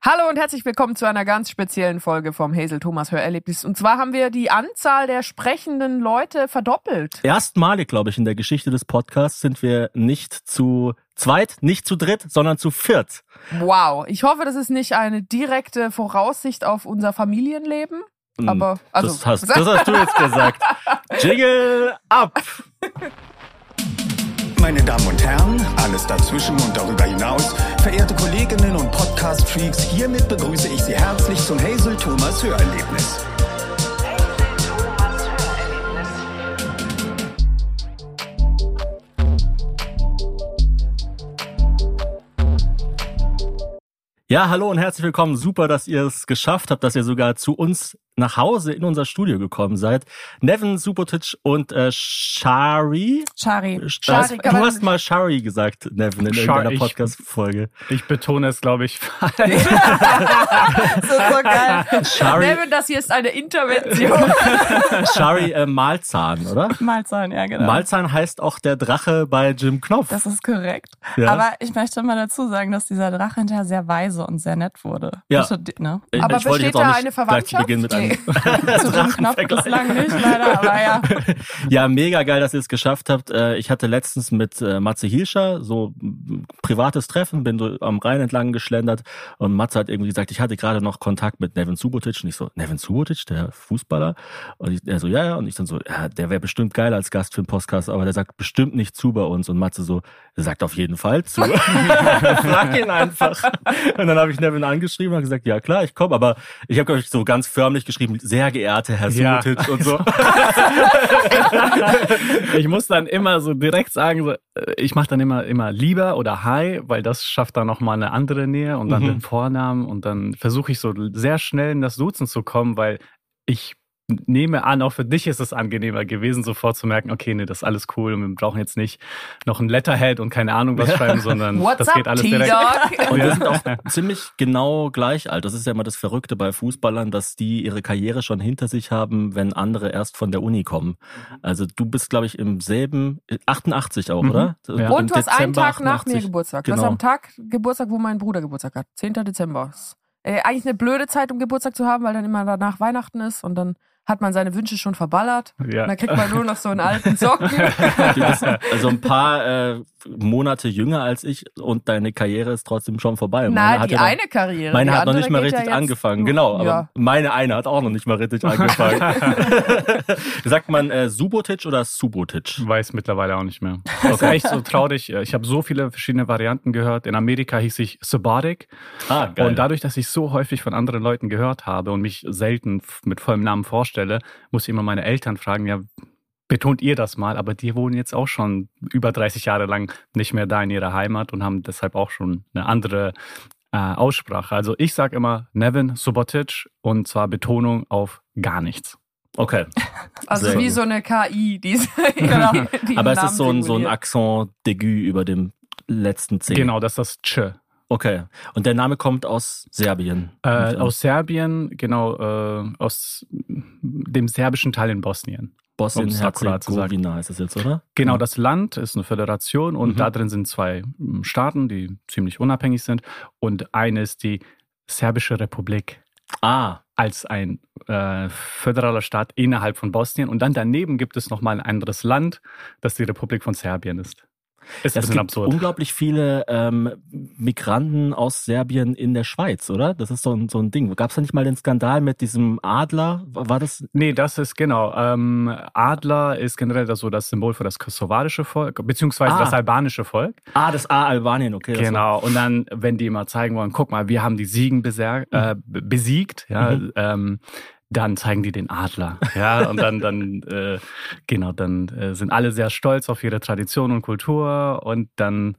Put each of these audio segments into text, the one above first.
Hallo und herzlich willkommen zu einer ganz speziellen Folge vom Hazel Thomas Hörerlebnis. Und zwar haben wir die Anzahl der sprechenden Leute verdoppelt. Erstmalig, glaube ich, in der Geschichte des Podcasts sind wir nicht zu zweit, nicht zu dritt, sondern zu viert. Wow. Ich hoffe, das ist nicht eine direkte Voraussicht auf unser Familienleben. Hm, Aber, also. Das hast, das hast du jetzt gesagt. Jingle ab! Meine Damen und Herren, alles dazwischen und darüber hinaus, verehrte Kolleginnen und Podcast-Freaks, hiermit begrüße ich Sie herzlich zum Hazel Thomas Hörerlebnis. Ja, hallo und herzlich willkommen. Super, dass ihr es geschafft habt, dass ihr sogar zu uns nach Hause in unser Studio gekommen seid. Nevin Subotic und äh, Shari. Shari. Shari du hast mal Shari gesagt, Nevin, in Char irgendeiner Podcast-Folge. Ich betone es, glaube ich, falsch. das ist so geil. Shari, Nevin, das hier ist eine Intervention. Shari äh, Malzahn, oder? Malzahn, ja, genau. Malzahn heißt auch der Drache bei Jim Knopf. Das ist korrekt. Ja. Aber ich möchte mal dazu sagen, dass dieser Drache hinterher sehr weise und sehr nett wurde. Ja. Also, ne? Ich- Aber ich besteht da eine gleich zu Verwandtschaft? Beginn mit einem Zu dem Knopf bislang nicht, leider, aber ja. Ja, mega geil, dass ihr es geschafft habt. Äh, Ich hatte letztens mit äh, Matze Hilscher so ein privates Treffen, bin so am Rhein entlang geschlendert und Matze hat irgendwie gesagt, ich hatte gerade noch Kontakt mit Nevin Subotic und ich so, Nevin Subotic, der Fußballer? Und ich, er so, ja, ja. Und ich dann so, ja, der wäre bestimmt geil als Gast für den Podcast, aber der sagt bestimmt nicht zu bei uns. Und Matze so, sagt auf jeden Fall zu. Frag ihn einfach. Und dann habe ich Nevin angeschrieben und gesagt, ja klar, ich komme. Aber ich habe, glaube ich, so ganz förmlich geschrieben, sehr geehrte Herr Ja. Und so. Ich muss dann immer so direkt sagen, so, äh, ich mache dann immer immer lieber oder hi, weil das schafft dann noch mal eine andere Nähe und dann Mhm. den Vornamen und dann versuche ich so sehr schnell in das Duzen zu kommen, weil ich nehme an, auch für dich ist es angenehmer gewesen, sofort zu merken, okay, nee, das ist alles cool und wir brauchen jetzt nicht noch ein Letterhead und keine Ahnung was schreiben, sondern What's das up, geht alles direkt. Und wir sind auch ziemlich genau gleich alt. Das ist ja immer das Verrückte bei Fußballern, dass die ihre Karriere schon hinter sich haben, wenn andere erst von der Uni kommen. Also du bist, glaube ich, im selben, 88 auch, Mhm. oder? Ja. Und du hast einen Tag nach mir 88. Geburtstag. Du Genau. hast am Tag Geburtstag, wo mein Bruder Geburtstag hat. 10. Dezember. Äh, eigentlich eine blöde Zeit, um Geburtstag zu haben, weil dann immer danach Weihnachten ist und dann hat man seine Wünsche schon verballert. Ja. Und dann kriegt man nur noch so einen alten Socken. Du bist also ein paar äh, Monate jünger als ich und deine Karriere ist trotzdem schon vorbei. Na, hat die ja noch, eine Karriere. meine die hat noch nicht mal ja richtig jetzt- angefangen. Genau, aber Ja. meine eine hat auch noch nicht mal richtig angefangen. Sagt man äh, Subotic oder Subotic? Weiß mittlerweile auch nicht mehr. Das ist echt so traurig. Ich habe so viele verschiedene Varianten gehört. In Amerika hieß ich Subotic. Ah, geil. Und dadurch, dass ich so häufig von anderen Leuten gehört habe und mich selten mit vollem Namen vorstelle, muss ich immer meine Eltern fragen, ja, betont ihr das mal, aber die wohnen jetzt auch schon über 30 Jahre lang nicht mehr da in ihrer Heimat und haben deshalb auch schon eine andere äh, Aussprache. Also ich sage immer Nevin Subotic und zwar Betonung auf gar nichts. okay. Also Sehr wie gut. so eine KI, die, Genau. die Aber es Namen ist so ein, so ein. Accent d'aigu über dem letzten C. Genau, das ist das Tsch. Okay. Und der Name kommt aus Serbien. Äh, aus Serbien, genau, äh, aus dem serbischen Teil in Bosnien. Bosnien-Herzegowina ist es jetzt, oder? Genau, Ja. das Land ist eine Föderation und Mhm. da drin sind zwei mm, Staaten, die ziemlich unabhängig sind. Und eine ist die Serbische Republik Ah, als ein äh, föderaler Staat innerhalb von Bosnien. Und dann daneben gibt es nochmal ein anderes Land, das die Republik von Serbien ist. Ist es gibt absurd. unglaublich viele ähm, Migranten aus Serbien in der Schweiz, oder? Das ist so ein, so ein Ding. Gab es da nicht mal den Skandal mit diesem Adler? War das? Nee, das ist genau. Ähm, Adler ist generell das so das Symbol für das kosovarische Volk, beziehungsweise Ah. das albanische Volk. Ah, das A Albanien, okay. Genau. Und dann, wenn die immer zeigen wollen, guck mal, wir haben die Siegen äh, be- besiegt, ja, Mhm. ähm, dann zeigen die den Adler. Ja, und dann, dann, äh, genau, dann äh, sind alle sehr stolz auf ihre Tradition und Kultur und dann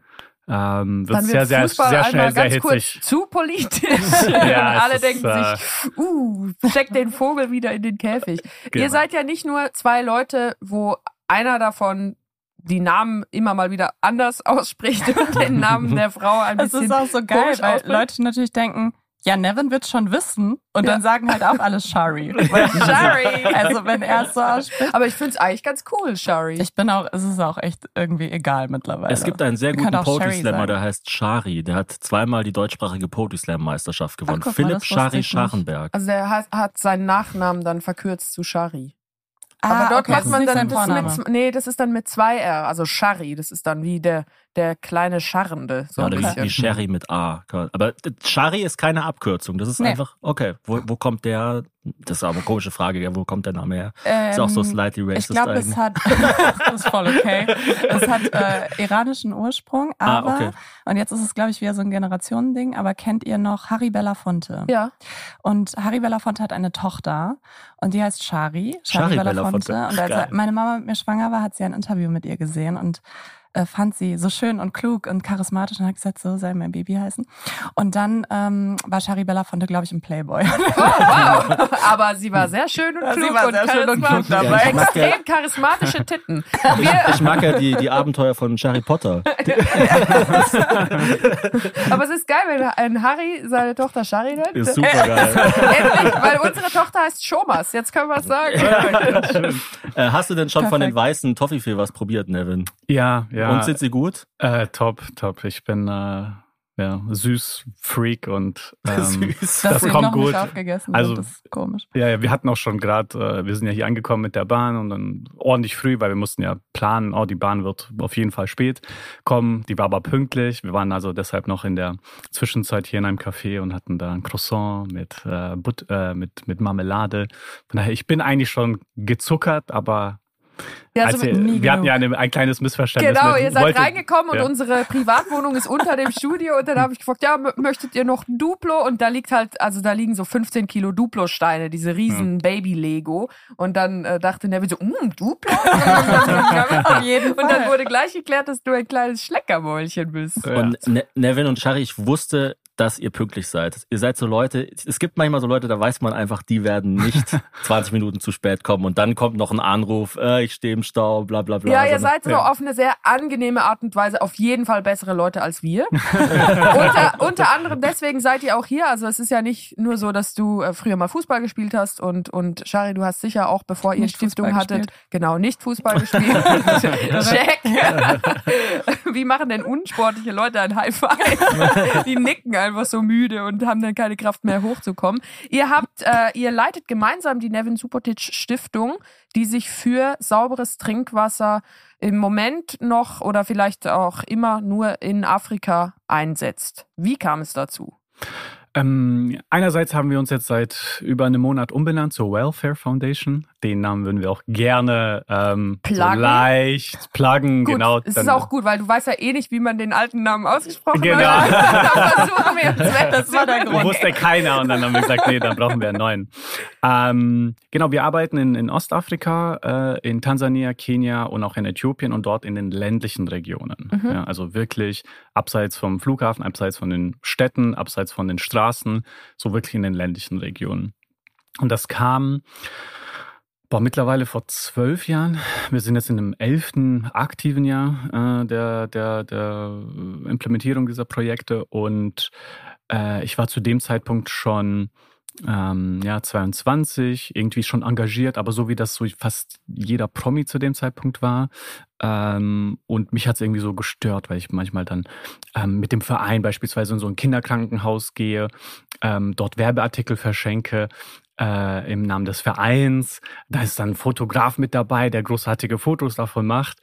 ähm, wird sehr, sehr, Fußball sehr schnell sehr ganz hitzig. kurz zu politisch. Ja, Alle ist, denken äh, sich, uh, steck den Vogel wieder in den Käfig. Genau. Ihr seid ja nicht nur zwei Leute, wo einer davon die Namen immer mal wieder anders ausspricht und den Namen der Frau ein Das bisschen ist auch so geil, weil. Leute natürlich denken, ja, Nevin wird schon wissen. Und Ja. dann sagen halt auch alle Shari. Shari. Also wenn er es so ausspricht. Aber ich finde es eigentlich ganz cool, Shari. Ich bin auch, es ist auch echt irgendwie egal mittlerweile. Es gibt einen sehr guten Poetry Slammer, der heißt Shari. Der hat zweimal die deutschsprachige Poetry Slam Meisterschaft gewonnen. mal, Philipp wusste Shari. Scharrenberg. also der hat, hat seinen Nachnamen dann verkürzt zu Shari. ah, Aber dort okay, macht man dann das mit, nee, das ist dann mit zwei R, also Shari, das ist dann wie der, der kleine Scharrende. So Ja, oder wie, wie Sherry mit A. Aber äh, Shari ist keine Abkürzung. Das ist Nee. einfach, okay, wo, wo kommt der, das ist aber eine komische Frage, ja, wo kommt der Name her? ist auch so Ähm, slightly Ich racist glaube, eigentlich. es hat, das ist voll okay. Es hat äh, iranischen Ursprung, Ah, aber, okay. und jetzt ist es, glaube ich, wieder so ein Generationending, aber kennt ihr noch Harry Belafonte? Ja. Und Harry Belafonte hat eine Tochter und die heißt Shari. Shari Shari, Belafonte. Belafonte. Und als Geil. meine Mama mit mir schwanger war, hat sie ein Interview mit ihr gesehen und äh, fand sie so schön und klug und charismatisch und hat gesagt, so soll mein Baby heißen. Und dann ähm, war Shari Belafonte, glaube ich, im Playboy. Oh, wow. Aber sie war sehr schön und Ja, sie klug war und sehr schön und charismatisch. klug dabei. Ja, ich mag ja- Extrem charismatische Titten. Wir, Ich mag ja die, die Abenteuer von Harry Potter. aber es ist geil, wenn ein Harry seine Tochter Shari nennt. Ist super geil. Endlich, weil unsere Tochter heißt Shomas. Jetzt können wir es sagen. äh, hast du denn schon von den Perfekt. weißen Toffifee was probiert, Nevin? Ja, ja. Und sind sie gut? äh, top, top. Ich bin äh, ja, süß Freak und ähm, Süß. Dass Das sie kommt noch gut. Also- das ist komisch. Ja, ja, wir hatten auch schon gerade, äh, wir sind ja hier angekommen mit der Bahn und dann ordentlich früh, weil wir mussten ja planen, oh, die Bahn wird auf jeden Fall spät kommen. Die war aber pünktlich. Wir waren also deshalb noch in der Zwischenzeit hier in einem Café und hatten da ein Croissant mit, äh, But äh, mit, mit Marmelade. Von daher, ich bin eigentlich schon gezuckert, aber Ja, als so, ihr, nie wir hatten ja eine, ein kleines Missverständnis. genau, ihr seid wollte- reingekommen und ja. unsere Privatwohnung ist unter dem Studio und dann habe ich gefragt, ja, möchtet ihr noch ein Duplo? Und da liegt halt, also da liegen so 15 Kilo Duplo-Steine, diese riesen Baby-Lego. Und dann äh, dachte Neville so, mm, Duplo? Auf jeden Und dann wurde gleich geklärt, dass du ein kleines Schleckermäulchen bist. Ja. Und ne Nevin und Shari, ich wusste, dass ihr pünktlich seid. Ihr seid so Leute, es gibt manchmal so Leute, da weiß man einfach, die werden nicht 20 Minuten zu spät kommen und dann kommt noch ein Anruf, äh, ich stehe im Stau, bla bla bla. Ja, ihr Sondern- seid so auf eine sehr angenehme Art und Weise auf jeden Fall bessere Leute als wir. unter, unter anderem deswegen seid ihr auch hier. Also es ist ja nicht nur so, dass du äh, früher mal Fußball gespielt hast und, und Shari, du hast sicher auch, bevor ihr Nicht Stiftung Fußball hattet, gespielt. genau, nicht Fußball gespielt. Check. Wie machen denn unsportliche Leute ein High Five? Die nicken einfach so müde und haben dann keine Kraft mehr hochzukommen. Ihr habt, äh, ihr leitet gemeinsam die Nevin Subotic Stiftung, die sich für sauberes Trinkwasser im Moment noch oder vielleicht auch immer nur in Afrika einsetzt. Wie kam es dazu? Ähm, einerseits haben wir uns jetzt seit über einem Monat umbenannt zur Welfare Foundation. Den Namen würden wir auch gerne ähm, so Pluggen? leicht pluggen. Gut, genau. es dann- ist auch gut, weil du weißt ja eh nicht, wie man den alten Namen ausgesprochen Genau. hat. Uns Das war der Grund. Wusste keiner und dann haben wir gesagt, nee, dann brauchen wir einen neuen. Ähm, genau, wir arbeiten in, in Ostafrika, äh, in Tansania, Kenia und auch in Äthiopien und dort in den ländlichen Regionen. Mhm. Ja, also wirklich abseits vom Flughafen, abseits von den Städten, abseits von den Straßen, so wirklich in den ländlichen Regionen. Und das kam Boah, mittlerweile vor zwölf Jahren. Wir sind jetzt in dem elften aktiven Jahr äh, der, der, der Implementierung dieser Projekte und äh, ich war zu dem Zeitpunkt schon ähm, ja, 22, irgendwie schon engagiert, aber so wie das so fast jeder Promi zu dem Zeitpunkt war. Ähm, und mich hat es irgendwie so gestört, weil ich manchmal dann ähm, mit dem Verein beispielsweise in so ein Kinderkrankenhaus gehe, ähm, dort Werbeartikel verschenke äh, im Namen des Vereins. Da ist dann ein Fotograf mit dabei, der großartige Fotos davon macht.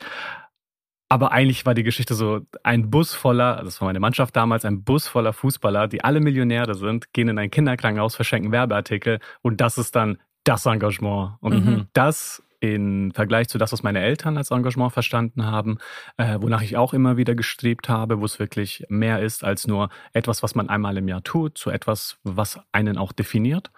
Aber eigentlich war die Geschichte so ein Bus voller, das war meine Mannschaft damals, ein Bus voller Fußballer, die alle Millionäre sind, gehen in ein Kinderkrankenhaus, verschenken Werbeartikel und das ist dann das Engagement. Und Mhm. das im Vergleich zu das, was meine Eltern als Engagement verstanden haben, äh, wonach ich auch immer wieder gestrebt habe, wo es wirklich mehr ist als nur etwas, was man einmal im Jahr tut, zu etwas, was einen auch definiert,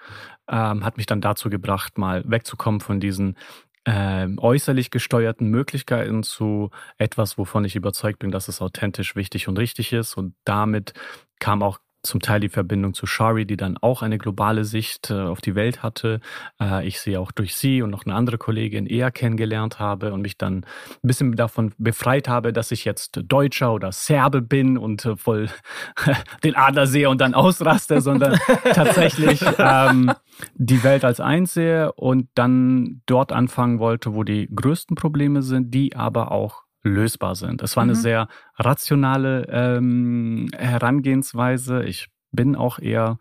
ähm, hat mich dann dazu gebracht, mal wegzukommen von diesen ähm, äußerlich gesteuerten Möglichkeiten zu etwas, wovon ich überzeugt bin, dass es authentisch wichtig und richtig ist. Und damit kam auch zum Teil die Verbindung zu Shari, die dann auch eine globale Sicht äh, auf die Welt hatte. Äh, ich sie auch durch sie und noch eine andere Kollegin eher kennengelernt habe und mich dann ein bisschen davon befreit habe, dass ich jetzt Deutscher oder Serbe bin und äh, voll den Adler sehe und dann ausraste, sondern tatsächlich ähm, die Welt als eins sehe und dann dort anfangen wollte, wo die größten Probleme sind, die aber auch lösbar sind. Es war mhm. eine sehr rationale ähm, Herangehensweise. Ich bin auch eher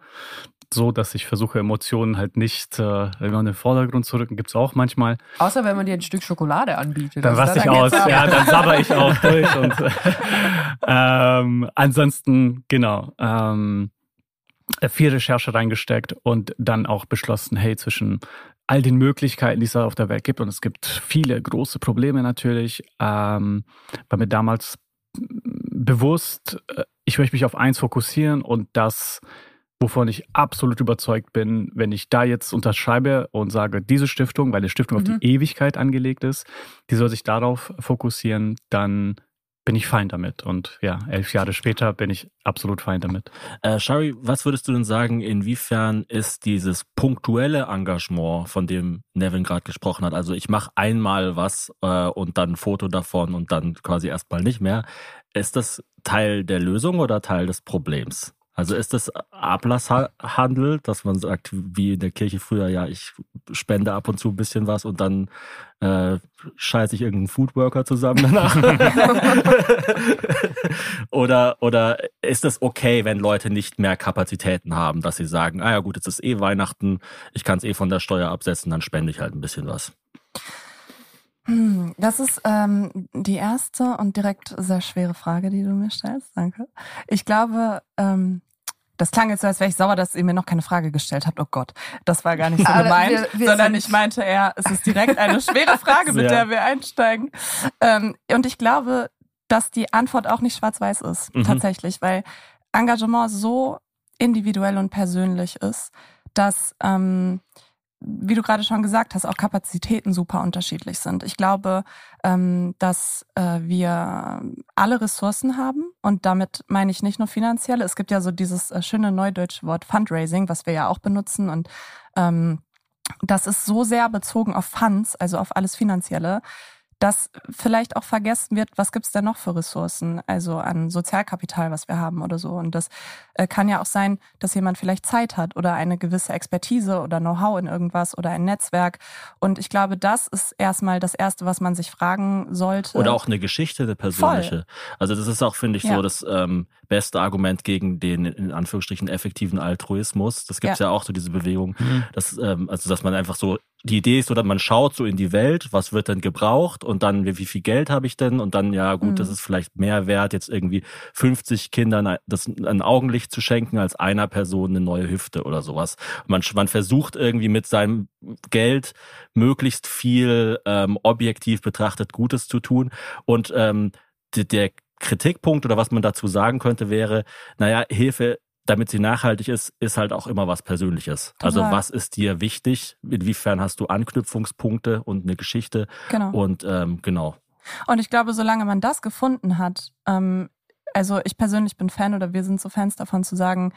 so, dass ich versuche, Emotionen halt nicht äh, in den Vordergrund zu rücken. Gibt es auch manchmal. Außer wenn man dir ein Stück Schokolade anbietet. Dann raste ich aus. Ja, dann sabber ich auch durch. Und ähm, ansonsten, genau. Ähm, viel Recherche reingesteckt und dann auch beschlossen, hey, zwischen all den Möglichkeiten, die es da auf der Welt gibt. Und es gibt viele große Probleme natürlich. Ähm, war mir damals bewusst, äh, ich möchte mich auf eins fokussieren und das, wovon ich absolut überzeugt bin, wenn ich da jetzt unterschreibe und sage, diese Stiftung, weil die Stiftung mhm. auf die Ewigkeit angelegt ist, die soll sich darauf fokussieren, dann bin ich fein damit. Und ja, elf Jahre später bin ich absolut fein damit. Äh, Shari, was würdest du denn sagen, inwiefern ist dieses punktuelle Engagement, von dem Nevin gerade gesprochen hat, also ich mache einmal was äh, und dann ein Foto davon und dann quasi erstmal nicht mehr, ist das Teil der Lösung oder Teil des Problems? Also ist das Ablasshandel, dass man sagt, wie in der Kirche früher, ja, ich spende ab und zu ein bisschen was und dann äh, scheiße ich irgendeinen Foodworker zusammen danach? oder, oder ist es okay, wenn Leute nicht mehr Kapazitäten haben, dass sie sagen, ah ja gut, jetzt ist eh Weihnachten, ich kann es eh von der Steuer absetzen, dann spende ich halt ein bisschen was? Hm, das ist ähm, die erste und direkt sehr schwere Frage, die du mir stellst. Danke. Ich glaube, ähm, das klang jetzt so, als wäre ich sauer, dass ihr mir noch keine Frage gestellt habt. Oh Gott, das war gar nicht so gemeint, wir, wir sondern ich meinte eher, es ist direkt eine schwere Frage, mit der wir einsteigen. Ähm, und ich glaube, dass die Antwort auch nicht schwarz-weiß ist, mhm. tatsächlich, weil Engagement so individuell und persönlich ist, dass ähm, wie du gerade schon gesagt hast, auch Kapazitäten super unterschiedlich sind. Ich glaube, ähm, dass äh, wir alle Ressourcen haben und damit meine ich nicht nur finanzielle. Es gibt ja so dieses äh, schöne neudeutsche Wort Fundraising, was wir ja auch benutzen und ähm, das ist so sehr bezogen auf Funds, also auf alles Finanzielle, dass vielleicht auch vergessen wird, was gibt's denn noch für Ressourcen, also an Sozialkapital, was wir haben oder so. Und das äh, kann ja auch sein, dass jemand vielleicht Zeit hat oder eine gewisse Expertise oder Know-how in irgendwas oder ein Netzwerk. Und ich glaube, das ist erstmal das Erste, was man sich fragen sollte. Oder auch eine Geschichte, eine persönliche. Voll. Also das ist auch, finde ich, ja. so das ähm, beste Argument gegen den in Anführungsstrichen effektiven Altruismus. Das gibt's ja, ja auch so diese Bewegung, mhm. dass, ähm, also dass man einfach so die Idee ist so, dass man schaut so in die Welt, was wird denn gebraucht und dann, wie, viel Geld habe ich denn? Und dann, ja gut, mhm. das ist vielleicht mehr wert, jetzt irgendwie 50 Kindern das ein Augenlicht zu schenken, als einer Person eine neue Hüfte oder sowas. Man, man versucht irgendwie mit seinem Geld möglichst viel ähm, objektiv betrachtet Gutes zu tun. Und ähm, der Kritikpunkt oder was man dazu sagen könnte, wäre, naja, Hilfe damit sie nachhaltig ist, ist halt auch immer was Persönliches. Also Total. Also was ist dir wichtig? Inwiefern hast du Anknüpfungspunkte und eine Geschichte? Genau. Und ähm, genau. Und ich glaube, solange man das gefunden hat, ähm, also ich persönlich bin Fan oder wir sind so Fans davon zu sagen,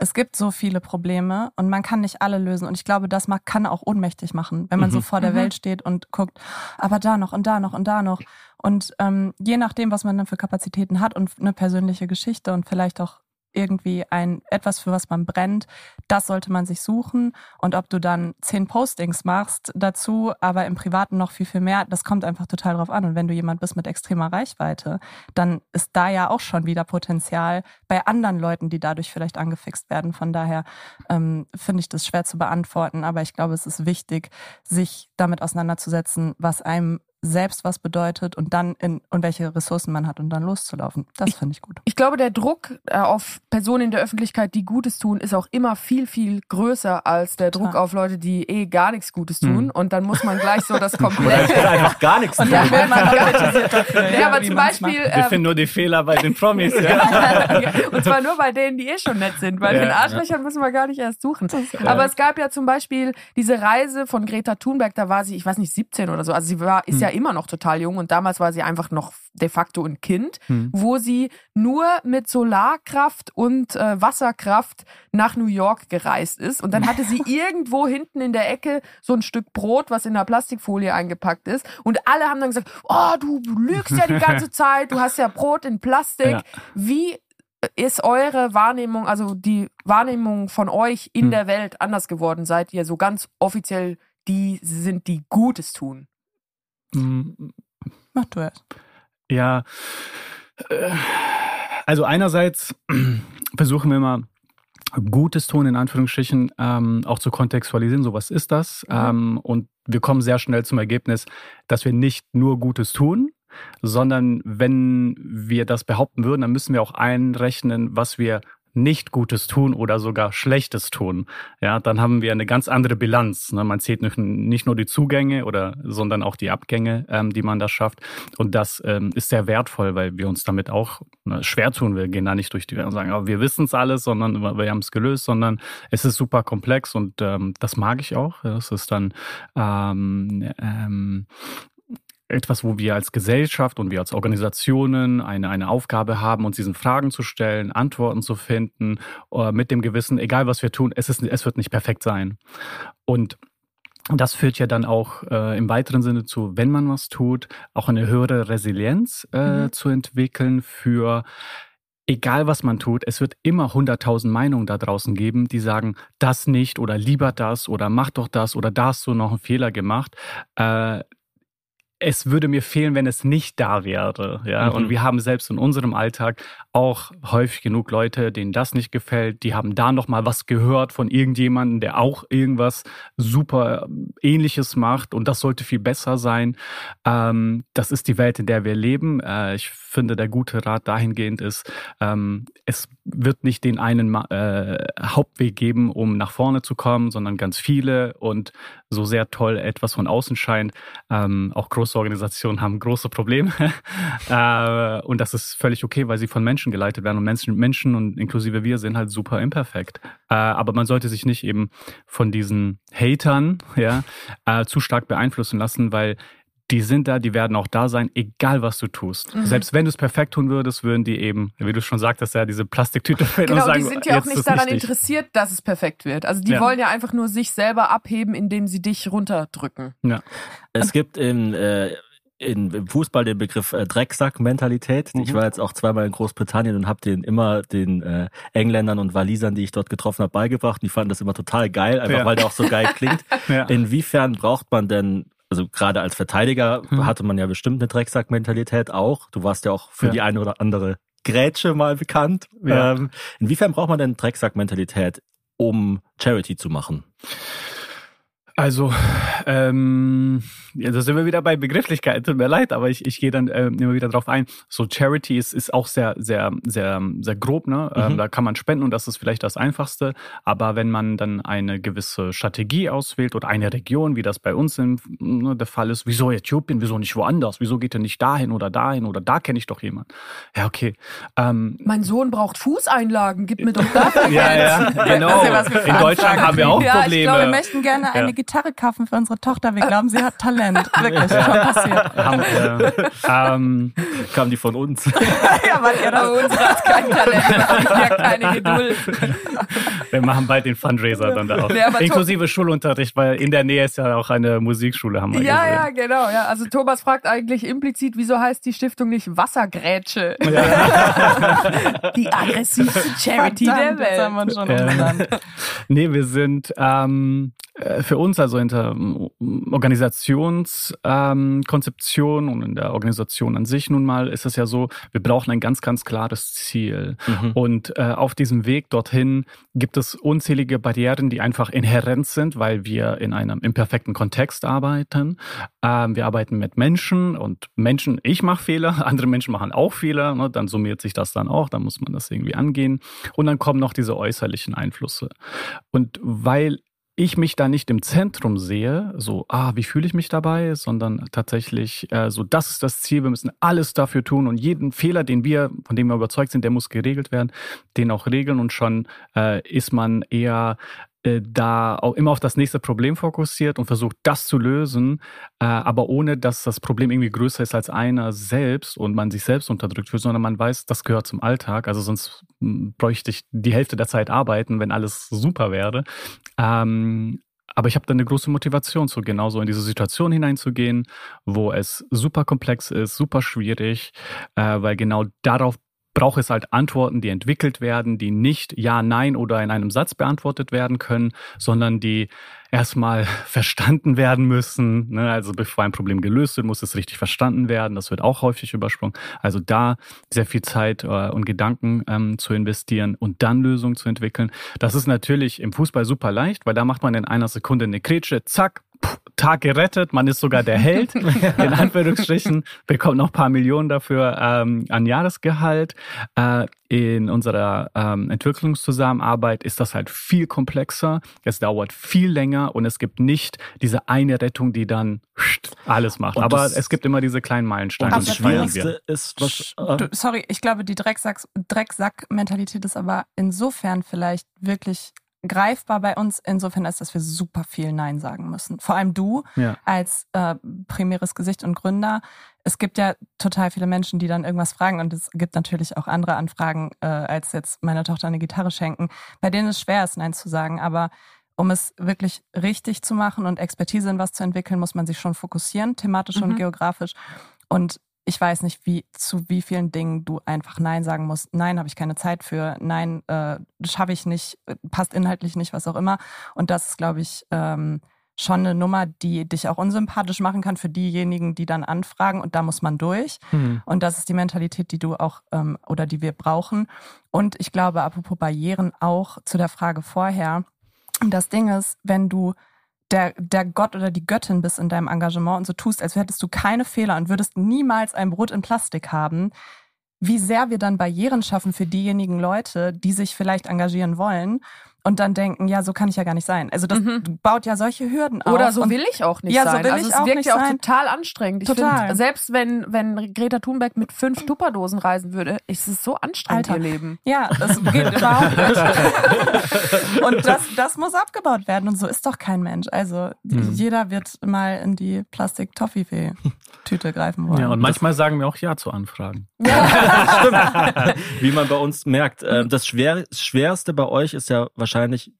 es gibt so viele Probleme und man kann nicht alle lösen. Und ich glaube, das kann auch ohnmächtig machen, wenn man mhm. so vor der mhm. Welt steht und guckt, aber da noch und da noch und da noch. Und ähm, je nachdem, was man dann für Kapazitäten hat und eine persönliche Geschichte und vielleicht auch irgendwie ein etwas, für was man brennt, das sollte man sich suchen. Und ob du dann zehn Postings machst dazu, aber im Privaten noch viel, viel mehr, das kommt einfach total drauf an. Und wenn du jemand bist mit extremer Reichweite, dann ist da ja auch schon wieder Potenzial bei anderen Leuten, die dadurch vielleicht angefixt werden. Von daher ähm, finde ich das schwer zu beantworten, aber ich glaube, es ist wichtig, sich damit auseinanderzusetzen, was einem selbst was bedeutet und dann in und welche Ressourcen man hat und dann loszulaufen. Das finde ich gut. Ich glaube, der Druck äh, auf Personen in der Öffentlichkeit, die Gutes tun, ist auch immer viel, viel größer als der Druck Klar. auf Leute, die eh gar nichts Gutes tun. Hm. Und dann muss man gleich so das komplette. einfach gar nichts tun. Ja, ja, aber zum Beispiel. Wir ähm, finden nur die Fehler bei den Promis. ja. und zwar nur bei denen, die eh schon nett sind. Bei den Arschlöchern müssen wir gar nicht erst suchen. Aber es gab ja zum Beispiel diese Reise von Greta Thunberg, da war sie, ich weiß nicht, 17 oder so. Also sie war, ist hm. ja ja immer noch total jung und damals war sie einfach noch de facto ein Kind, Mhm. wo sie nur mit Solarkraft und äh, Wasserkraft nach New York gereist ist. Und dann hatte sie irgendwo hinten in der Ecke so ein Stück Brot, was in einer Plastikfolie eingepackt ist. Und alle haben dann gesagt, oh, du lügst ja die ganze Zeit, du hast ja Brot in Plastik. Ja. Wie ist eure Wahrnehmung, also die Wahrnehmung von euch in Hm. der Welt anders geworden? Seid ihr so ganz offiziell die sind, die Gutes tun? Mhm. Mach du es. Ja, also einerseits versuchen wir mal Gutes tun, in Anführungsstrichen, ähm, auch zu kontextualisieren, so was ist das? Ähm, und wir kommen sehr schnell zum Ergebnis, dass wir nicht nur Gutes tun, sondern wenn wir das behaupten würden, dann müssen wir auch einrechnen, was wir nicht Gutes tun oder sogar Schlechtes tun. Ja, dann haben wir eine ganz andere Bilanz. Ne? Man zählt nicht, nur die Zugänge oder, sondern auch die Abgänge, ähm, die man da schafft. Und das ähm, ist sehr wertvoll, weil wir uns damit auch ne, schwer tun. Wir gehen da nicht durch die Welt und sagen, oh, wir wissen es alles, sondern wir haben es gelöst, sondern es ist super komplex und ähm, das mag ich auch. Es ist dann ähm, ähm, etwas, wo wir als Gesellschaft und wir als Organisationen eine, eine Aufgabe haben, uns diesen Fragen zu stellen, Antworten zu finden, äh, mit dem Gewissen, egal was wir tun, es, ist, es wird nicht perfekt sein. Und das führt ja dann auch äh, im weiteren Sinne zu, wenn man was tut, auch eine höhere Resilienz äh, Mhm. zu entwickeln für egal was man tut, es wird immer hunderttausend Meinungen da draußen geben, die sagen, das nicht oder lieber das oder mach doch das oder da hast du noch einen Fehler gemacht. Äh, es würde mir fehlen, wenn es nicht da wäre. Ja, Mhm. und wir haben selbst in unserem Alltag auch häufig genug Leute, denen das nicht gefällt. Die haben da noch mal was gehört von irgendjemandem, der auch irgendwas super Ähnliches macht und das sollte viel besser sein. Ähm, das ist die Welt, in der wir leben. Äh, ich finde, der gute Rat dahingehend ist, ähm, es wird nicht den einen äh, Hauptweg geben, um nach vorne zu kommen, sondern ganz viele und so sehr toll etwas von außen scheint. Ähm, auch große Organisationen haben große Probleme. äh, und das ist völlig okay, weil sie von Menschen geleitet werden. Und Menschen, Menschen und inklusive wir sind halt super imperfekt. Äh, aber man sollte sich nicht eben von diesen Hatern ja, äh, zu stark beeinflussen lassen, weil die sind da, die werden auch da sein, egal was du tust. Mhm. Selbst wenn du es perfekt tun würdest, würden die eben, wie du schon sagtest, ja, diese Plastiktüte finden Genau, und sagen, die sind ja auch nicht daran wichtig. interessiert, dass es perfekt wird. Also die Ja. wollen ja einfach nur sich selber abheben, indem sie dich runterdrücken. Es gibt in, äh, in, im Fußball den Begriff äh, Drecksack-Mentalität. Ich Mhm. war jetzt auch zweimal in Großbritannien und habe den immer den äh, Engländern und Walisern, die ich dort getroffen habe, beigebracht. Die fanden das immer total geil, einfach Ja. weil der auch so geil klingt. Ja. Inwiefern braucht man denn, also gerade als Verteidiger Mhm. hatte man ja bestimmt eine Drecksack-Mentalität auch. Du warst ja auch für Ja. die eine oder andere Grätsche mal bekannt. Ja. Ähm, inwiefern braucht man denn Drecksack-Mentalität, um Charity zu machen? Also, ähm, ja, da sind wir wieder bei Begrifflichkeit, tut mir leid, aber ich, ich gehe dann ähm, immer wieder drauf ein. So Charity ist, ist auch sehr, sehr, sehr, sehr grob, ne? Ähm, Mhm. da kann man spenden und das ist vielleicht das Einfachste. Aber wenn man dann eine gewisse Strategie auswählt oder eine Region, wie das bei uns im, ne, der Fall ist, wieso Äthiopien, wieso nicht woanders? Wieso geht er nicht dahin oder dahin oder da kenne ich doch jemanden? Ja, okay. Ähm, Mein Sohn braucht Fußeinlagen, gib mir doch dafür ja, ja, genau. Das ist ja In Deutschland haben wir auch Ja, ich Probleme. glaube, Wir möchten gerne eine Ja. Gitarre kaufen für unsere Tochter. Wir glauben, sie hat Talent. Wirklich, schon passiert. haben, äh, ähm, Kamen die von uns? ja, weil ihr Aber uns hat kein Talent, wir haben ja keine Geduld. Wir machen bald den Fundraiser dann da auch. Ja, aber Inklusive Schulunterricht, weil in der Nähe ist ja auch eine Musikschule, haben wir Ja, gesehen. ja, genau. Ja. Also Thomas fragt eigentlich implizit, wieso heißt die Stiftung nicht Wassergrätsche? die aggressivste Charity Verdammt, der jetzt haben wir Welt. schon Ja. umbenannt. Nee, wir sind ähm, äh, für uns also hinter ähm, Organisationskonzeption ähm, und in der Organisation an sich nun mal ist es ja so, wir brauchen ein ganz, ganz klares Ziel. Mhm. Und äh, auf diesem Weg dorthin gibt es unzählige Barrieren, die einfach inhärent sind, weil wir in einem imperfekten Kontext arbeiten. Ähm, wir arbeiten mit Menschen und Menschen, ich mache Fehler, andere Menschen machen auch Fehler, ne, dann summiert sich das dann auch, dann muss man das irgendwie angehen. Und dann kommen noch diese äußerlichen Einflüsse. Und weil ich mich da nicht im Zentrum sehe, so, ah, wie fühle ich mich dabei, sondern tatsächlich äh, so, das ist das Ziel, wir müssen alles dafür tun und jeden Fehler, den wir, von dem wir überzeugt sind, der muss geregelt werden, den auch regeln und schon äh, ist man eher da auch immer auf das nächste Problem fokussiert und versucht, das zu lösen, äh, aber ohne, dass das Problem irgendwie größer ist als einer selbst und man sich selbst unterdrückt wird, sondern man weiß, das gehört zum Alltag. Also sonst hm, bräuchte ich die Hälfte der Zeit arbeiten, wenn alles super wäre. Ähm, aber ich habe da eine große Motivation, so genauso in diese Situation hineinzugehen, wo es super komplex ist, super schwierig, äh, weil genau darauf braucht es halt Antworten, die entwickelt werden, die nicht Ja, Nein oder in einem Satz beantwortet werden können, sondern die erstmal verstanden werden müssen. Ne? Also bevor ein Problem gelöst wird, muss es richtig verstanden werden. Das wird auch häufig übersprungen. Also da sehr viel Zeit äh, und Gedanken ähm, zu investieren und dann Lösungen zu entwickeln. Das ist natürlich im Fußball super leicht, weil da macht man in einer Sekunde eine Kretsche, zack, Tag gerettet, man ist sogar der Held, in Anführungsstrichen, bekommt noch paar Millionen dafür ähm, an Jahresgehalt. Äh, in unserer ähm, Entwicklungszusammenarbeit ist das halt viel komplexer, es dauert viel länger und es gibt nicht diese eine Rettung, die dann alles macht. Aber es gibt immer diese kleinen Meilensteine. Und das Schwierigste ist, was, äh sorry, ich glaube, die Drecksack-Mentalität ist aber insofern vielleicht wirklich greifbar bei uns insofern ist, dass wir super viel Nein sagen müssen. Vor allem du ja. als äh, primäres Gesicht und Gründer. Es gibt ja total viele Menschen, die dann irgendwas fragen und es gibt natürlich auch andere Anfragen, äh, als jetzt meiner Tochter eine Gitarre schenken, bei denen es schwer ist, Nein zu sagen. Aber um es wirklich richtig zu machen und Expertise in was zu entwickeln, muss man sich schon fokussieren, thematisch mhm. und geografisch. Und ich weiß nicht, wie zu wie vielen Dingen du einfach Nein sagen musst. Nein, habe ich keine Zeit für. Nein, äh, schaffe ich nicht, passt inhaltlich nicht, was auch immer. Und das ist, glaube ich, ähm, schon eine Nummer, die dich auch unsympathisch machen kann für diejenigen, die dann anfragen und da muss man durch. Mhm. Und das ist die Mentalität, die du auch ähm, oder die wir brauchen. Und ich glaube, apropos Barrieren auch zu der Frage vorher. Das Ding ist, wenn du der, der Gott oder die Göttin bist in deinem Engagement und so tust, als hättest du keine Fehler und würdest niemals ein Brot in Plastik haben, wie sehr wir dann Barrieren schaffen für diejenigen Leute, die sich vielleicht engagieren wollen und dann denken, ja, so kann ich ja gar nicht sein. Also das mhm. baut ja solche Hürden auf. Oder so will ich auch nicht ja, sein. So will also ich es auch wirkt nicht ja auch sein. total anstrengend. Ich Total. Find, selbst wenn, wenn Greta Thunberg mit fünf Tupperdosen reisen würde, ist es so anstrengend, Alter. ihr Leben. Ja, das geht überhaupt nicht. Und das, das muss abgebaut werden. Und so ist doch kein Mensch. Also Mhm. jeder wird mal in die Plastik-Toffifee-Tüte greifen wollen. Ja, und manchmal sagen wir auch Ja zu Anfragen. Wie man bei uns merkt. Ähm, Das Schwer, Schwerste bei euch ist ja wahrscheinlich,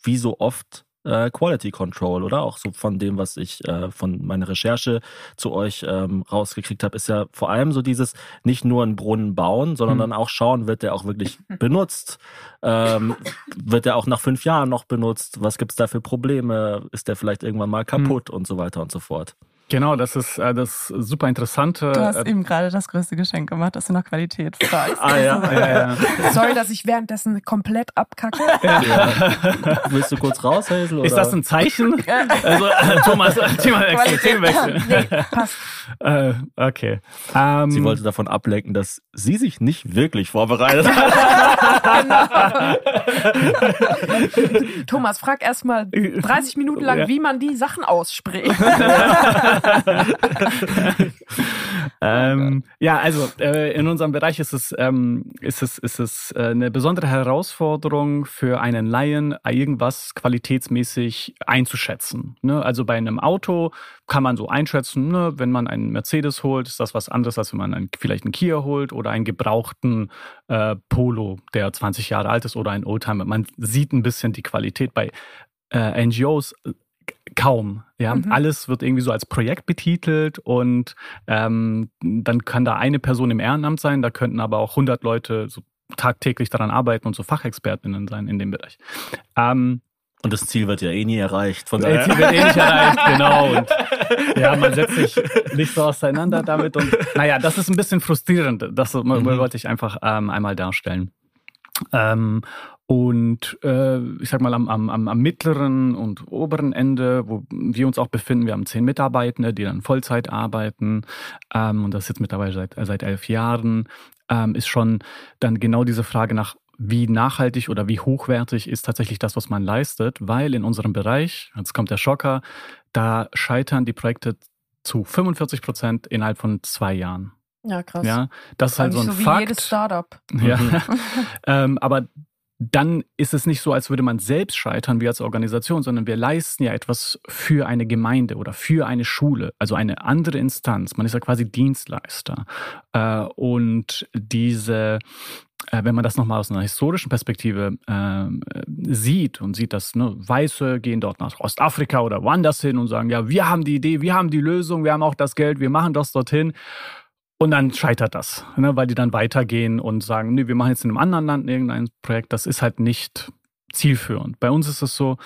wie so oft, äh, Quality Control, oder? Auch so von dem, was ich äh, von meiner Recherche zu euch ähm, rausgekriegt habe, ist ja vor allem so dieses nicht nur einen Brunnen bauen, sondern Mhm. dann auch schauen, wird der auch wirklich benutzt? Ähm, wird der auch nach fünf Jahren noch benutzt? Was gibt's da für Probleme? Ist der vielleicht irgendwann mal kaputt und so weiter und so fort? Genau, das ist äh, das super interessante. Du hast äh, eben gerade das größte Geschenk gemacht, dass du nach Qualität fragst. Ah ja, ja, ja. Sorry, dass ich währenddessen komplett abkacke. ja. Willst du kurz raus, Hazel? Ist oder? das ein Zeichen? also, äh, Thomas, Themawechsel, Themenwechsel. Nee, passt. Äh, okay. Ähm, Sie wollte davon ablenken, dass sie sich nicht wirklich vorbereitet hat. Thomas, frag erst mal 30 Minuten lang, Ja. wie man die Sachen ausspricht. ähm, ja, also äh, in unserem Bereich ist es, ähm, ist es, ist es äh, eine besondere Herausforderung für einen Laien, irgendwas qualitätsmäßig einzuschätzen. Ne? Also bei einem Auto kann man so einschätzen, ne? wenn man einen Mercedes holt, ist das was anderes, als wenn man einen, vielleicht einen Kia holt oder einen gebrauchten äh, Polo, der 20 Jahre alt ist oder ein Oldtimer. Man sieht ein bisschen die Qualität bei äh, NGOs kaum. Ja, Mhm. alles wird irgendwie so als Projekt betitelt und ähm, dann kann da eine Person im Ehrenamt sein, da könnten aber auch 100 Leute so tagtäglich daran arbeiten und so Fachexpertinnen sein in dem Bereich. Ähm, Und das Ziel wird ja eh nie erreicht. Von das daher. Ziel wird eh nicht erreicht, genau. Und ja, man setzt sich nicht so auseinander damit. Und naja, das ist ein bisschen frustrierend. Das Mhm. wollte ich einfach ähm, einmal darstellen. Ähm, und äh, ich sag mal, am, am, am mittleren und oberen Ende, wo wir uns auch befinden, wir haben zehn Mitarbeitende, die dann Vollzeit arbeiten. Ähm, und das jetzt mittlerweile seit, seit elf Jahren, ähm, ist schon dann genau diese Frage nach, wie nachhaltig oder wie hochwertig ist tatsächlich das, was man leistet, weil in unserem Bereich, jetzt kommt der Schocker, da scheitern die Projekte zu 45 Prozent innerhalb von zwei Jahren. Ja, krass. Ja, das ist halt so ein so wie Fakt. jedes Startup. Ja. ähm, aber dann ist es nicht so, als würde man selbst scheitern wie als Organisation, sondern wir leisten ja etwas für eine Gemeinde oder für eine Schule, also eine andere Instanz. Man ist ja quasi Dienstleister. Äh, und diese äh, wenn man das nochmal aus einer historischen Perspektive äh, sieht und sieht, dass ne, Weiße gehen dort nach Ostafrika oder woanders hin und sagen, ja, wir haben die Idee, wir haben die Lösung, wir haben auch das Geld, wir machen das dorthin. Und dann scheitert das, ne, weil die dann weitergehen und sagen, nee, wir machen jetzt in einem anderen Land irgendein Projekt. Das ist halt nicht zielführend. Bei uns ist es so,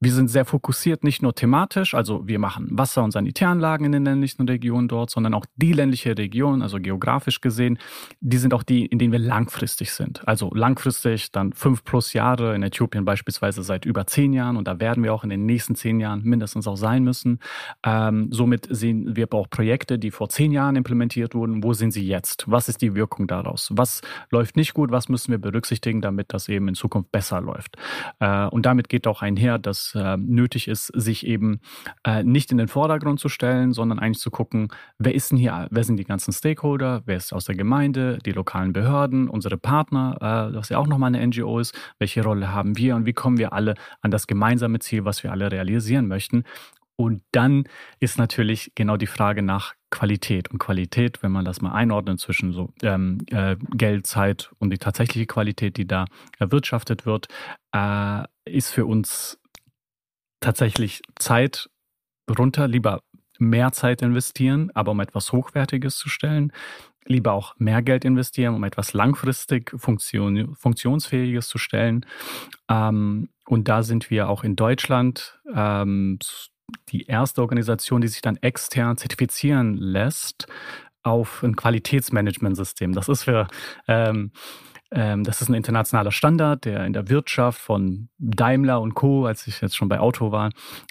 wir sind sehr fokussiert, nicht nur thematisch, also wir machen Wasser- und Sanitäranlagen in den ländlichen Regionen dort, sondern auch die ländliche Region, also geografisch gesehen, die sind auch die, in denen wir langfristig sind. Also langfristig dann fünf plus Jahre, in Äthiopien beispielsweise seit über zehn Jahren und da werden wir auch in den nächsten zehn Jahren mindestens auch sein müssen. Ähm, somit sehen wir auch Projekte, die vor zehn Jahren implementiert wurden. Wo sind sie jetzt? Was ist die Wirkung daraus? Was läuft nicht gut? Was müssen wir berücksichtigen, damit das eben in Zukunft besser läuft? Äh, und damit geht auch einher, dass äh, nötig ist, sich eben äh, nicht in den Vordergrund zu stellen, sondern eigentlich zu gucken, wer ist denn hier, wer sind die ganzen Stakeholder, wer ist aus der Gemeinde, die lokalen Behörden, unsere Partner, was ja auch nochmal eine NGO ist, welche Rolle haben wir und wie kommen wir alle an das gemeinsame Ziel, was wir alle realisieren möchten. Und dann ist natürlich genau die Frage nach Qualität. Und Qualität, wenn man das mal einordnet zwischen so ähm, äh, Geld, Zeit und die tatsächliche Qualität, die da erwirtschaftet wird, äh, ist für uns tatsächlich Zeit runter. Lieber mehr Zeit investieren, aber um etwas Hochwertiges zu stellen. Lieber auch mehr Geld investieren, um etwas langfristig Funktion, Funktionsfähiges zu stellen. Ähm, und da sind wir auch in Deutschland ähm, die erste Organisation, die sich dann extern zertifizieren lässt auf ein Qualitätsmanagementsystem. Das ist für ähm, das ist ein internationaler Standard, der in der Wirtschaft von Daimler und Co., als ich jetzt schon bei Auto war,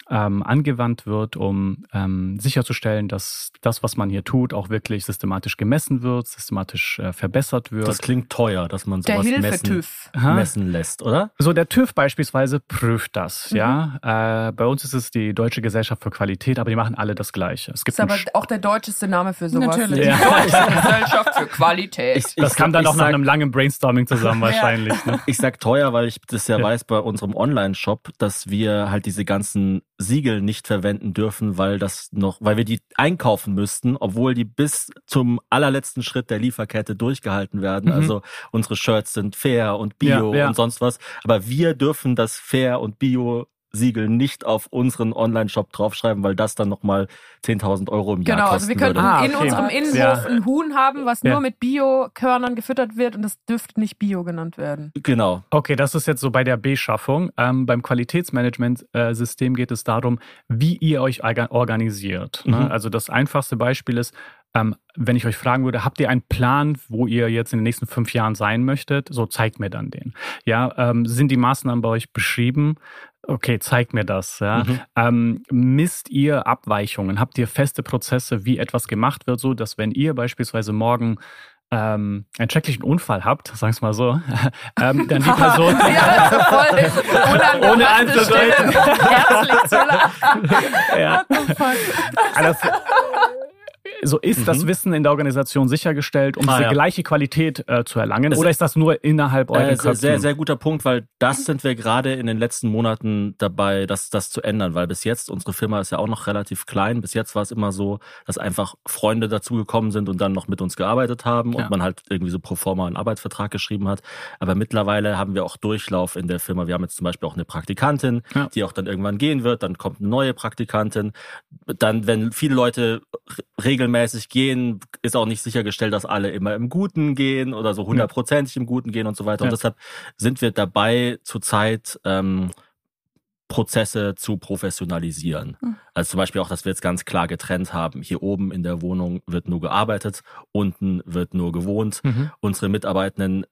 ähm, angewandt wird, um ähm, sicherzustellen, dass das, was man hier tut, auch wirklich systematisch gemessen wird, systematisch äh, verbessert wird. Das klingt teuer, dass man sowas der messen, messen lässt, oder? So, der TÜV beispielsweise prüft das, mhm. ja. Äh, bei uns ist es die Deutsche Gesellschaft für Qualität, aber die machen alle das Gleiche. Es gibt ist aber auch der deutscheste Name für sowas. Natürlich. Ja. Die Deutsche Gesellschaft für Qualität. Ich, das kam dann auch nach einem langen Brainstorming Brainstorming zusammen wahrscheinlich. Ne? Ich sag teuer, weil ich das ja, ja. weiß bei unserem Online-Shop, dass wir halt diese ganzen Siegel nicht verwenden dürfen, weil das noch, weil wir die einkaufen müssten, obwohl die bis zum allerletzten Schritt der Lieferkette durchgehalten werden. Mhm. Also unsere Shirts sind fair und bio ja, ja. und sonst was. Aber wir dürfen das fair und bio Siegel nicht auf unseren Online-Shop draufschreiben, weil das dann nochmal 10.000 Euro im Jahr genau, kosten Genau, also wir können ah, okay. in unserem Innenhof ja. ein Huhn haben, was ja. nur mit Bio-Körnern gefüttert wird und das dürfte nicht Bio genannt werden. Genau. Okay, das ist jetzt so bei der Beschaffung. Ähm, beim Qualitätsmanagement-System geht es darum, wie ihr euch organisiert. Ne? Mhm. Also das einfachste Beispiel ist, ähm, wenn ich euch fragen würde, habt ihr einen Plan, wo ihr jetzt in den nächsten fünf Jahren sein möchtet? So zeigt mir dann den. Ja, ähm, sind die Maßnahmen bei euch beschrieben? Okay, zeigt mir das. Ja. Mhm. Ähm, misst ihr Abweichungen? Habt ihr feste Prozesse, wie etwas gemacht wird, so dass wenn ihr beispielsweise morgen ähm, einen schrecklichen Unfall habt, sagen wir mal so, ähm, dann die Person ja, voll ohne anzudeuten, herzlich zu lachen. Ja. Also, so ist mhm. das Wissen in der Organisation sichergestellt, um ah, diese ja. gleiche Qualität äh, zu erlangen? Das oder ist das nur innerhalb eurer äh, Köpfen? Sehr, sehr guter Punkt, weil das sind wir gerade in den letzten Monaten dabei, das, das zu ändern, weil bis jetzt, unsere Firma ist ja auch noch relativ klein, bis jetzt war es immer so, dass einfach Freunde dazugekommen sind und dann noch mit uns gearbeitet haben ja. und man halt irgendwie so pro forma einen Arbeitsvertrag geschrieben hat. Aber mittlerweile haben wir auch Durchlauf in der Firma. Wir haben jetzt zum Beispiel auch eine Praktikantin, ja. die auch dann irgendwann gehen wird, dann kommt eine neue Praktikantin. Dann, wenn viele Leute regelmäßig regelmäßig gehen, ist auch nicht sichergestellt, dass alle immer im Guten gehen oder so hundertprozentig im Guten gehen und so weiter. Ja. Und deshalb sind wir dabei zurzeit ähm, Prozesse zu professionalisieren. Mhm. Also zum Beispiel auch, dass wir jetzt ganz klar getrennt haben. Hier oben in der Wohnung wird nur gearbeitet, unten wird nur gewohnt. Mhm. Unsere Mitarbeitenden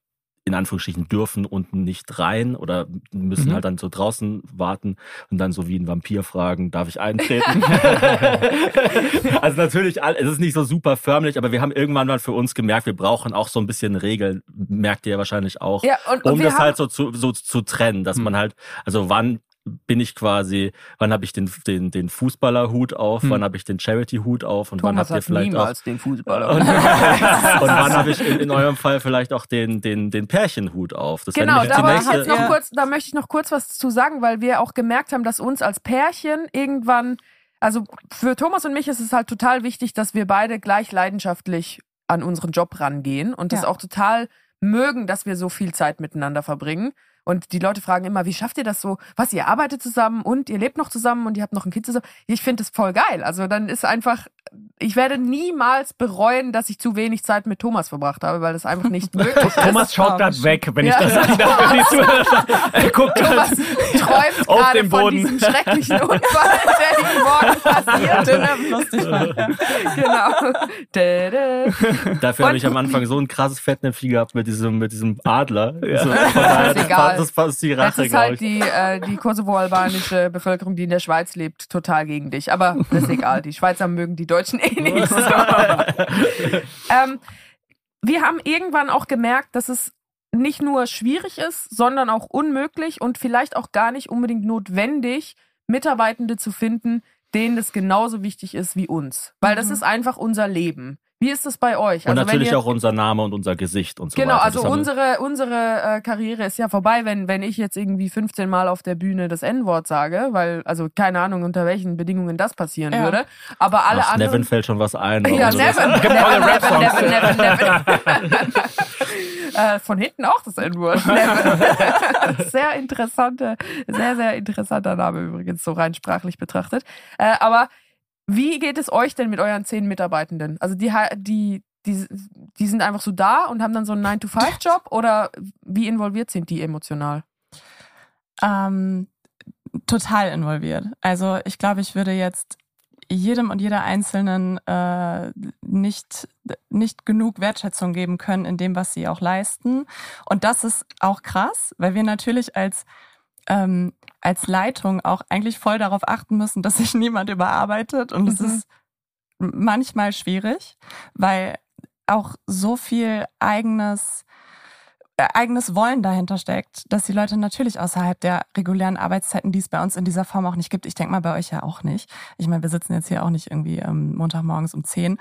in Anführungsstrichen dürfen unten nicht rein oder müssen mhm. halt dann so draußen warten und dann so wie ein Vampir fragen, darf ich eintreten? also natürlich, es ist nicht so super förmlich, aber wir haben irgendwann mal für uns gemerkt, wir brauchen auch so ein bisschen Regeln, merkt ihr ja wahrscheinlich auch, ja, und, und um das halt so zu, so zu trennen, dass mhm. man halt, also wann bin ich quasi, wann habe ich den, den, den Fußballerhut auf, Hm. wann habe ich den Charity-Hut auf und wann Thomas habt ihr vielleicht auch niemals den Fußballer. und, und wann habe ich in, in eurem Fall vielleicht auch den, den, den Pärchenhut auf? Das Genau, da, nächste. noch Ja. kurz, da möchte ich noch kurz was zu sagen, weil wir auch gemerkt haben, dass uns als Pärchen irgendwann, also für Thomas und mich ist es halt total wichtig, dass wir beide gleich leidenschaftlich an unseren Job rangehen und das Ja. auch total mögen, dass wir so viel Zeit miteinander verbringen. Und die Leute fragen immer, wie schafft ihr das so? Was, ihr arbeitet zusammen und ihr lebt noch zusammen und ihr habt noch ein Kind zusammen? Ich finde das voll geil. Also dann ist einfach, ich werde niemals bereuen, dass ich zu wenig Zeit mit Thomas verbracht habe, weil das einfach nicht möglich ist. Thomas schaut gerade weg, wenn Ja. ich das sagen darf. die Zuhörer. Er guckt Thomas träumt auf gerade dem von Boden. diesem schrecklichen Unfall, der ihm morgen passiert. Den er lustig fand, ja. genau. Dafür habe ich am Anfang so ein krasses Fettnäpfchen gehabt mit diesem, mit diesem Adler. So, von daher, Ist das, egal. Das war die Rache, ist glaube halt ich. die, äh, die kosovo-albanische Bevölkerung, die in der Schweiz lebt, total gegen dich. Aber das ist egal. Die Schweizer mögen die Deutschen eh nicht so. ähm, wir haben irgendwann auch gemerkt, dass es nicht nur schwierig ist, sondern auch unmöglich und vielleicht auch gar nicht unbedingt notwendig, Mitarbeitende zu finden, denen es genauso wichtig ist wie uns. Weil das Mhm. ist einfach unser Leben. Wie ist es bei euch? Und Also wenn natürlich ihr- auch unser Name und unser Gesicht und so Genau, weiter. also haben wir- unsere, unsere äh, Karriere ist ja vorbei, wenn, wenn ich jetzt irgendwie 15 Mal auf der Bühne das N-Wort sage, weil, also keine Ahnung, unter welchen Bedingungen das passieren Ja. würde. Aber alle Ach, anderen. Nevin fällt schon was ein. ja, Also das- Nevin. Nevin, Nevin. Nevin, Nevin, Nevin. äh, von hinten auch das N-Wort. Sehr interessante, sehr, sehr interessanter Name übrigens, so rein sprachlich betrachtet. Äh, aber wie geht es euch denn mit euren zehn Mitarbeitenden? Also die, die, die, die sind einfach so da und haben dann so einen 9-to-5-Job oder wie involviert sind die emotional? Ähm, total involviert. Also ich glaube, ich würde jetzt jedem und jeder Einzelnen äh, nicht, nicht genug Wertschätzung geben können in dem, was sie auch leisten. Und das ist auch krass, weil wir natürlich als, ähm, als Leitung auch eigentlich voll darauf achten müssen, dass sich niemand überarbeitet. Und es Mhm. ist manchmal schwierig, weil auch so viel eigenes äh, eigenes Wollen dahinter steckt, dass die Leute natürlich außerhalb der regulären Arbeitszeiten, die es bei uns in dieser Form auch nicht gibt, ich denke mal bei euch ja auch nicht. Ich meine, wir sitzen jetzt hier auch nicht irgendwie ähm, Montagmorgens um 10.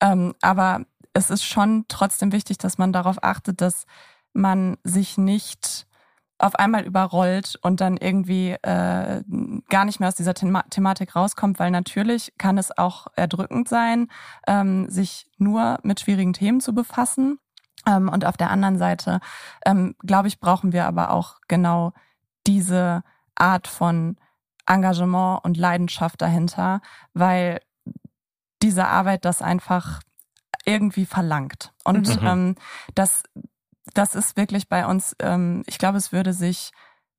Ähm, aber es ist schon trotzdem wichtig, dass man darauf achtet, dass man sich nicht auf einmal überrollt und dann irgendwie äh, gar nicht mehr aus dieser Thema Thematik rauskommt, weil natürlich kann es auch erdrückend sein, ähm, sich nur mit schwierigen Themen zu befassen. Ähm, und auf der anderen Seite, ähm, glaube ich, brauchen wir aber auch genau diese Art von Engagement und Leidenschaft dahinter, weil diese Arbeit das einfach irgendwie verlangt. Und Mhm. ähm, das, das ist wirklich bei uns, ähm, ich glaube, es würde sich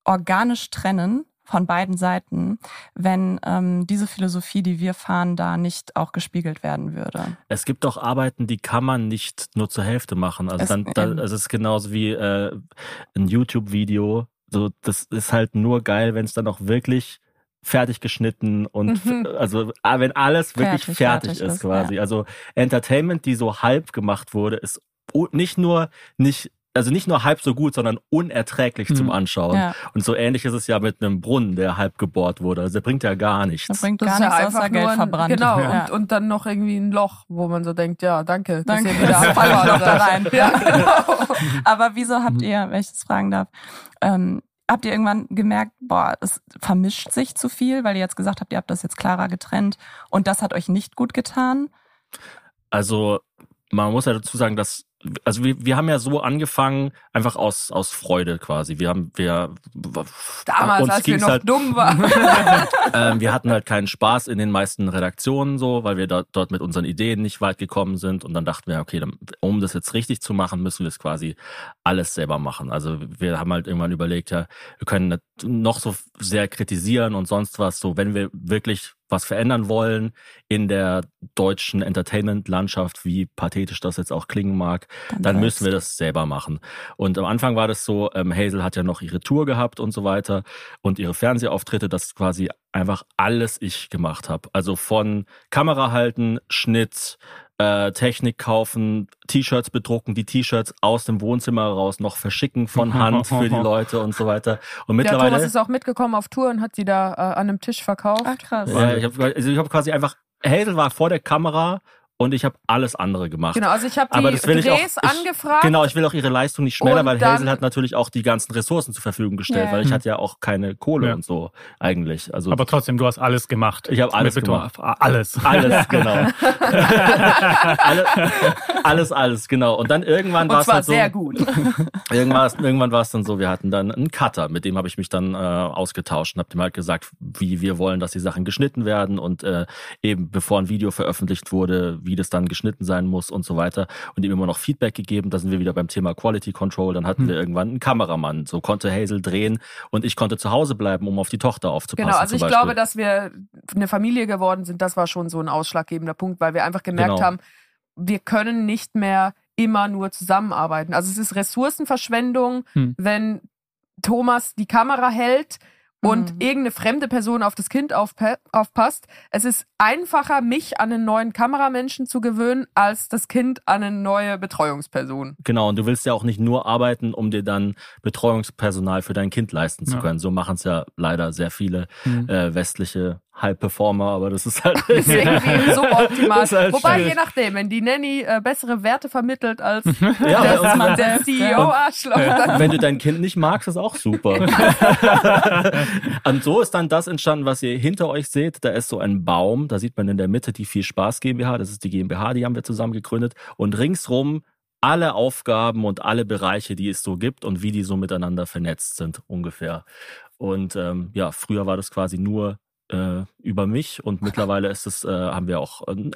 organisch trennen von beiden Seiten, wenn ähm, diese Philosophie, die wir fahren, da nicht auch gespiegelt werden würde. Es gibt auch Arbeiten, die kann man nicht nur zur Hälfte machen. Also Es- dann, da, ähm. es ist genauso wie äh, ein YouTube-Video. So, das ist halt nur geil, wenn es dann auch wirklich fertig geschnitten und Mhm. also ah, wenn alles wirklich Fertig, fertig, fertig ist ist, quasi. Also Entertainment, die so halb gemacht wurde, ist nicht nur nicht also nicht nur halb so gut, sondern unerträglich Mhm. zum Anschauen. Ja, Und so ähnlich ist es ja mit einem Brunnen, der halb gebohrt wurde. Also der bringt ja gar nichts. das bringt Das gar ist ja nichts einfach außer Geld nur ein, verbrannt. Genau, Ja. und, und dann noch irgendwie ein Loch, wo man so denkt, ja, danke, dass Danke. ihr wieder da rein. Ja, genau. Aber wieso habt ihr, wenn ich das fragen darf, ähm, habt ihr irgendwann gemerkt, boah, es vermischt sich zu viel, weil ihr jetzt gesagt habt, ihr habt das jetzt klarer getrennt und das hat euch nicht gut getan? Also man muss ja dazu sagen, dass also wir, wir haben ja so angefangen, einfach aus aus Freude quasi. Wir haben wir Damals, uns als wir noch halt, dumm waren. ähm, wir hatten halt keinen Spaß in den meisten Redaktionen so, weil wir dort, dort mit unseren Ideen nicht weit gekommen sind und dann dachten wir, okay, dann, um das jetzt richtig zu machen, müssen wir es quasi alles selber machen. Also wir haben halt irgendwann überlegt, ja, wir können noch so sehr kritisieren und sonst was, so wenn wir wirklich was verändern wollen in der deutschen Entertainment-Landschaft, wie pathetisch das jetzt auch klingen mag, dann soll's. müssen wir das selber machen. Und am Anfang war das so, ähm, Hazel hat ja noch ihre Tour gehabt und so weiter und ihre Fernsehauftritte, das quasi einfach alles ich gemacht habe. Also von Kamera halten, Schnitt, äh, Technik kaufen, T-Shirts bedrucken, die T-Shirts aus dem Wohnzimmer raus noch verschicken von Hand für die Leute und so weiter. Und Ja, mittlerweile. Thomas ist auch mitgekommen auf Tour und hat sie da äh, an einem Tisch verkauft. Ach krass. ja, ich habe also ich hab quasi einfach, Hazel war vor der Kamera und ich habe alles andere gemacht. Genau, also ich habe Aber die das will ich auch- Drehs ich- angefragt. Genau, ich will auch ihre Leistung nicht schmälern, weil Hazel hat natürlich auch die ganzen Ressourcen zur Verfügung gestellt, Ja. weil ich hatte ja auch keine Kohle Ja. und so eigentlich. Also Aber trotzdem, du hast alles gemacht. Ich hab alles gemacht. Alles. alles, genau. alles, alles, alles, genau. Und dann irgendwann war und es halt so, sehr gut. irgendwann, irgendwann war es dann so, wir hatten dann einen Cutter, mit dem habe ich mich dann äh, ausgetauscht und habe dem halt gesagt, wie wir wollen, dass die Sachen geschnitten werden und äh, eben bevor ein Video veröffentlicht wurde, wie das dann geschnitten sein muss und so weiter und ihm immer noch Feedback gegeben. Da sind wir wieder beim Thema Quality Control. Dann hatten wir irgendwann einen Kameramann. So konnte Hazel drehen und ich konnte zu Hause bleiben, um auf die Tochter aufzupassen. Genau, also zum ich Beispiel. glaube, dass wir eine Familie geworden sind, das war schon so ein ausschlaggebender Punkt, weil wir einfach gemerkt Genau. haben, wir können nicht mehr immer nur zusammenarbeiten. Also es ist Ressourcenverschwendung, Hm. wenn Thomas die Kamera hält und Mhm. irgendeine fremde Person auf das Kind aufpa aufpasst. Es ist einfacher, mich an einen neuen Kameramenschen zu gewöhnen, als das Kind an eine neue Betreuungsperson. Genau, und du willst ja auch nicht nur arbeiten, um dir dann Betreuungspersonal für dein Kind leisten zu Ja. können. So machen es ja leider sehr viele Mhm. äh, westliche High-Performer, aber das ist halt Das ist irgendwie suboptimal. Halt Wobei, schwierig. je nachdem, wenn die Nanny äh, bessere Werte vermittelt als ja, der, und, man der CEO-Arschloch, wenn du dein Kind nicht magst, ist auch super. und so ist dann das entstanden, was ihr hinter euch seht. Da ist so ein Baum, da sieht man in der Mitte die Viel Spaß GmbH, das ist die GmbH, die haben wir zusammen gegründet. Und ringsrum alle Aufgaben und alle Bereiche, die es so gibt und wie die so miteinander vernetzt sind ungefähr. Und ähm, ja, früher war das quasi nur äh, über mich und mittlerweile ist es, äh, haben wir auch äh,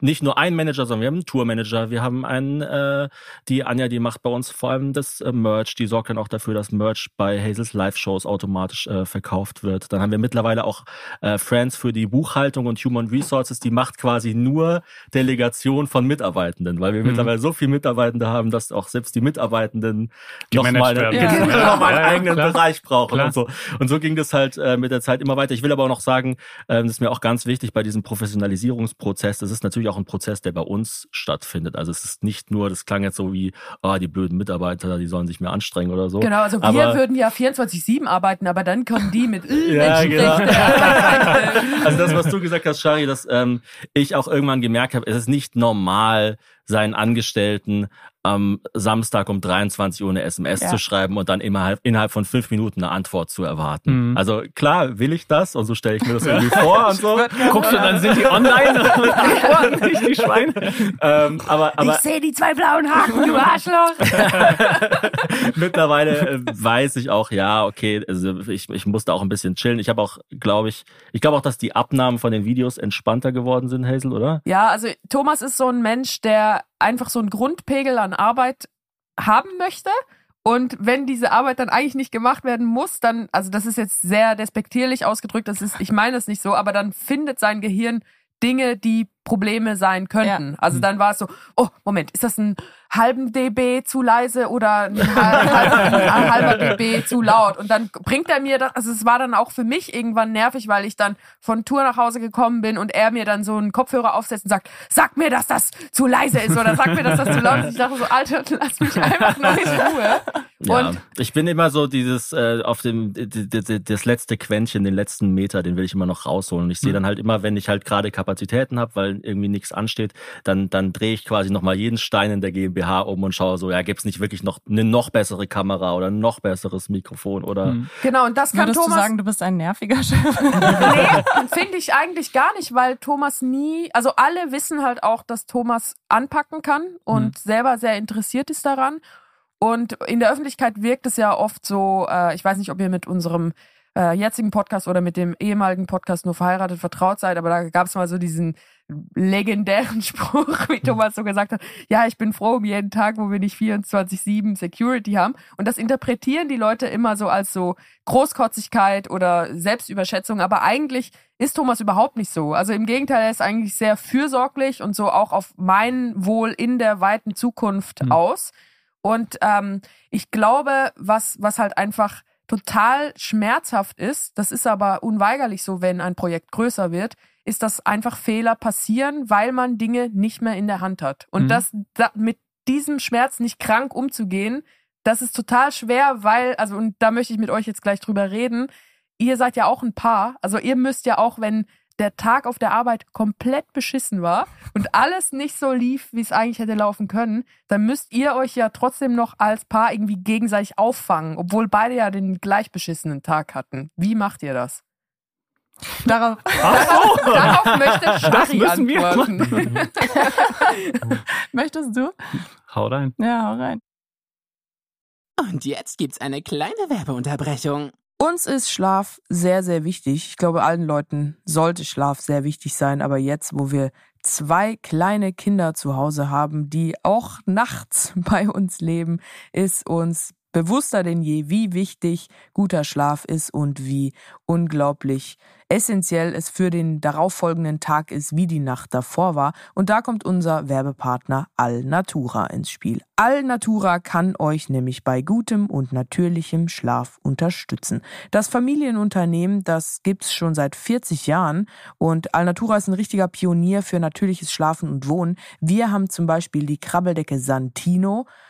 nicht nur einen Manager, sondern wir haben einen Tourmanager, wir haben einen, äh, die Anja, die macht bei uns vor allem das äh, Merch, die sorgt dann auch dafür, dass Merch bei Hazels Live-Shows automatisch äh, verkauft wird. Dann haben wir mittlerweile auch äh, Friends für die Buchhaltung und Human Resources, die macht quasi nur Delegation von Mitarbeitenden, weil wir Mhm. mittlerweile so viele Mitarbeitende haben, dass auch selbst die Mitarbeitenden Gemanagt nochmal werden. einen, Ja. noch mal einen ja, eigenen klar. Bereich brauchen Klar. und so. Und so ging das halt äh, mit der Zeit immer weiter. Ich will aber auch noch sagen, ähm, das ist mir auch ganz wichtig bei diesem Professionalisierungsprozess. Das ist natürlich auch ein Prozess, der bei uns stattfindet. Also es ist nicht nur, das klang jetzt so wie, ah, die blöden Mitarbeiter, die sollen sich mehr anstrengen oder so. Genau, also wir Aber- würden ja 24-7 arbeiten, aber dann kommen die mit äh, Ja, genau. Also das, was du gesagt hast, Shari, dass ähm, ich auch irgendwann gemerkt habe, es ist nicht normal, seinen Angestellten am Samstag um 23 Uhr eine SMS Ja. zu schreiben und dann innerhalb, innerhalb von fünf Minuten eine Antwort zu erwarten. Mhm. Also klar will ich das und so stelle ich mir das irgendwie vor und so. Guckst du, dann sind die online und antworten nicht die Schweine. Ähm, aber aber sehe die zwei blauen Haken, du Arschloch. mittlerweile äh, weiß ich auch, ja, okay, also ich, ich musste auch ein bisschen chillen. Ich habe auch, glaube ich, ich glaube auch, dass die Abnahmen von den Videos entspannter geworden sind, Hazel, oder? Ja, also Thomas ist so ein Mensch, der einfach so einen Grundpegel an Arbeit haben möchte. Und wenn diese Arbeit dann eigentlich nicht gemacht werden muss, dann, also das ist jetzt sehr despektierlich ausgedrückt, das ist, ich meine es nicht so, aber dann findet sein Gehirn Dinge, die Probleme sein könnten. Also dann war es so, oh, Moment, ist das ein halben dB zu leise oder ein, halb, halb, ein halber dB zu laut? Und dann bringt er mir das, also es war dann auch für mich irgendwann nervig, weil ich dann von Tour nach Hause gekommen bin und er mir dann so einen Kopfhörer aufsetzt und sagt, sag mir, dass das zu leise ist oder sag mir, dass das zu laut ist. Ich dachte so, Alter, lass mich einfach nur in Ruhe. Ja, Und ich bin immer so dieses äh, auf dem das letzte Quäntchen, den letzten Meter, den will ich immer noch rausholen. Und ich sehe dann halt immer, wenn ich halt gerade Kapazitäten habe, weil irgendwie nichts ansteht, dann dann drehe ich quasi noch mal jeden Stein in der GmbH um und schaue so, ja, gibt's nicht wirklich noch eine noch bessere Kamera oder ein noch besseres Mikrofon oder genau, und das kann Würdest Thomas. du sagen, du bist ein nerviger Chef? Nee, finde ich eigentlich gar nicht, weil Thomas nie, also alle wissen halt auch, dass Thomas anpacken kann und selber sehr interessiert ist daran. Und in der Öffentlichkeit wirkt es ja oft so, äh, ich weiß nicht, ob ihr mit unserem äh, jetzigen Podcast oder mit dem ehemaligen Podcast nur verheiratet vertraut seid, aber da gab es mal so diesen legendären Spruch, wie Thomas so gesagt hat, ja, ich bin froh um jeden Tag, wo wir nicht 24-7 Security haben. Und das interpretieren die Leute immer so als so Großkotzigkeit oder Selbstüberschätzung, aber eigentlich ist Thomas überhaupt nicht so. Also im Gegenteil, er ist eigentlich sehr fürsorglich und so auch auf mein Wohl in der weiten Zukunft Mhm. aus. Und ähm, ich glaube, was, was halt einfach total schmerzhaft ist, das ist aber unweigerlich so, wenn ein Projekt größer wird, ist, dass einfach Fehler passieren, weil man Dinge nicht mehr in der Hand hat. Und Mhm. das, da, mit diesem Schmerz nicht krank umzugehen, das ist total schwer, weil, also, und da möchte ich mit euch jetzt gleich drüber reden. Ihr seid ja auch ein Paar. Also, ihr müsst ja auch, wenn der Tag auf der Arbeit komplett beschissen war und alles nicht so lief, wie es eigentlich hätte laufen können, dann müsst ihr euch ja trotzdem noch als Paar irgendwie gegenseitig auffangen, obwohl beide ja den gleich beschissenen Tag hatten. Wie macht ihr das? Darauf, Darauf möchte Shari müssen wir antworten. möchtest du? Hau rein. Ja, hau rein. Und jetzt gibt's eine kleine Werbeunterbrechung. Uns ist Schlaf sehr, sehr wichtig. Ich glaube, allen Leuten sollte Schlaf sehr wichtig sein. Aber jetzt, wo wir zwei kleine Kinder zu Hause haben, die auch nachts bei uns leben, ist uns bewusster denn je, wie wichtig guter Schlaf ist und wie unglaublich essentiell es für den darauffolgenden Tag ist, wie die Nacht davor war. Und da kommt unser Werbepartner Alnatura ins Spiel. Alnatura kann euch nämlich bei gutem und natürlichem Schlaf unterstützen. Das Familienunternehmen, das gibt's schon seit 40 Jahren und Alnatura ist ein richtiger Pionier für natürliches Schlafen und Wohnen. Wir haben zum Beispiel die Krabbeldecke Santino,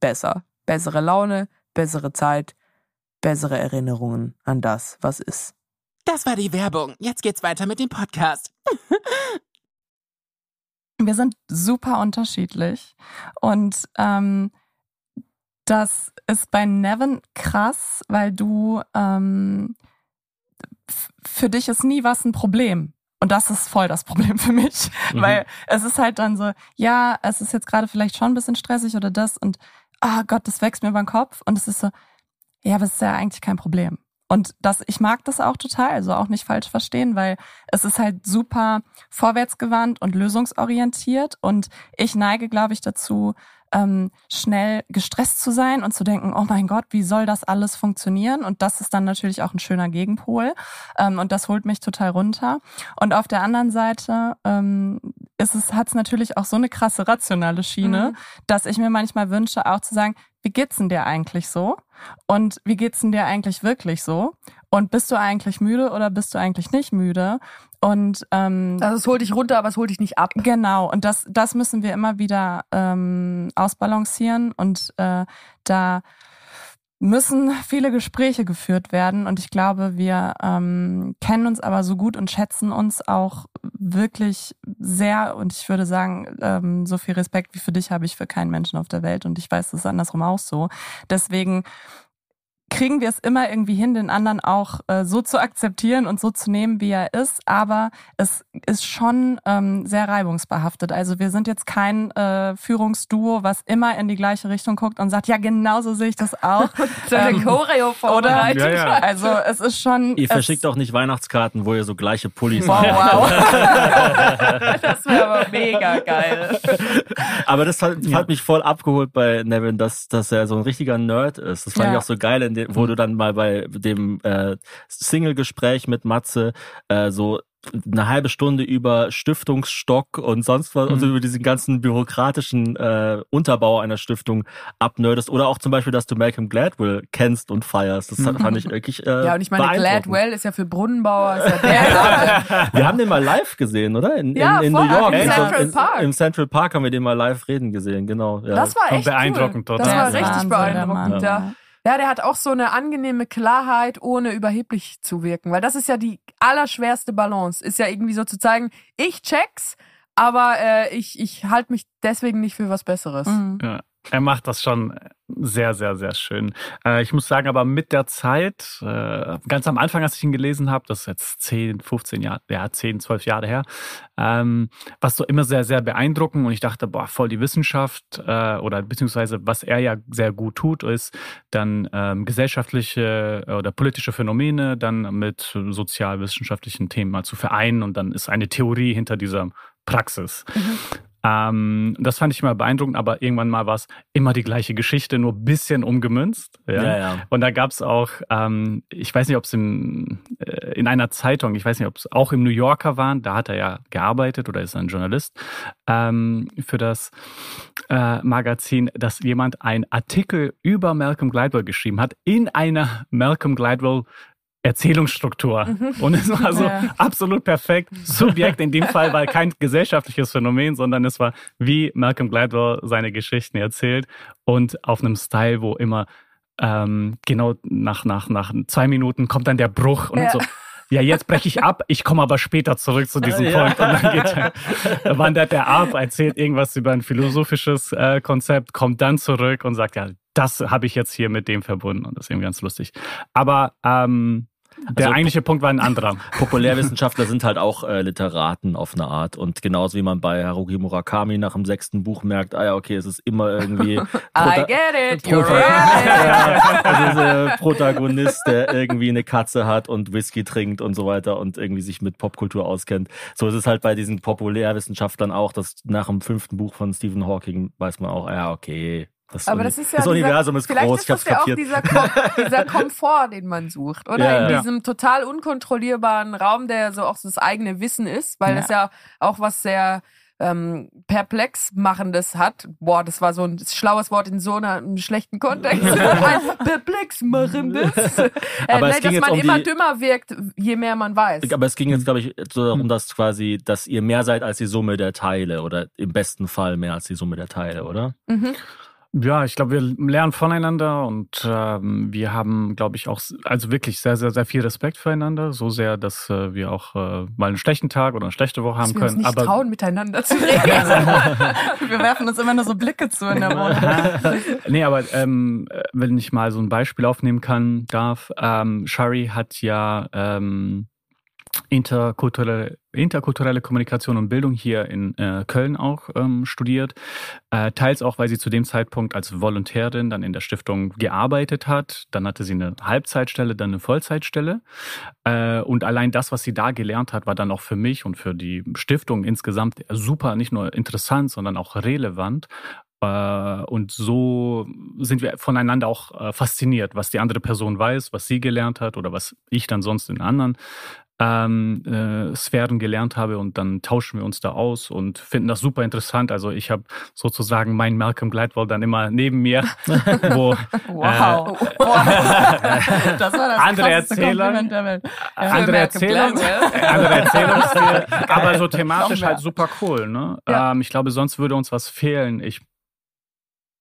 besser. Bessere Laune, bessere Zeit, bessere Erinnerungen an das, was ist. Das war die Werbung. Jetzt geht's weiter mit dem Podcast. Wir sind super unterschiedlich. Und ähm, das ist bei Nevin krass, weil du ähm, für dich ist nie was ein Problem. Und das ist voll das Problem für mich. Mhm. Weil es ist halt dann so, ja, es ist jetzt gerade vielleicht schon ein bisschen stressig oder das und ah Gott, das wächst mir über den Kopf. Und es ist so, ja, aber es ist ja eigentlich kein Problem. Und das, ich mag das auch total, also auch nicht falsch verstehen, weil es ist halt super vorwärtsgewandt und lösungsorientiert. Und ich neige, glaube ich, dazu, ähm, schnell gestresst zu sein und zu denken, oh mein Gott, wie soll das alles funktionieren? Und das ist dann natürlich auch ein schöner Gegenpol. Ähm, und das holt mich total runter. Und auf der anderen Seite ähm, ist es, hat es natürlich auch so eine krasse rationale Schiene, Mhm. dass ich mir manchmal wünsche, auch zu sagen, wie geht's denn dir eigentlich so? Und wie geht's denn dir eigentlich wirklich so? Und bist du eigentlich müde oder bist du eigentlich nicht müde? Und ähm, Also es holt dich runter, aber es holt dich nicht ab. Genau, und das, das müssen wir immer wieder ähm, ausbalancieren und äh, da müssen viele Gespräche geführt werden. Und ich glaube, wir ähm, kennen uns aber so gut und schätzen uns auch wirklich sehr. Und ich würde sagen, ähm, so viel Respekt wie für dich habe ich für keinen Menschen auf der Welt. Und ich weiß, das ist andersrum auch so. Deswegen kriegen wir es immer irgendwie hin, den anderen auch äh, so zu akzeptieren und so zu nehmen, wie er ist. Aber es ist schon ähm, sehr reibungsbehaftet. Also wir sind jetzt kein äh, Führungsduo, was immer in die gleiche Richtung guckt und sagt, ja, genauso sehe ich das auch. So eine Choreo oder? Ja, ja. Also es ist schon. Ihr verschickt auch nicht Weihnachtskarten, wo ihr so gleiche Pullis Wow, habt. wow. Das wäre aber mega geil. Aber das hat, hat mich voll abgeholt bei Nevin, dass, dass er so ein richtiger Nerd ist. Das fand Ja. ich auch so geil, in dem, wo du dann mal bei dem äh, Single-Gespräch mit Matze äh, so eine halbe Stunde über Stiftungsstock und sonst was, also über diesen ganzen bürokratischen äh, Unterbau einer Stiftung abnerdest. Oder auch zum Beispiel, dass du Malcolm Gladwell kennst und feierst. Das fand ich wirklich äh, Ja, und ich meine. Gladwell ist ja für Brunnenbauer, ist ja der. Wir haben den mal live gesehen, oder? In, Ja, in, in voll, New York. im Central in, Park. Im Central Park haben wir den mal live reden gesehen, genau. Ja. Das war echt beeindruckend cool. dort. Das Ja, war ist richtig beeindruckend, ja. Ja, der hat auch so eine angenehme Klarheit, ohne überheblich zu wirken. Weil das ist ja die allerschwerste Balance. Ist ja irgendwie so zu zeigen, ich check's, aber äh, ich, ich halte mich deswegen nicht für was Besseres. Mhm. Ja, er macht das schon sehr, sehr, sehr schön. Äh, ich muss sagen, aber mit der Zeit, äh, ganz am Anfang, als ich ihn gelesen habe, das ist jetzt 10, 15 Jahre, ja, 10, 12 Jahre her, ähm, war es so immer sehr, sehr beeindruckend und ich dachte, boah, voll die Wissenschaft äh, oder beziehungsweise was er ja sehr gut tut, ist dann ähm, gesellschaftliche oder politische Phänomene dann mit sozialwissenschaftlichen Themen mal zu vereinen und dann ist eine Theorie hinter dieser Praxis. Ähm, das fand ich immer beeindruckend, aber irgendwann mal war es immer die gleiche Geschichte, nur ein bisschen umgemünzt. Ja. Ja, ja. Und da gab es auch, ähm, ich weiß nicht, ob es in, äh, in einer Zeitung, ich weiß nicht, ob es auch im New Yorker waren, da hat er ja gearbeitet oder ist ein Journalist ähm, für das äh, Magazin, dass jemand einen Artikel über Malcolm Gladwell geschrieben hat in einer Malcolm Gladwell Erzählungsstruktur. Und es war so Ja. absolut perfekt. Subjekt in dem Fall war kein gesellschaftliches Phänomen, sondern es war, wie Malcolm Gladwell seine Geschichten erzählt und auf einem Style, wo immer ähm, genau nach, nach, nach zwei Minuten kommt dann der Bruch und Ja. so. Ja, jetzt breche ich ab, ich komme aber später zurück zu diesem Ja. Punkt. Und dann geht er, wandert er ab, erzählt irgendwas über ein philosophisches äh, Konzept, kommt dann zurück und sagt, ja, das habe ich jetzt hier mit dem verbunden und das ist irgendwie ganz lustig. Aber ähm, der Also- eigentliche Punkt war ein anderer. Populärwissenschaftler sind halt auch äh, Literaten auf eine Art. Und genauso wie man bei Haruki Murakami nach dem sechsten Buch merkt, ah ja, okay, es ist immer irgendwie I get it, you're Prota- right. ja, also dieser Protagonist, der irgendwie eine Katze hat und Whisky trinkt und so weiter und irgendwie sich mit Popkultur auskennt. So ist es halt bei diesen Populärwissenschaftlern auch, dass nach dem fünften Buch von Stephen Hawking weiß man auch, ah ja, okay. Das, Aber Uni- das ist ja das Universum dieser, ist vielleicht groß, ist ich das ja auch kapiert. dieser, Kom dieser Komfort, den man sucht, oder? Ja, In ja. diesem total unkontrollierbaren Raum, der so auch so das eigene Wissen ist, weil Ja. es ja auch was sehr ähm, perplex machendes hat. Boah, das war so ein schlaues Wort in so einem schlechten Kontext. ein perplex machendes. Äh, Aber es ne, ging dass jetzt man um immer die- dümmer wirkt, je mehr man weiß. Aber es ging jetzt, glaube ich, so darum, dass quasi, dass ihr mehr seid als die Summe der Teile oder im besten Fall mehr als die Summe der Teile, oder? Mhm. Ja, ich glaube, wir lernen voneinander und ähm, wir haben, glaube ich, auch also wirklich sehr, sehr, sehr viel Respekt füreinander. So sehr, dass äh, wir auch äh, mal einen schlechten Tag oder eine schlechte Woche Dass haben wir uns können. nicht Aber trauen, miteinander zu reden. Wir werfen uns immer nur so Blicke zu in der Wohnung. nee, aber ähm, äh, wenn ich mal so ein Beispiel aufnehmen kann, darf, ähm, Shari hat ja ähm, interkulturelle, interkulturelle Kommunikation und Bildung hier in äh, Köln auch ähm, studiert. Äh, teils auch, weil sie zu dem Zeitpunkt als Volontärin dann in der Stiftung gearbeitet hat. Dann hatte sie eine Halbzeitstelle, dann eine Vollzeitstelle. Äh, und allein das, was sie da gelernt hat, war dann auch für mich und für die Stiftung insgesamt super, nicht nur interessant, sondern auch relevant. Äh, Und so sind wir voneinander auch äh, fasziniert, was die andere Person weiß, was sie gelernt hat oder was ich dann sonst in anderen ähm, äh, Sphären gelernt habe und dann tauschen wir uns da aus und finden das super interessant. Also ich habe sozusagen meinen Malcolm Gladwell dann immer neben mir, wo Wow. Äh, das war das Andere Erzähler. Ja. andere äh, andere Erzählungsstil, aber so thematisch halt super cool. Ne? Ja. Ähm, ich glaube, sonst würde uns was fehlen. Ich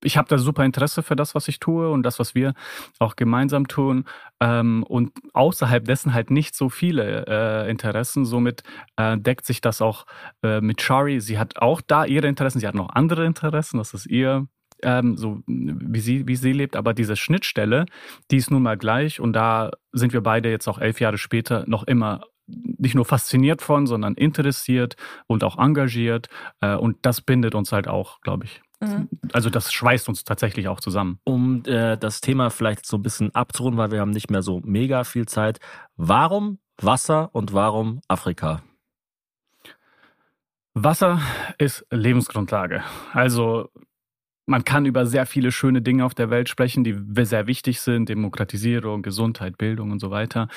ich habe da super Interesse für das, was ich tue und das, was wir auch gemeinsam tun. Ähm, und außerhalb dessen halt nicht so viele äh, Interessen. Somit äh, deckt sich das auch äh, mit Shari. Sie hat auch da ihre Interessen. Sie hat noch andere Interessen. Das ist ihr ähm, so wie sie, wie sie lebt, aber diese Schnittstelle, die ist nun mal gleich und da sind wir beide jetzt auch elf Jahre später noch immer nicht nur fasziniert von, sondern interessiert und auch engagiert. Äh, und das bindet uns halt auch, glaube ich. Mhm. Also das schweißt uns tatsächlich auch zusammen. Um äh, das Thema vielleicht so ein bisschen abzurunden, weil wir haben nicht mehr so mega viel Zeit. Warum Wasser und warum Afrika? Wasser ist Lebensgrundlage. Also man kann über sehr viele schöne Dinge auf der Welt sprechen, die sehr wichtig sind, Demokratisierung, Gesundheit, Bildung und so weiter.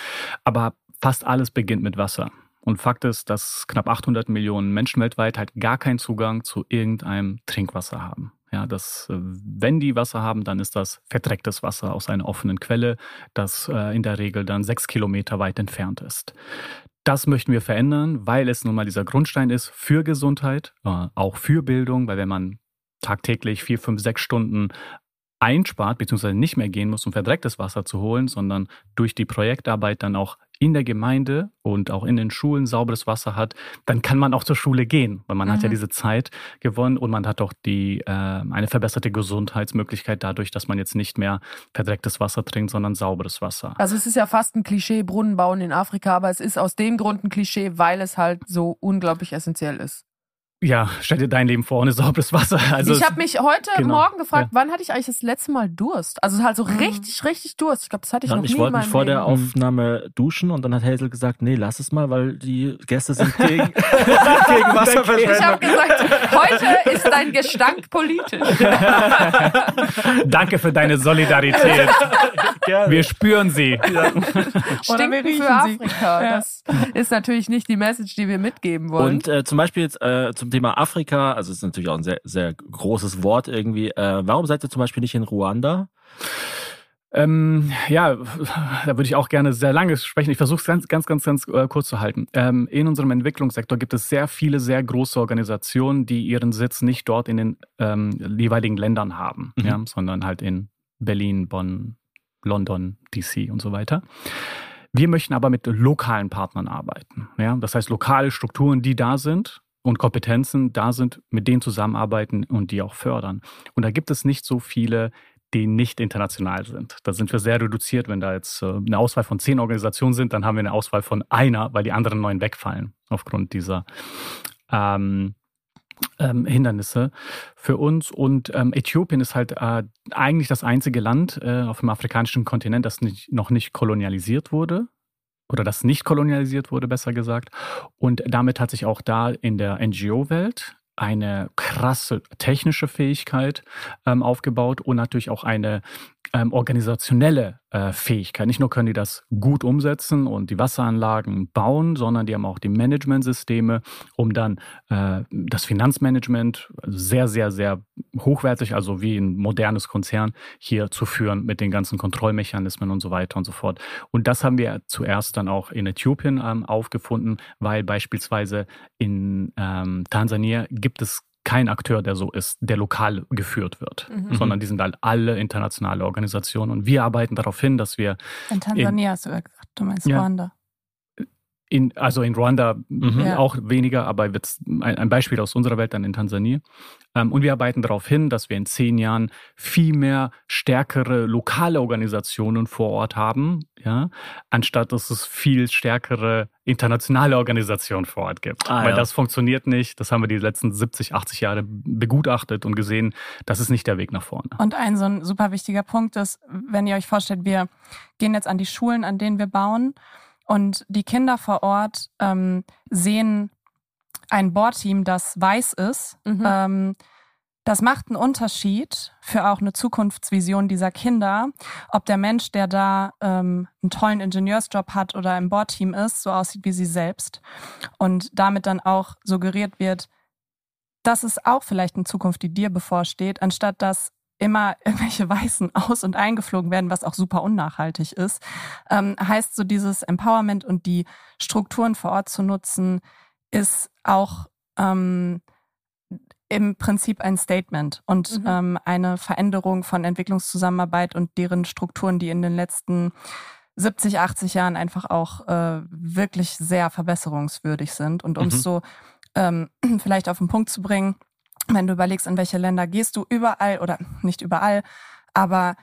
Aber fast alles beginnt mit Wasser. Und Fakt ist, dass knapp 800 Millionen Menschen weltweit halt gar keinen Zugang zu irgendeinem Trinkwasser haben. Ja, das, äh, wenn die Wasser haben, dann ist das verdrecktes Wasser aus einer offenen Quelle, das äh, in der Regel dann sechs Kilometer weit entfernt ist. Das möchten wir verändern, weil es nun mal dieser Grundstein ist für Gesundheit, äh, auch für Bildung, weil wenn man tagtäglich vier, fünf, sechs Stunden einspart, beziehungsweise nicht mehr gehen muss, um verdrecktes Wasser zu holen, sondern durch die Projektarbeit dann auch in der Gemeinde und auch in den Schulen sauberes Wasser hat, dann kann man auch zur Schule gehen, weil man mhm. hat ja mhm. diese Zeit gewonnen und man hat auch die äh, eine verbesserte Gesundheitsmöglichkeit dadurch, dass man jetzt nicht mehr verdrecktes Wasser trinkt, sondern sauberes Wasser. Also es ist ja fast ein Klischee, Brunnen bauen in Afrika, aber es ist aus dem Grund ein Klischee, weil es halt so unglaublich essentiell ist. Ja, stell dir dein Leben vor ohne sauberes Wasser. Also ich habe mich heute genau. Morgen gefragt, ja. wann hatte ich eigentlich das letzte Mal Durst? Also halt so mhm. richtig, richtig Durst. Ich glaube, das hatte ich ja, noch ich nie. Ich wollte mich vor Leben. der Aufnahme duschen und dann hat Hazel gesagt, nee, lass es mal, weil die Gäste sind gegen, gegen Wasserverschwendung. Ich habe gesagt, heute ist dein Gestank politisch. Danke für deine Solidarität. Wir spüren sie. Ja. Stinken für Afrika. Das ist natürlich nicht die Message, die wir mitgeben wollen. Und äh, zum Beispiel jetzt äh, zum Thema Afrika, also es ist natürlich auch ein sehr, sehr großes Wort irgendwie. Äh, warum seid ihr zum Beispiel nicht in Ruanda? Ähm, ja, da würde ich auch gerne sehr lange sprechen. Ich versuche es ganz, ganz, ganz, ganz äh, kurz zu halten. Ähm, in unserem Entwicklungssektor gibt es sehr viele, sehr große Organisationen, die ihren Sitz nicht dort in den ähm, jeweiligen Ländern haben, mhm. ja, sondern halt in Berlin, Bonn, London, DC und so weiter. Wir möchten aber mit lokalen Partnern arbeiten. Ja? Das heißt, lokale Strukturen, die da sind und Kompetenzen da sind, mit denen zusammenarbeiten und die auch fördern. Und da gibt es nicht so viele, die nicht international sind. Da sind wir sehr reduziert. Wenn da jetzt äh, eine Auswahl von zehn Organisationen sind, dann haben wir eine Auswahl von einer, weil die anderen neun wegfallen aufgrund dieser ähm, ähm, Hindernisse für uns. Und ähm, Äthiopien ist halt äh, eigentlich das einzige Land äh, auf dem afrikanischen Kontinent, das nicht, noch nicht kolonialisiert wurde oder das nicht kolonialisiert wurde, besser gesagt. Und damit hat sich auch da in der NGO-Welt eine krasse technische Fähigkeit ähm, aufgebaut und natürlich auch eine ähm, organisationelle äh, Fähigkeit. Nicht nur können die das gut umsetzen und die Wasseranlagen bauen, sondern die haben auch die Managementsysteme, um dann äh, das Finanzmanagement sehr, sehr, sehr hochwertig, also wie ein modernes Konzern, hier zu führen mit den ganzen Kontrollmechanismen und so weiter und so fort. Und das haben wir zuerst dann auch in Äthiopien ähm, aufgefunden, weil beispielsweise in ähm, Tansania gibt es kein Akteur, der so ist, der lokal geführt wird, mhm. sondern die sind halt alle internationale Organisationen. Und wir arbeiten darauf hin, dass wir. In Tansania in, hast du gesagt, du meinst ja, Ruanda. In, also in Ruanda mhm. ja. auch weniger, aber jetzt ein, Beispiel aus unserer Welt dann in Tansania. Ähm, und wir arbeiten darauf hin, dass wir in zehn Jahren viel mehr stärkere lokale Organisationen vor Ort haben, ja, anstatt dass es viel stärkere internationale Organisationen vor Ort gibt. Ah, Weil ja. das funktioniert nicht. Das haben wir die letzten 70, 80 Jahre begutachtet und gesehen, das ist nicht der Weg nach vorne. Und ein so ein super wichtiger Punkt ist, wenn ihr euch vorstellt, wir gehen jetzt an die Schulen, an denen wir bauen und die Kinder vor Ort ähm, sehen ein Bohrteam, das weiß ist. Mhm. Ähm, das macht einen Unterschied für auch eine Zukunftsvision dieser Kinder, ob der Mensch, der da ähm, einen tollen Ingenieursjob hat oder im Bohrteam ist, so aussieht wie sie selbst. Und damit dann auch suggeriert wird, das ist auch vielleicht eine Zukunft, die dir bevorsteht, anstatt dass immer irgendwelche Weißen aus- und eingeflogen werden, was auch super unnachhaltig ist, ähm, heißt so dieses Empowerment und die Strukturen vor Ort zu nutzen, ist auch ähm, im Prinzip ein Statement und mhm. ähm, eine Veränderung von Entwicklungszusammenarbeit und deren Strukturen, die in den letzten 70, 80 Jahren einfach auch äh, wirklich sehr verbesserungswürdig sind. Und um es mhm. so ähm, vielleicht auf den Punkt zu bringen, wenn du überlegst, in welche Länder gehst du, überall oder nicht überall, aber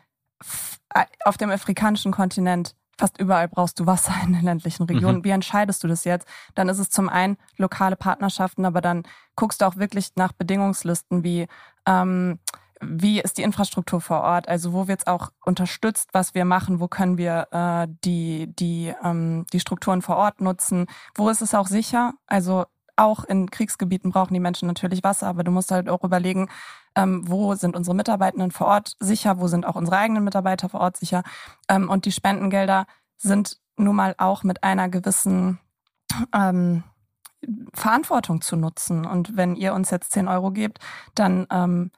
äh, auf dem afrikanischen Kontinent fast überall brauchst du Wasser in den ländlichen Regionen. Mhm. Wie entscheidest du das jetzt? Dann ist es zum einen lokale Partnerschaften, aber dann guckst du auch wirklich nach Bedingungslisten wie ähm, wie ist die Infrastruktur vor Ort? Also wo wird's auch unterstützt, was wir machen? Wo können wir äh, die die ähm, die Strukturen vor Ort nutzen? Wo ist es auch sicher? Also auch in Kriegsgebieten brauchen die Menschen natürlich Wasser, aber du musst halt auch überlegen, ähm, wo sind unsere Mitarbeitenden vor Ort sicher, wo sind auch unsere eigenen Mitarbeiter vor Ort sicher. Ähm, und die Spendengelder sind nun mal auch mit einer gewissen ähm, Verantwortung zu nutzen. Und wenn ihr uns jetzt 10 Euro gebt, dann ähm,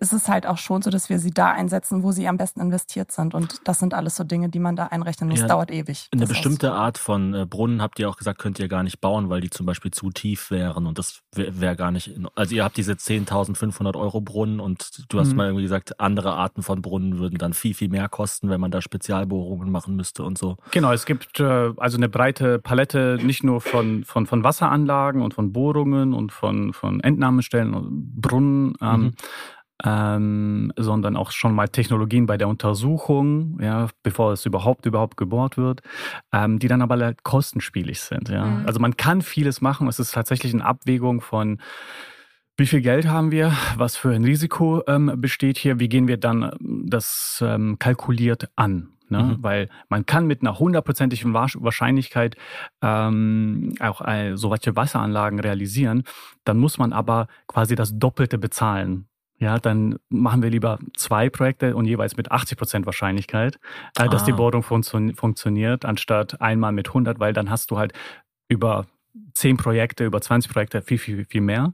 ist es halt auch schon so, dass wir sie da einsetzen, wo sie am besten investiert sind. Und das sind alles so Dinge, die man da einrechnen muss. Ja, Dauert ewig. Eine bestimmte Art von äh, Brunnen habt ihr auch gesagt, könnt ihr gar nicht bauen, weil die zum Beispiel zu tief wären und das wäre wär gar nicht. In, also ihr habt diese 10.500 Euro Brunnen und du hast Mhm. mal irgendwie gesagt, andere Arten von Brunnen würden dann viel viel mehr kosten, wenn man da Spezialbohrungen machen müsste und so. Genau, es gibt äh, also eine breite Palette nicht nur von, von, von Wasseranlagen und von Bohrungen und von, von Entnahmestellen und Brunnen, ähm, Mhm. Ähm, sondern auch schon mal Technologien bei der Untersuchung, ja, bevor es überhaupt überhaupt gebohrt wird, ähm, die dann aber halt kostenspielig sind. Ja. Mhm. Also man kann vieles machen. Es ist tatsächlich eine Abwägung von wie viel Geld haben wir? Was für ein Risiko ähm, besteht hier? Wie gehen wir dann ähm, das ähm, kalkuliert an? Ne? Mhm. Weil man kann mit einer hundertprozentigen Wahrsch- Wahrscheinlichkeit ähm, auch äh, solche Wasseranlagen realisieren. Dann muss man aber quasi das Doppelte bezahlen. Ja, dann machen wir lieber zwei Projekte und jeweils mit 80 Prozent Wahrscheinlichkeit, äh, dass Ah. die Bohrung funktio funktioniert, anstatt einmal mit 100, weil dann hast du halt über 10 Projekte, über 20 Projekte viel, viel, viel mehr.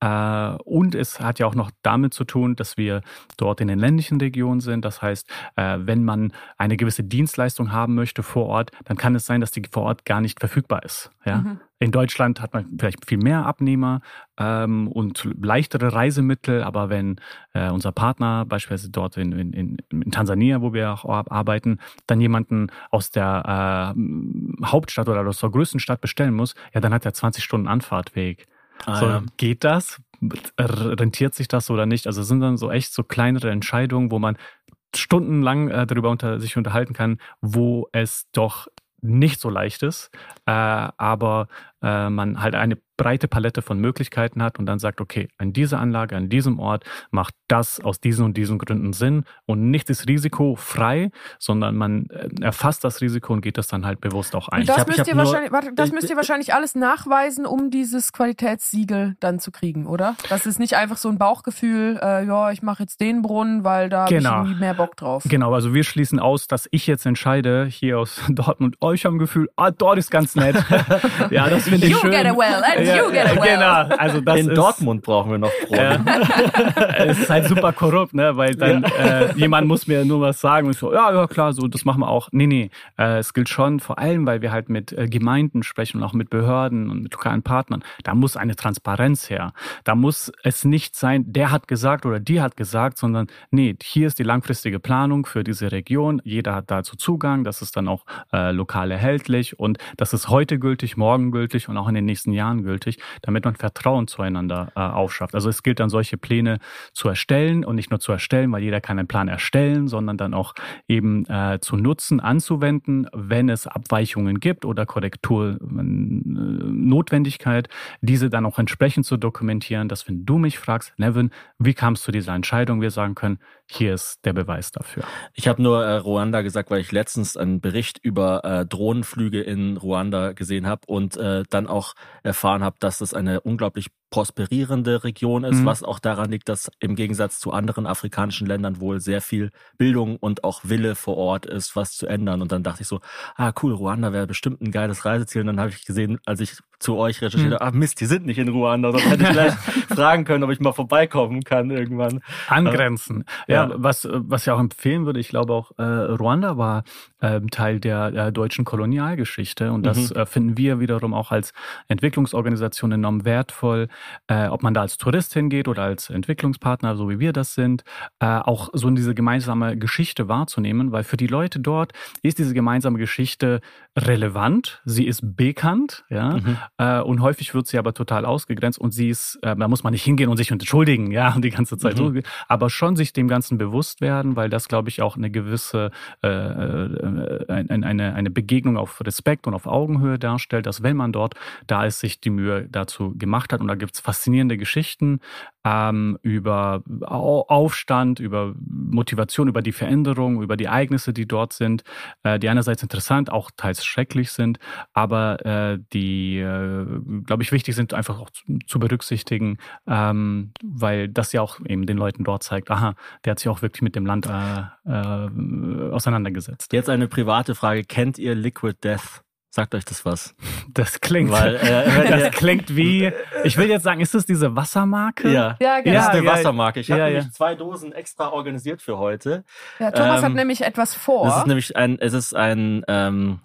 Äh, und es hat ja auch noch damit zu tun, dass wir dort in den ländlichen Regionen sind. Das heißt, äh, wenn man eine gewisse Dienstleistung haben möchte vor Ort, dann kann es sein, dass die vor Ort gar nicht verfügbar ist. Ja? Mhm. In Deutschland hat man vielleicht viel mehr Abnehmer ähm, und leichtere Reisemittel, aber wenn äh, unser Partner beispielsweise dort in, in, in, Tansania, wo wir auch ar- arbeiten, dann jemanden aus der äh, Hauptstadt oder aus der größten Stadt bestellen muss, ja, dann hat er 20 Stunden Anfahrtweg. Ah, so, ja. Geht das? Rentiert sich das oder nicht? Also es sind dann so echt so kleinere Entscheidungen, wo man stundenlang äh, darüber unter, sich unterhalten kann, wo es doch nicht so leicht ist, äh, aber äh, man halt eine breite Palette von Möglichkeiten hat und dann sagt, okay, an dieser Anlage, an diesem Ort macht das aus diesen und diesen Gründen Sinn und nicht ist risikofrei, sondern man äh, erfasst das Risiko und geht das dann halt bewusst auch ein. Und das, hab- müsst, ihr wahrscheinlich, warte, das müsst ihr wahrscheinlich alles nachweisen, um dieses Qualitätssiegel dann zu kriegen, oder? Das ist nicht einfach so ein Bauchgefühl, äh, ja, ich mache jetzt den Brunnen, weil da Genau. habe ich mehr Bock drauf. Genau, also wir schließen aus, dass ich jetzt entscheide, hier aus Dortmund, oh, ich habe ein Gefühl, ah, dort ist ganz nett. ja, das finde ich You schön. well and you get a well. Genau, also das In ist, Dortmund brauchen wir noch Brunnen. es ist halt super korrupt, ne? Weil dann äh, jemand muss mir nur was sagen und ich so, ja, ja klar, so das machen wir auch. Nee, nee, äh, es gilt schon, vor allem, weil wir halt mit äh, Gemeinden sprechen und auch mit Behörden und mit lokalen Partnern. Da muss eine Transparenz her. Da muss es nicht sein, der hat gesagt oder die hat gesagt, sondern nee, hier ist die langfristige Planung für diese Region. Jeder hat dazu Zugang. Das ist dann auch äh, lokal erhältlich und das ist heute gültig, morgen gültig und auch in den nächsten Jahren gültig, damit man Vertrauen zueinander äh, aufschafft. Also es gilt dann solche Pläne zu erstellen und nicht nur zu erstellen, weil jeder kann einen Plan erstellen, sondern dann auch eben äh, zu nutzen, anzuwenden, wenn es Abweichungen gibt oder Korrekturnotwendigkeit, diese dann auch entsprechend zu dokumentieren, dass wenn du mich fragst, Nevin, wie kamst du zu dieser Entscheidung, wir sagen können, hier ist der Beweis dafür. Ich habe nur äh, Ruanda gesagt, weil ich letztens einen Bericht über äh, Drohnenflüge in Ruanda gesehen habe und äh, dann auch erfahren habe, dass es eine unglaublich prosperierende Region ist, Mhm. was auch daran liegt, dass im Gegensatz zu anderen afrikanischen Ländern wohl sehr viel Bildung und auch Wille vor Ort ist, was zu ändern. Und dann dachte ich so, ah cool, Ruanda wäre bestimmt ein geiles Reiseziel. Und dann habe ich gesehen, als ich zu euch recherchiert habe, ah Mist, die sind nicht in Ruanda. Sonst hätte ich vielleicht fragen können, ob ich mal vorbeikommen kann irgendwann. Angrenzen. Ja, Ja. was, was ich auch empfehlen würde, ich glaube auch, äh, Ruanda war ähm, Teil der, der deutschen Kolonialgeschichte und das Mhm. äh, finden wir wiederum auch als Entwicklungsorganisation enorm wertvoll, äh, ob man da als Tourist hingeht oder als Entwicklungspartner, so wie wir das sind, äh, auch so in diese gemeinsame Geschichte wahrzunehmen, weil für die Leute dort ist diese gemeinsame Geschichte relevant, sie ist bekannt, ja, Mhm. äh, und häufig wird sie aber total ausgegrenzt und sie ist, äh, da muss man nicht hingehen und sich entschuldigen, ja, und die ganze Zeit Mhm. so, aber schon sich dem Ganzen bewusst werden, weil das, glaube ich, auch eine gewisse, äh, äh, ein- eine, eine Begegnung auf Respekt und auf Augenhöhe darstellt, dass wenn man dort da ist, sich die Mühe dazu gemacht hat. Und da gibt's faszinierende Geschichten ähm, über Au- Aufstand, über Motivation, über die Veränderung, über die Ereignisse, die dort sind, äh, die einerseits interessant, auch teils schrecklich sind, aber äh, die, äh, glaube ich, wichtig sind, einfach auch zu, zu berücksichtigen, ähm, weil das ja auch eben den Leuten dort zeigt, aha, der hat sich auch wirklich mit dem Land äh, äh, auseinandergesetzt. Jetzt eine private Frage. Kennt ihr Liquid Death? Sagt euch das was? Das klingt, Weil, äh, das klingt wie, ich will jetzt sagen, ist das diese Wassermarke? Ja. Ja, Das genau. ist eine ja, Wassermarke. Ich habe ja, nämlich ja. zwei Dosen extra organisiert für heute. Ja, Thomas hat Ähm, nämlich etwas vor. Das ist nämlich ein, es ist ein, ähm,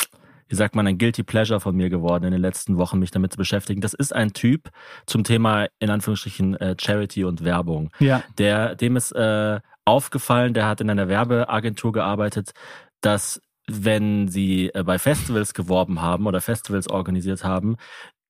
wie sagt man, ein Guilty Pleasure von mir geworden in den letzten Wochen, mich damit zu beschäftigen. Das ist ein Typ zum Thema, in Anführungsstrichen, äh, Charity und Werbung. Ja. Der, dem ist äh, aufgefallen, der hat in einer Werbeagentur gearbeitet, dass wenn sie äh, bei Festivals geworben haben oder Festivals organisiert haben,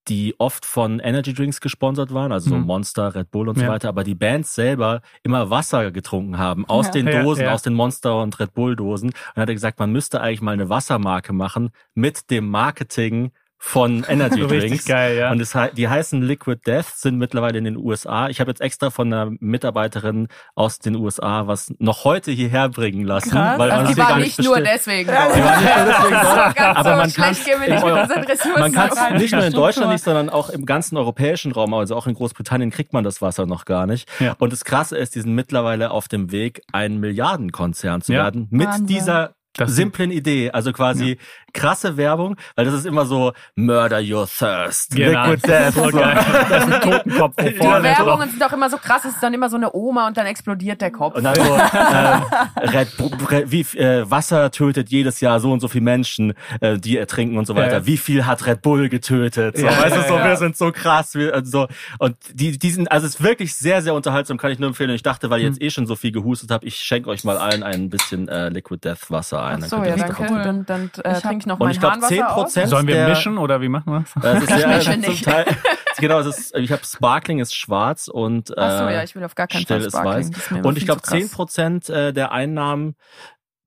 die oft von Energy Drinks gesponsert waren, also so Mhm. Monster, Red Bull und so Ja. weiter, aber die Bands selber immer Wasser getrunken haben aus Ja. den Dosen, ja. aus den Monster und Red Bull Dosen. Und dann hat er gesagt, man müsste eigentlich mal eine Wassermarke machen mit dem Marketing von Energy Richtig Drinks. geil, ja. Und es, die heißen Liquid Death, sind mittlerweile in den USA. Ich habe jetzt extra von einer Mitarbeiterin aus den USA was noch heute hierher bringen lassen, Krass. weil man also es die war nicht nicht nur deswegen. Die war nicht nur deswegen aber man kann nicht man es nur in. Deutschland nicht, sondern auch im ganzen europäischen Raum, also auch in Großbritannien kriegt man das Wasser noch gar nicht. Ja. Und das Krasse ist, die sind mittlerweile auf dem Weg, ein Milliardenkonzern zu Ja. werden mit Wahnsinn. dieser Das- simplen Idee, also quasi krasse Werbung, weil das ist immer so Murder your thirst, Genau. liquid death, So. Das ist ein Totenkopf Die Werbungen sind doch immer so krass, es ist dann immer so eine Oma und dann explodiert der Kopf. Und dann so, äh, Red, Bull- Red, wie, äh, Wasser tötet jedes Jahr so und so viele Menschen, äh, die ertrinken und so weiter. Ja. Wie viel hat Red Bull getötet? So, Ja, weißt du, ja, so, ja. wir sind so krass. Wir, also, so. Und die, die sind, also es ist wirklich sehr, sehr unterhaltsam, kann ich nur empfehlen. Und ich dachte, weil ich Hm. jetzt eh schon so viel gehustet habe, ich schenke euch mal allen ein bisschen äh, Liquid Death Wasser ein. Ach so, ja, danke. Dann, dann äh, trinke ich noch Und mein ich 10 aus. Prozent Sollen wir der, mischen oder wie machen wir das? Es ist ja, mische nicht. Teil, genau, es ist, ich habe Sparkling ist schwarz und äh, Ach so, ja, ich will auf gar keinen still Fall ist Sparkling. weiß. Ist mir immer Und ich glaube, zu krass. 10 Prozent äh, der Einnahmen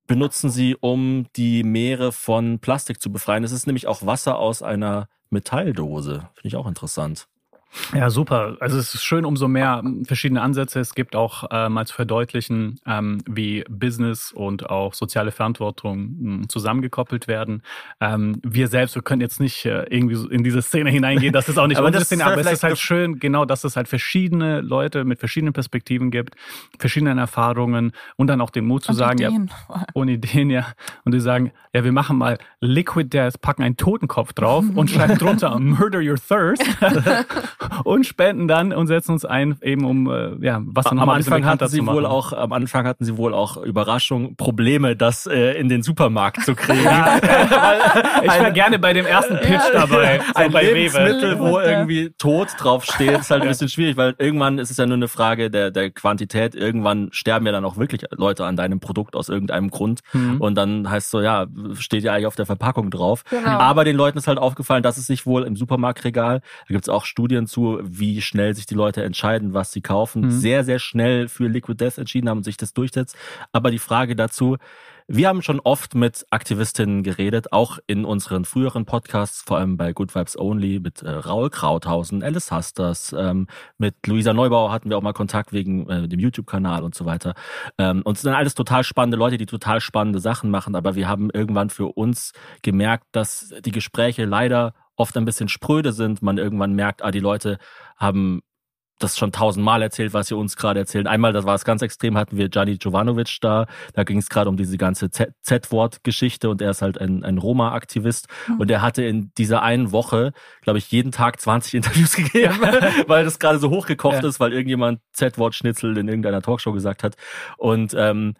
benutzen sie, um die Meere von Plastik zu befreien. Es ist nämlich auch Wasser aus einer Metalldose. Finde ich auch interessant. Ja, super. Also es ist schön, umso mehr verschiedene Ansätze es gibt, auch äh, mal zu verdeutlichen, ähm, wie Business und auch soziale Verantwortung mh, zusammengekoppelt werden. Ähm, wir selbst, wir können jetzt nicht äh, irgendwie so in diese Szene hineingehen, das ist auch nicht Aber unsere Szene, aber es ist halt schön, genau, dass es halt verschiedene Leute mit verschiedenen Perspektiven gibt, verschiedenen Erfahrungen und dann auch den Mut zu Und sagen, ja, Ideen. ohne Ideen, ja. Und die sagen, ja, wir machen mal Liquid Death, packen einen Totenkopf drauf und schreiben drunter Murder Your Thirst und spenden dann und setzen uns ein, eben um äh, ja, was dann Am nochmal ein bisschen Anfang hatten sie wohl auch, am Anfang hatten sie wohl auch Überraschung, Probleme, das äh, in den Supermarkt zu kriegen. ich wäre gerne bei dem ersten Pitch dabei, so ein bei Lebensmittel, Rewe. wo irgendwie tot draufsteht, ist halt ein bisschen schwierig, weil irgendwann ist es ja nur eine Frage der, der Quantität. Irgendwann sterben ja dann auch wirklich Leute an deinem Produkt aus irgendeinem Grund. Mhm. Und dann heißt so, ja, steht ja eigentlich auf der Verpackung drauf. Genau. Aber den Leuten ist halt aufgefallen, dass es sich wohl im Supermarktregal, da gibt's auch Studien zu, wie schnell sich die Leute entscheiden, was sie kaufen, Mhm. sehr, sehr schnell für Liquid Death entschieden haben und sich das durchsetzt. Aber die Frage dazu, wir haben schon oft mit Aktivistinnen geredet, auch in unseren früheren Podcasts, vor allem bei Good Vibes Only mit äh, Raul Krauthausen, Alice Hasters, ähm, mit Luisa Neubauer hatten wir auch mal Kontakt wegen äh, dem YouTube-Kanal und so weiter. Ähm, und es sind alles total spannende Leute, die total spannende Sachen machen, aber wir haben irgendwann für uns gemerkt, dass die Gespräche leider oft ein bisschen spröde sind. Man irgendwann merkt, ah, die Leute haben das schon tausendmal erzählt, was sie uns gerade erzählen. Einmal, das war es ganz extrem, hatten wir Gianni Jovanovic da. Da ging es gerade um diese ganze Z-Wort-Geschichte und er ist halt ein, ein Roma-Aktivist. Und er hatte in dieser einen Woche, glaube ich, jeden Tag 20 Interviews gegeben, weil das gerade so hochgekocht Ja. ist, weil irgendjemand Z-Wort-Schnitzel in irgendeiner Talkshow gesagt hat. Und ähm,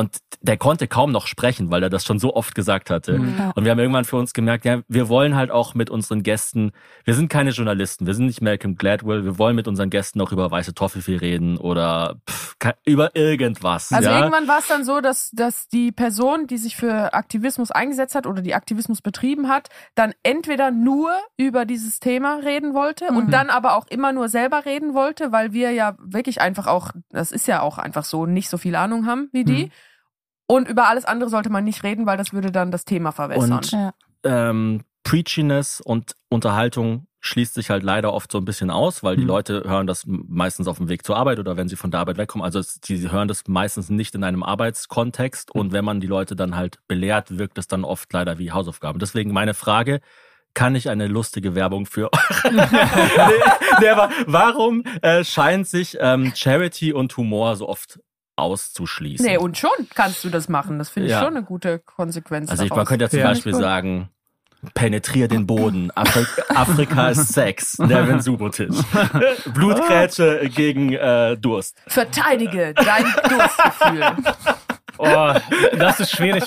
und der konnte kaum noch sprechen, weil er das schon so oft gesagt hatte. Ja. Und wir haben irgendwann für uns gemerkt, ja, wir wollen halt auch mit unseren Gästen, wir sind keine Journalisten, wir sind nicht Malcolm Gladwell, wir wollen mit unseren Gästen auch über weiße Toffifee reden oder pff, über irgendwas. Also ja? irgendwann war es dann so, dass, dass die Person, die sich für Aktivismus eingesetzt hat oder die Aktivismus betrieben hat, dann entweder nur über dieses Thema reden wollte und Mhm. dann aber auch immer nur selber reden wollte, weil wir ja wirklich einfach auch, das ist ja auch einfach so, nicht so viel Ahnung haben wie die. Mhm. Und über alles andere sollte man nicht reden, weil das würde dann das Thema verwässern. Und Ja. ähm, Preachiness und Unterhaltung schließt sich halt leider oft so ein bisschen aus, weil die Mhm. Leute hören das meistens auf dem Weg zur Arbeit oder wenn sie von der Arbeit wegkommen. Also es, sie hören das meistens nicht in einem Arbeitskontext und wenn man die Leute dann halt belehrt, wirkt es dann oft leider wie Hausaufgaben. Deswegen meine Frage, kann ich eine lustige Werbung für nee, nee, aber warum äh, scheint sich ähm, Charity und Humor so oft auszuschließen? Nee, und schon kannst du das machen. Das finde ich Ja. schon eine gute Konsequenz. Also ich, man könnte ja zum Ja. Beispiel sagen, penetrier den Boden. Afri Afrika ist Sex. Nevin Subotic. Blutgrätsche gegen äh, Durst. Verteidige dein Durstgefühl. Oh, das ist schwierig.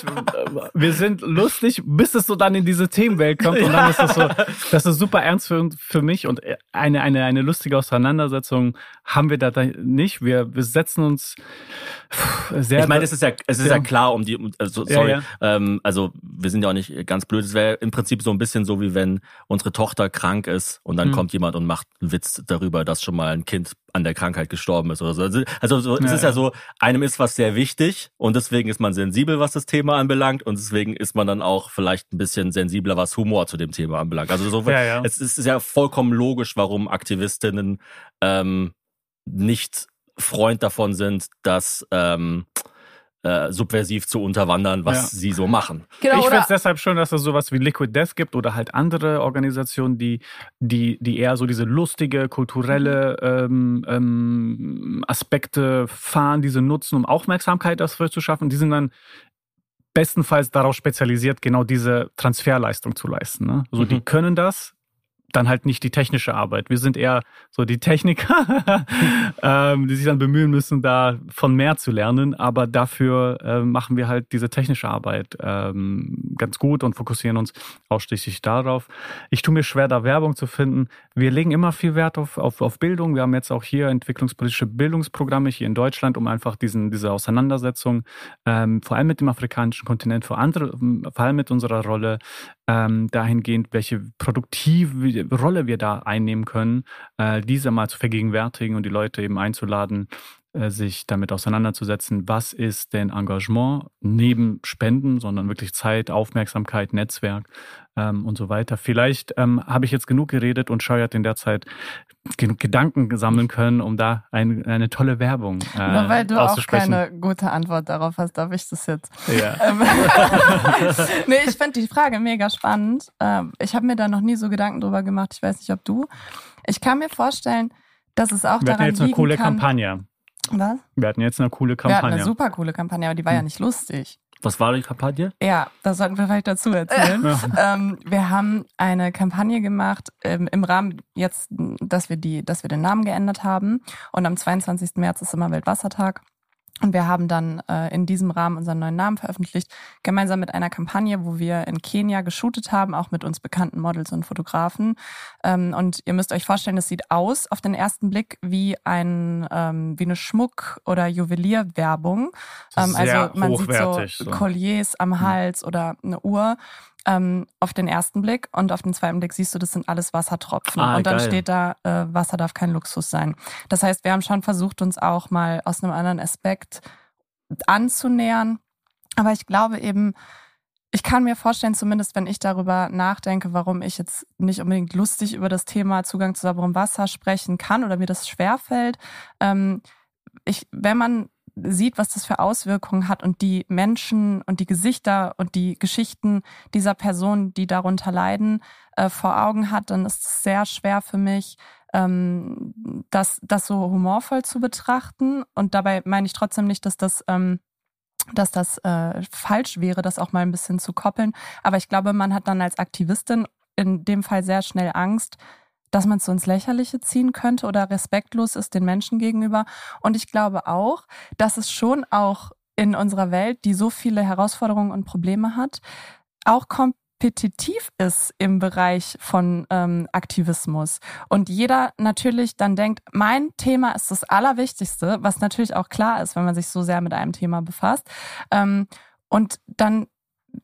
Wir sind lustig, bis es so dann in diese Themenwelt kommt und dann ist das so, das ist super ernst für, für mich und eine, eine, eine lustige Auseinandersetzung haben wir da nicht. Wir, wir setzen uns sehr. Ich meine, es ist ja, es ist ja, Ja. klar um die, also, Ja, sorry, ja. Ähm, also wir sind ja auch nicht ganz blöd. Es wäre im Prinzip so ein bisschen so, wie wenn unsere Tochter krank ist und dann Hm. kommt jemand und macht einen Witz darüber, dass schon mal ein Kind an der Krankheit gestorben ist oder so. Also, also so, es Ja, ist ja ja. so, einem ist was sehr wichtig und deswegen ist man sensibel, was das Thema anbelangt und deswegen ist man dann auch vielleicht ein bisschen sensibler, was Humor zu dem Thema anbelangt. Also so, Ja, es ist ja vollkommen logisch, warum Aktivistinnen ähm, nicht Freund davon sind, das ähm, äh, subversiv zu unterwandern, was Ja. sie so machen. Genau, ich finde es deshalb schön, dass es sowas wie Liquid Death gibt oder halt andere Organisationen, die, die, die eher so diese lustige, kulturelle ähm, ähm, Aspekte fahren, diese nutzen, um Aufmerksamkeit dafür zu schaffen. Die sind dann bestenfalls darauf spezialisiert, genau diese Transferleistung zu leisten. Ne? Also die Mhm. können das, dann halt nicht die technische Arbeit. Wir sind eher so die Techniker, ähm, die sich dann bemühen müssen, da von mehr zu lernen. Aber dafür äh, machen wir halt diese technische Arbeit ähm, ganz gut und fokussieren uns ausschließlich darauf. Ich tue mir schwer, da Werbung zu finden. Wir legen immer viel Wert auf, auf, auf Bildung. Wir haben jetzt auch hier entwicklungspolitische Bildungsprogramme hier in Deutschland, um einfach diesen, diese Auseinandersetzung, ähm, vor allem mit dem afrikanischen Kontinent, vor, andere, vor allem mit unserer Rolle, ähm, dahingehend, welche produktive Rolle wir da einnehmen können, äh, diese mal zu vergegenwärtigen und die Leute eben einzuladen, sich damit auseinanderzusetzen, was ist denn Engagement neben Spenden, sondern wirklich Zeit, Aufmerksamkeit, Netzwerk ähm, und so weiter. Vielleicht ähm, habe ich jetzt genug geredet und Scheu hat in der Zeit genug Gedanken sammeln können, um da ein, eine tolle Werbung äh, Nur weil du auch keine gute Antwort darauf hast, darf ich das jetzt. ja. Ähm, nee, ich finde die Frage mega spannend. Ähm, Ich habe mir da noch nie so Gedanken drüber gemacht. Ich weiß nicht, ob du. Ich kann mir vorstellen, dass es auch Wir daran jetzt eine liegen coole kann. Kampagne. Was? Wir hatten jetzt eine coole Wir hatten Kampagne. eine super coole Kampagne, aber die war ja nicht lustig. Was war die Kampagne? Ja, das sollten wir vielleicht dazu erzählen. ähm, wir haben eine Kampagne gemacht ähm, im Rahmen jetzt, dass wir die, dass wir den Namen geändert haben. Und am 22. März ist immer Weltwassertag. Und wir haben dann äh, in diesem Rahmen unseren neuen Namen veröffentlicht, gemeinsam mit einer Kampagne, wo wir in Kenia geshootet haben, auch mit uns bekannten Models und Fotografen. Ähm, und ihr müsst euch vorstellen, es sieht aus auf den ersten Blick wie ein ähm, wie eine Schmuck- oder Juwelierwerbung. Ähm, also man sieht so, so. Colliers am Hals oder eine Uhr. Ähm, auf den ersten Blick und auf den zweiten Blick siehst du, das sind alles Wassertropfen. Ah, und dann geil. steht da, äh, Wasser darf kein Luxus sein. Das heißt, wir haben schon versucht, uns auch mal aus einem anderen Aspekt anzunähern. Aber ich glaube eben, ich kann mir vorstellen, zumindest wenn ich darüber nachdenke, warum ich jetzt nicht unbedingt lustig über das Thema Zugang zu sauberem Wasser sprechen kann oder mir das schwerfällt. Ähm, ich, wenn man sieht, was das für Auswirkungen hat und die Menschen und die Gesichter und die Geschichten dieser Personen, die darunter leiden, äh, vor Augen hat, dann ist es sehr schwer für mich, ähm, das, das so humorvoll zu betrachten. Und dabei meine ich trotzdem nicht, dass das, ähm, dass das äh, falsch wäre, das auch mal ein bisschen zu koppeln. Aber ich glaube, man hat dann als Aktivistin in dem Fall sehr schnell Angst, dass man es so ins Lächerliche ziehen könnte oder respektlos ist den Menschen gegenüber. Und ich glaube auch, dass es schon auch in unserer Welt, die so viele Herausforderungen und Probleme hat, auch kompetitiv ist im Bereich von ähm, Aktivismus. Und jeder natürlich dann denkt, mein Thema ist das Allerwichtigste, was natürlich auch klar ist, wenn man sich so sehr mit einem Thema befasst. Ähm, und dann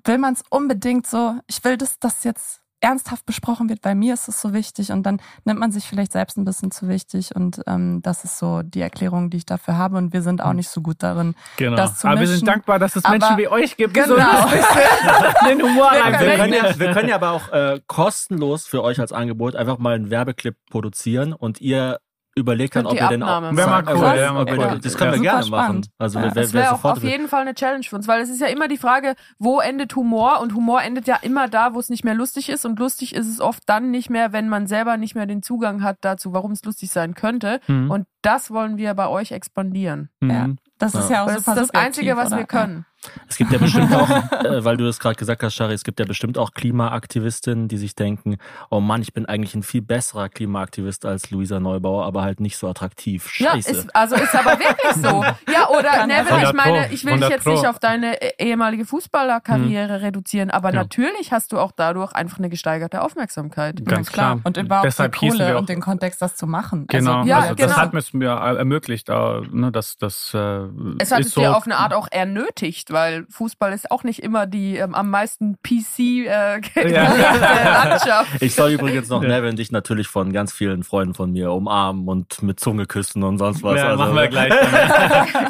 will man es unbedingt so, ich will, dass das jetzt ernsthaft besprochen wird, bei mir ist es so wichtig und dann nimmt man sich vielleicht selbst ein bisschen zu wichtig und ähm, das ist so die Erklärung, die ich dafür habe und wir sind auch nicht so gut darin, Genau. das zu Aber wir mischen. sind dankbar, dass es Aber- Menschen wie euch gibt, die so Genau. sind, den Humor Wir reinbringen. können, ja, wir können ja aber auch äh, kostenlos für euch als Angebot einfach mal einen Werbeclip produzieren und ihr überlegt dann, Könnt ob die ihr den auch. Wäre mal cool, wäre mal cool. Das können wir gerne spannend. machen. Also Ja. Das wäre auch sofort auf jeden Fall eine Challenge für uns, weil es ist ja immer die Frage, wo endet Humor? Und Humor endet ja immer da, wo es nicht mehr lustig ist. Und lustig ist es oft dann nicht mehr, wenn man selber nicht mehr den Zugang hat dazu, warum es lustig sein könnte. Mhm. Und das wollen wir bei euch expandieren. Ja. Das ist ja auch das das Einzige, was wir oder? können. Es gibt ja bestimmt auch, äh, weil du das gerade gesagt hast, Shari, es gibt ja bestimmt auch Klimaaktivistinnen, die sich denken, oh Mann, ich bin eigentlich ein viel besserer Klimaaktivist als Luisa Neubauer, aber halt nicht so attraktiv. Scheiße. Ja, ist, also ist aber wirklich so. Ja, oder Neville, ich meine, 100 ich will dich 100 jetzt nicht auf deine eh- ehemalige Fußballerkarriere reduzieren, aber Ja. natürlich hast du auch dadurch einfach eine gesteigerte Aufmerksamkeit. Ganz Ja, klar. Und überhaupt Deshalb die Kohle wir auch- und den Kontext, das zu machen. Genau, Also, Ja, also genau. das hat es mir ermöglicht, äh, ne, dass das äh, Es hat ist es so, dir auf eine Art auch ernötigt, weil Fußball ist auch nicht immer die ähm, am meisten PC äh, Landschaft. Ich soll übrigens noch Ja. Nevin dich natürlich von ganz vielen Freunden von mir umarmen und mit Zunge küssen und sonst was. ja, also, machen wir gleich.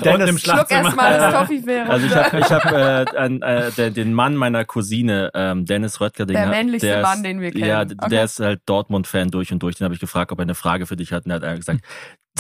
Dennis, im Schluck erstmal das Toffifee Also ich habe ich hab, äh, äh, den, den Mann meiner Cousine, ähm, Dennis Röttger, den Der männlichste der Mann, ist, den wir kennen. Ja, d- der ist halt Dortmund-Fan durch und durch. Den habe ich gefragt, ob er eine Frage für dich hat. Und er hat einfach gesagt,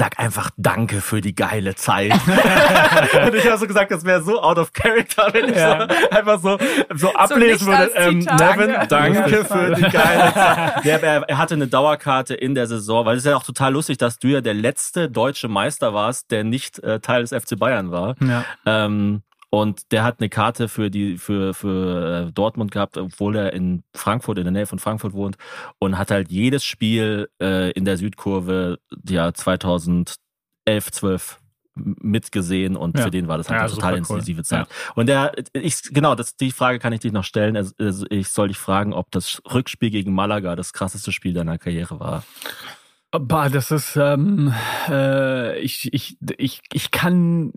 sag einfach Danke für die geile Zeit. und ich habe so gesagt, das wäre so out of character, wenn ich Ja. so einfach so, so ablesen nicht würde. Ähm. Nevin, Danke. danke für die geile Zeit. Der, er, er hatte eine Dauerkarte in der Saison, weil es ist ja auch total lustig, dass du ja der letzte deutsche Meister warst, der nicht äh, Teil des FC Bayern war. Ja. Ähm, und der hat eine Karte für die für für äh, Dortmund gehabt, obwohl er in Frankfurt in der Nähe von Frankfurt wohnt und hat halt jedes Spiel äh, in der Südkurve ja 2011 12 mitgesehen und Ja. für den war das halt Ja, eine total super cool. intensive Zeit. Und der ich genau, das die Frage kann ich dich noch stellen. Also ich soll dich fragen, ob das Rückspiel gegen Malaga das krasseste Spiel deiner Karriere war. Bah, das ist, ähm, äh, ich, ich, ich, ich kann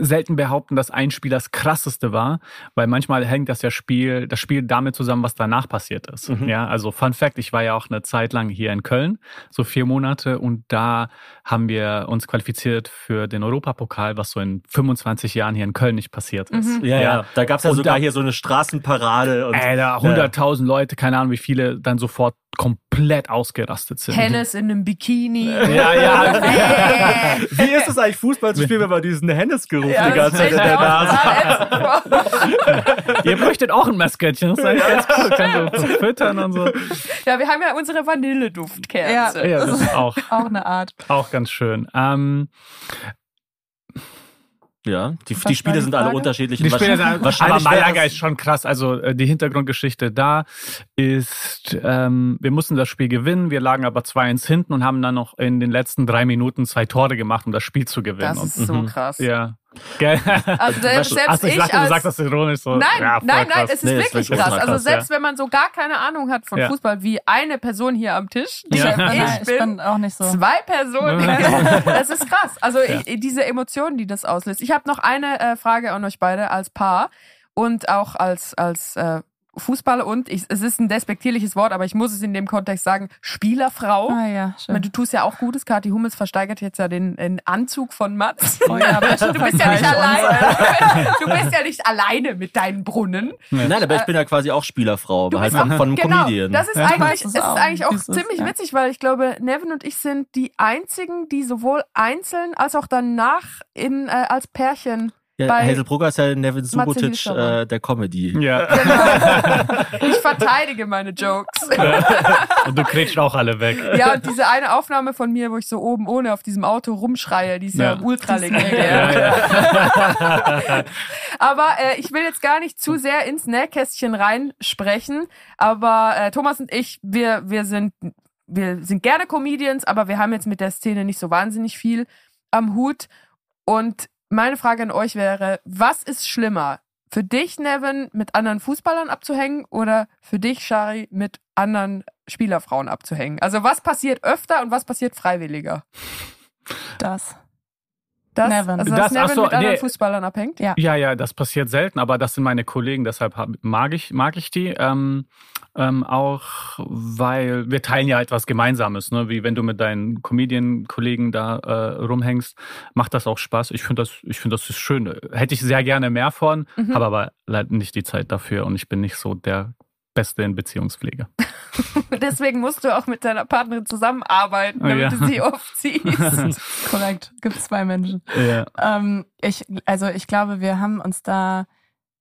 selten behaupten, dass ein Spiel das krasseste war, weil manchmal hängt das ja Spiel, das Spiel damit zusammen, was danach passiert ist. Mhm. Ja, also Fun Fact, ich war ja auch eine Zeit lang hier in Köln, so vier Monate, und da haben wir uns qualifiziert für den Europapokal, was so in 25 Jahren hier in Köln nicht passiert ist. Ja, ja. Da gab's ja Und sogar da- hier so eine Straßenparade und Ey, da 100.000 Leute, keine Ahnung wie viele, dann sofort komplett ausgerastet sind. Hennes in einem Bikini. Ja, ja. Wie ist es eigentlich Fußball zu spielen, wenn man diesen Hennesgeruch Ja, die ganze Zeit in der Nase vor. Ihr bräuchtet auch ein Maskottchen, das ist eigentlich ganz cool. Kann so füttern und so. Ja, wir haben ja unsere Vanilleduftkerze. Ja, das ist auch, Auch eine Art. auch ganz schön. Ähm, Ja, die, die Spiele sind alle unterschiedlich. die Spiele Wahrscheinlich- sind, wahrscheinlich aber Malaga ist schon krass. Also äh, die Hintergrundgeschichte da ist, ähm, wir mussten das Spiel gewinnen, wir lagen aber 2-1 hinten und haben dann noch in den letzten drei Minuten zwei Tore gemacht, um das Spiel zu gewinnen. Das ist und, so Mhm. krass. ja. Gell? Also selbst, selbst Also ich, ich dachte, du als sagst das ironisch so. Nein, ja, nein, nein, krass. es ist Nee, ist wirklich wirklich krass. ultra Also krass, selbst wenn man so gar keine Ahnung hat von Ja. Fußball, wie eine Person hier am Tisch, Ja. ich, Nein, ich bin auch nicht so. zwei Personen. Ja. Das ist krass. Also ich, diese Emotionen, die das auslöst. Ich habe noch eine äh, Frage an euch beide als Paar und auch als als äh, Fußballer und ich, es ist ein despektierliches Wort, aber ich muss es in dem Kontext sagen, Spielerfrau. Ah ja, schön. Du tust ja auch Gutes. Kathi Hummels versteigert jetzt ja den, den Anzug von Mats. Oh ja, du bist ja nicht alleine. Du bist ja nicht alleine mit deinen Brunnen. Nein, aber ich bin ja quasi auch Spielerfrau, aber halt bist von, von einem genau, Comedian. Das ist eigentlich, es ist auch, eigentlich auch wie es ist, ziemlich witzig, weil ich glaube, Nevin und ich sind die einzigen, die sowohl einzeln als auch danach in, äh, als Pärchen ja, bei- Hazel Brugger ist ja Nevin Subotic äh, der Comedy. Ja. Ich verteidige meine Jokes. Und du kriegst auch alle weg. Ja, und diese eine Aufnahme von mir, wo ich so oben ohne auf diesem Auto rumschreie, die ist ja, Ja. ultra Ja, legendär. ja. Aber äh, ich will jetzt gar nicht zu sehr ins Nähkästchen reinsprechen. Aber äh, Thomas und ich, wir, wir sind, wir sind gerne Comedians, aber wir haben jetzt mit der Szene nicht so wahnsinnig viel am Hut. Und meine Frage an euch wäre, was ist schlimmer? Für dich, Nevin, mit anderen Fußballern abzuhängen oder für dich, Shari, mit anderen Spielerfrauen abzuhängen? Also was passiert öfter und was passiert freiwilliger? Das. Das, Nevin. Also, dass Das- Nevin so, mit anderen nee. Fußballern abhängt? Ja. Ja, ja, das passiert selten, aber das sind meine Kollegen, deshalb mag ich, mag ich die. Ähm, ähm, auch weil wir teilen ja etwas Gemeinsames, ne? Wie wenn du mit deinen Comedian-Kollegen da äh, rumhängst, macht das auch Spaß. Ich finde das, ich finde das ist schön. Hätte ich sehr gerne mehr von, Mhm. habe aber leider nicht die Zeit dafür und ich bin nicht so der Beste in Beziehungspflege. Deswegen musst du auch mit deiner Partnerin zusammenarbeiten, Oh, damit ja. du sie aufziehst. Korrekt. Gibt zwei Menschen. Ja. Ähm, ich, also ich glaube, wir haben uns da,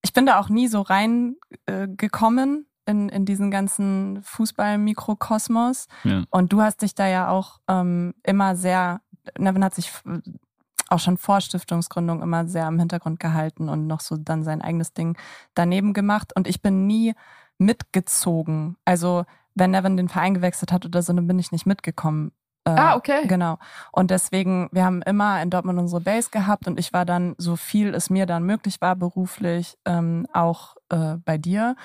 ich bin da auch nie so rein äh, gekommen in, in diesen ganzen Fußball-Mikrokosmos. Ja. Und du hast dich da ja auch ähm, immer sehr, Nevin hat sich auch schon vor Stiftungsgründung immer sehr im Hintergrund gehalten und noch so dann sein eigenes Ding daneben gemacht. Und ich bin nie mitgezogen. Also wenn Nevin den Verein gewechselt hat oder so, dann bin ich nicht mitgekommen. Äh, Ah, okay. Genau. Und deswegen, wir haben immer in Dortmund unsere Base gehabt und ich war dann, so viel es mir dann möglich war, beruflich ähm, auch äh, bei dir,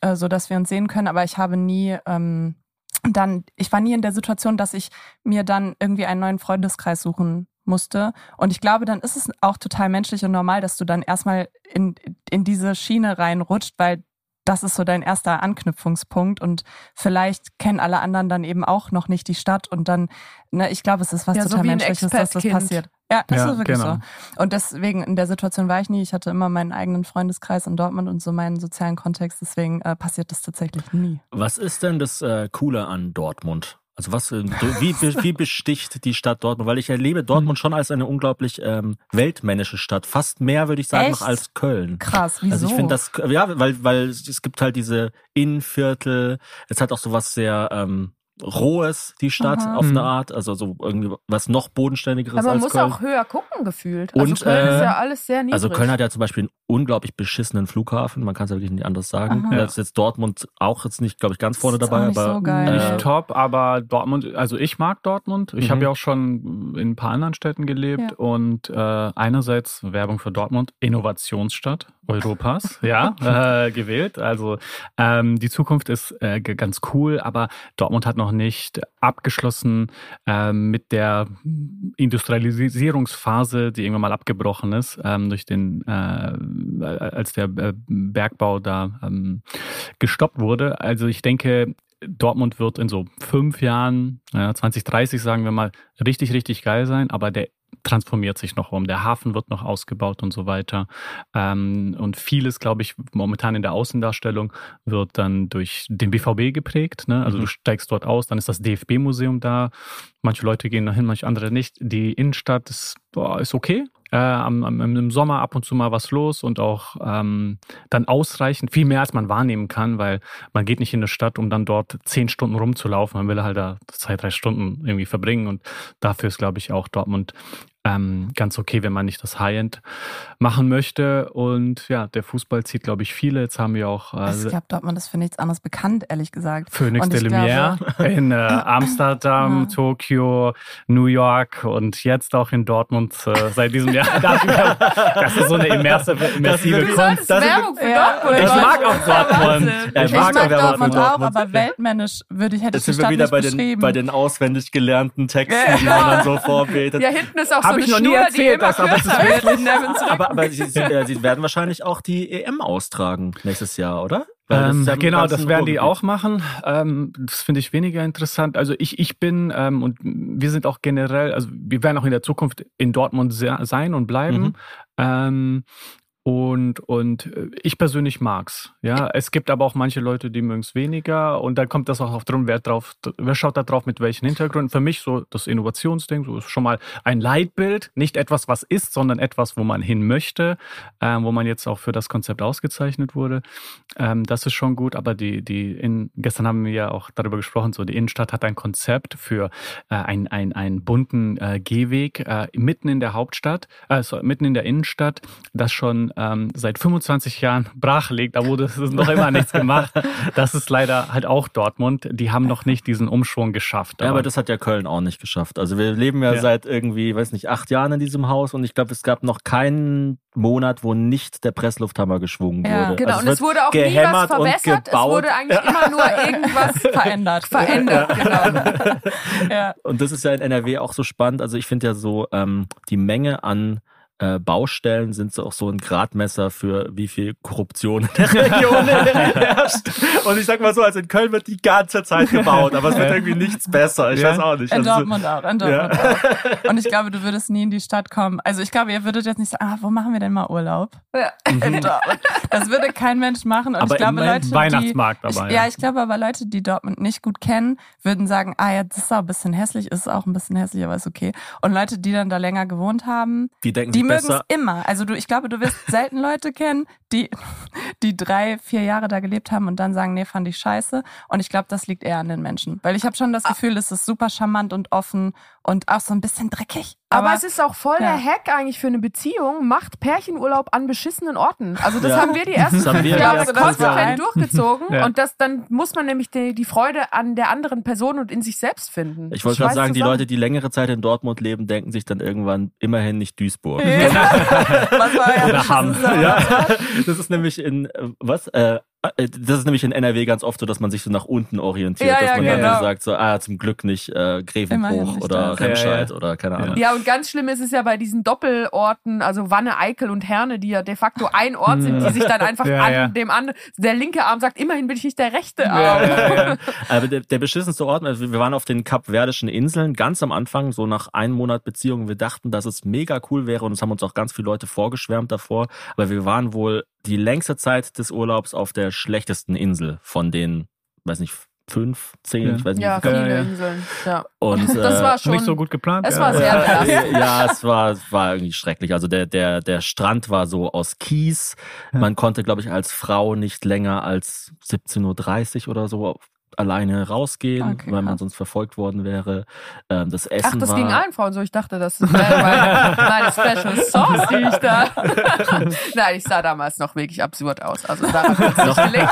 äh, so dass wir uns sehen können. Aber ich habe nie ähm, dann, ich war nie in der Situation, dass ich mir dann irgendwie einen neuen Freundeskreis suchen musste. Und ich glaube, dann ist es auch total menschlich und normal, dass du dann erstmal in, in diese Schiene reinrutscht, weil das ist so dein erster Anknüpfungspunkt und vielleicht kennen alle anderen dann eben auch noch nicht die Stadt und dann, ne, ich glaube, es ist was Ja, so total ein Menschliches, dass das passiert. Ja, das Ja, ist wirklich genau. so. Und deswegen, in der Situation war ich nie. Ich hatte immer meinen eigenen Freundeskreis in Dortmund und so meinen sozialen Kontext, deswegen äh, passiert das tatsächlich nie. Was ist denn das äh, Coole an Dortmund? Also was, äh, wie, wie besticht die Stadt Dortmund? Weil ich erlebe Dortmund schon als eine unglaublich ähm, weltmännische Stadt. Fast mehr, würde ich sagen, Echt? noch als Köln. Krass, wieso? Also ich finde das, ja, weil, weil es gibt halt diese Innenviertel, es hat auch so was sehr ähm, Rohes, die Stadt, Aha. auf eine Mhm. Art, also so irgendwie was noch bodenständigeres Aber man als muss Köln. auch höher gucken gefühlt. Und, also Köln ist äh, ja alles sehr niedrig. Also Köln hat ja zum Beispiel einen unglaublich beschissenen Flughafen, man kann es ja wirklich nicht anders sagen. Aha. Da ist jetzt Dortmund auch jetzt nicht, glaube ich, ganz vorne Ist auch dabei, nicht aber so geil. Nicht Äh, top, aber Dortmund, also ich mag Dortmund. Ich Mhm. habe ja auch schon in ein paar anderen Städten gelebt Ja. und äh, einerseits Werbung für Dortmund, Innovationsstadt Europas, ja, äh, gewählt. Also ähm, die Zukunft ist äh, ganz cool, aber Dortmund hat noch nicht abgeschlossen ähm, mit der Industrialisierungsphase, die irgendwann mal abgebrochen ist ähm, durch den, äh, als der äh, Bergbau da ähm, gestoppt wurde. Also ich denke, Dortmund wird in so fünf Jahren, ja, 2030 sagen wir mal, richtig, richtig geil sein, aber der transformiert sich noch um. Der Hafen wird noch ausgebaut und so weiter. Ähm, und vieles, glaube ich, momentan in der Außendarstellung wird dann durch den BVB geprägt. Ne? Also Mhm. du steigst dort aus, dann ist das DFB-Museum da. Manche Leute gehen dahin, manche andere nicht. Die Innenstadt ist, boah, ist okay. Äh, am, am, Im Sommer ab und zu mal was los und auch ähm, dann ausreichend, viel mehr als man wahrnehmen kann, weil man geht nicht in eine Stadt, um dann dort zehn Stunden rumzulaufen. Man will halt da zwei, drei Stunden irgendwie verbringen und dafür ist, glaube ich, auch Dortmund ähm, ganz okay, wenn man nicht das High-End machen möchte. Und ja, der Fußball zieht, glaube ich, viele. Jetzt haben wir auch ich äh, glaube, Dortmund ist für nichts anderes bekannt, ehrlich gesagt. Phoenix de ich Lumière in äh, Amsterdam, Ja. Tokio, New York und jetzt auch in Dortmund äh, seit diesem Jahr. Das ist so eine immersive, immersive Kunst. ist das Werbung für Ja, Dortmund? ich mag auch Dortmund. Ja, Ich mag mag auch Werbung Dortmund auch, Dortmund. aber weltmännisch würde ich, hätte ich Jetzt die sind wir Stadt wieder nicht bei den, bei den auswendig gelernten Texten, Ja. die man dann so vorbetet. Ja, hinten ist auch so Hab eine ich noch nie Schnur, die erzählt, das, aber es ist Rücken. Aber, aber sie, sie, äh, sie werden wahrscheinlich auch die EM austragen nächstes Jahr, oder? Das Ähm, ja genau, das werden die Ruhrgebiet. auch machen. Ähm, das finde ich weniger interessant. Also ich, ich bin ähm, und wir sind auch generell, also wir werden auch in der Zukunft in Dortmund sehr, sein und bleiben. Mhm. Und, und äh, ich persönlich mag's. Ja, es gibt aber auch manche Leute, die mögen es weniger. Und da kommt das auch auf drum, wer drauf, wer schaut da drauf mit welchen Hintergründen. Für mich so das Innovationsding, so ist schon mal ein Leitbild, nicht etwas, was ist, sondern etwas, wo man hin möchte, ähm, wo man jetzt auch für das Konzept ausgezeichnet wurde. Ähm, das ist schon gut, aber die, die in, gestern haben wir ja auch darüber gesprochen, so die Innenstadt hat ein Konzept für äh, einen, einen, einen bunten äh, Gehweg äh, mitten in der Hauptstadt, also mitten in der Innenstadt, das schon ähm, seit 25 Jahren brach liegt, da wurde noch immer nichts gemacht. Das ist leider halt auch Dortmund. Die haben noch nicht diesen Umschwung geschafft. Ja, aber das hat ja Köln auch nicht geschafft. Also wir leben ja, Ja. seit irgendwie, weiß nicht, acht Jahren in diesem Haus und ich glaube, es gab noch keinen Monat, wo nicht der Presslufthammer geschwungen Ja, wurde. Genau, Also und es wurde auch nie was verwässert. Es wurde eigentlich immer nur irgendwas verändert. verändert. Genau. ja. Und das ist ja in NRW auch so spannend. Also ich finde ja so, ähm, die Menge an äh, Baustellen sind so auch so ein Gradmesser für wie viel Korruption in der Region herrscht. Und ich sag mal so, also in Köln wird die ganze Zeit gebaut, aber es wird irgendwie nichts besser. Ich Ja. weiß auch nicht. In Also, Dortmund auch, in Dortmund auch. Und ich glaube, du würdest nie in die Stadt kommen. Also ich glaube, ihr würdet jetzt nicht sagen, ah, wo machen wir denn mal Urlaub? Ja. In Dortmund. Das würde kein Mensch machen. Und Aber ich glaube, Leute, Weihnachtsmarkt die, aber, ich, ja. ja. ich glaube aber Leute, die Dortmund nicht gut kennen, würden sagen, ah ja, das ist auch ein bisschen hässlich, ist auch ein bisschen hässlich, aber ist okay. Und Leute, die dann da länger gewohnt haben, die denken die mögen es immer. Also du, ich glaube, du wirst selten Leute kennen, die, die drei, vier Jahre da gelebt haben und dann sagen, nee, fand ich scheiße. Und ich glaube, das liegt eher an den Menschen. Weil ich habe schon das Gefühl, es ist super charmant und offen und auch so ein bisschen dreckig. Aber, es ist auch voll ja. der Hack eigentlich für eine Beziehung. Macht Pärchenurlaub an beschissenen Orten. Also das Ja. haben wir die ersten Das haben wir Jahre konsequent durchgezogen. Ja. Und das dann muss man nämlich die, die Freude an der anderen Person und in sich selbst finden. Ich wollte gerade sagen, die. Leute, die längere Zeit in Dortmund leben, denken sich dann irgendwann immerhin nicht Duisburg. Was war ja Oder Hamm. Ja, das ist nämlich in äh, was? Äh, das ist nämlich in NRW ganz oft so, dass man sich so nach unten orientiert, Ja, dass ja, man dann genau. so sagt, so, ah, zum Glück nicht äh, Grevenbruch nicht oder das. Remscheid Ja, ja. oder keine Ahnung. Ja, und ganz schlimm ist es ja bei diesen Doppelorten, also Wanne, Eickel und Herne, die ja de facto ein Ort sind, die sich dann einfach Ja, an ja. dem anderen, der linke Arm sagt, immerhin bin ich nicht der rechte Arm. Ja, ja, ja. Aber der, der beschissenste Ort, also wir waren auf den kapverdischen Inseln ganz am Anfang, so nach einem Monat Beziehung. Wir dachten, dass es mega cool wäre und es haben uns auch ganz viele Leute vorgeschwärmt davor. Aber wir waren wohl die längste Zeit des Urlaubs auf der schlechtesten Insel von den, weiß nicht, fünf, zehn, Ja. ich weiß nicht. Ja, wie viele. Ja. Inseln. Ja. Und, Das äh, war schon. Nicht so gut geplant. Es ja. war sehr. Äh, ja, es war, es war irgendwie schrecklich. Also der, der, der Strand war so aus Kies. Man konnte, glaube ich, als Frau nicht länger als 17.30 Uhr oder so alleine rausgehen, Okay, weil man sonst verfolgt worden wäre. Ähm, das Essen Ach, das war, ging allen Frauen so. Ich dachte, das wäre meine, meine Special Sauce, die ich da. Nein, ich sah damals noch wirklich absurd aus. Also gelegen.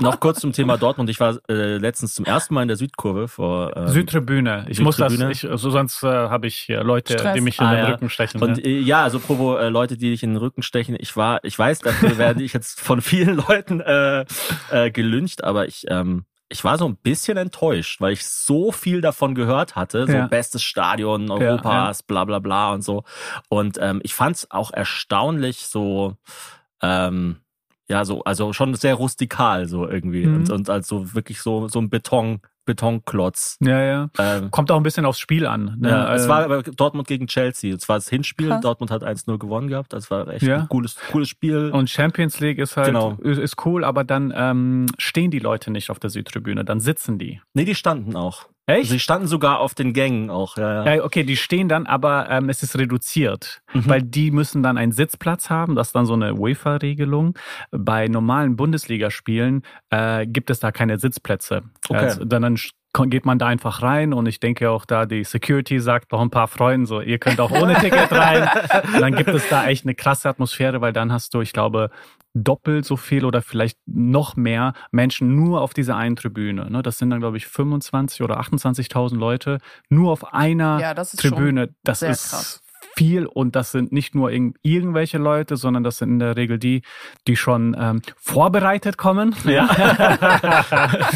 Noch kurz zum Thema Dortmund. Ich war äh, letztens zum ersten Mal in der Südkurve vor ähm, Südtribüne. Ich muss das, Südtribüne. ich, so sonst äh, habe ich Leute, Stress. die mich in Ah, den ja. Rücken stechen. Und ja. äh, ja, also provo äh, Leute, die dich in den Rücken stechen. Ich war, ich weiß, dafür werde ich jetzt von vielen Leuten äh, äh, gelüncht, aber ich ähm, ich war so ein bisschen enttäuscht, weil ich so viel davon gehört hatte, so Ja. bestes Stadion Europas, bla bla bla und so. Und ähm, ich fand es auch erstaunlich so, ähm, ja, so, also schon sehr rustikal so irgendwie. Mhm. Und, und also wirklich so, so ein Beton, Betonklotz. ja, ja. Ähm, Kommt auch ein bisschen aufs Spiel an. Ne? ja, es Äh, war aber Dortmund gegen Chelsea. Es war das Hinspiel. Krass. Dortmund hat 1-0 gewonnen gehabt. Das war echt Ja. ein cooles, cooles Spiel. und Champions League ist halt Genau. ist, ist cool, aber dann ähm, stehen die Leute nicht auf der Südtribüne, dann sitzen die. nee, die standen auch. Echt? Sie standen sogar auf den Gängen auch. Ja, ja. Ja, okay, die stehen dann, aber ähm, es ist reduziert, Mhm. weil die müssen dann einen Sitzplatz haben. Das ist dann so eine UEFA-Regelung. Bei normalen Bundesligaspielen äh, gibt es da keine Sitzplätze. Okay. Also, dann, dann geht man da einfach rein und ich denke auch da, die Security sagt noch ein paar Freunden so, ihr könnt auch ohne Ticket rein. Und dann gibt es da echt eine krasse Atmosphäre, weil dann hast du, ich glaube, doppelt so viel oder vielleicht noch mehr Menschen nur auf dieser einen Tribüne. Ne? Das sind dann, glaube ich, 25 oder 28.000 Leute nur auf einer Ja, das Tribüne. Das ist krass. Viel und das sind nicht nur irg irgendwelche Leute, sondern das sind in der Regel die, die schon ähm, vorbereitet kommen. Ja.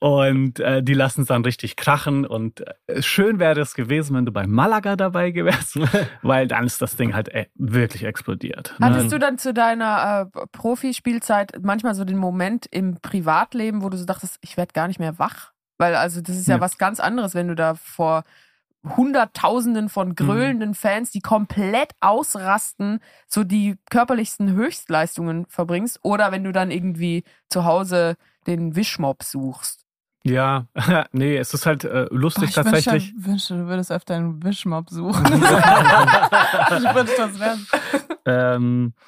und äh, die lassen es dann richtig krachen. Und äh, schön wäre es gewesen, wenn du bei Malaga dabei gewärst, weil dann ist das Ding halt äh, wirklich explodiert. ne? Hattest du dann zu deiner äh, Profispielzeit manchmal so den Moment im Privatleben, wo du so dachtest, ich werde gar nicht mehr wach? Weil also das ist ja, Ja. was ganz anderes, wenn du da vor Hunderttausenden von gröhlenden Fans, die komplett ausrasten, so die körperlichsten Höchstleistungen verbringst, oder wenn du dann irgendwie zu Hause den Wischmob suchst. Ja, nee, es ist halt äh, Boah, lustig ich tatsächlich. Wünsche, wünsche, du würdest öfter einen Wischmob suchen. ich wünsche das werden. Ähm, äh,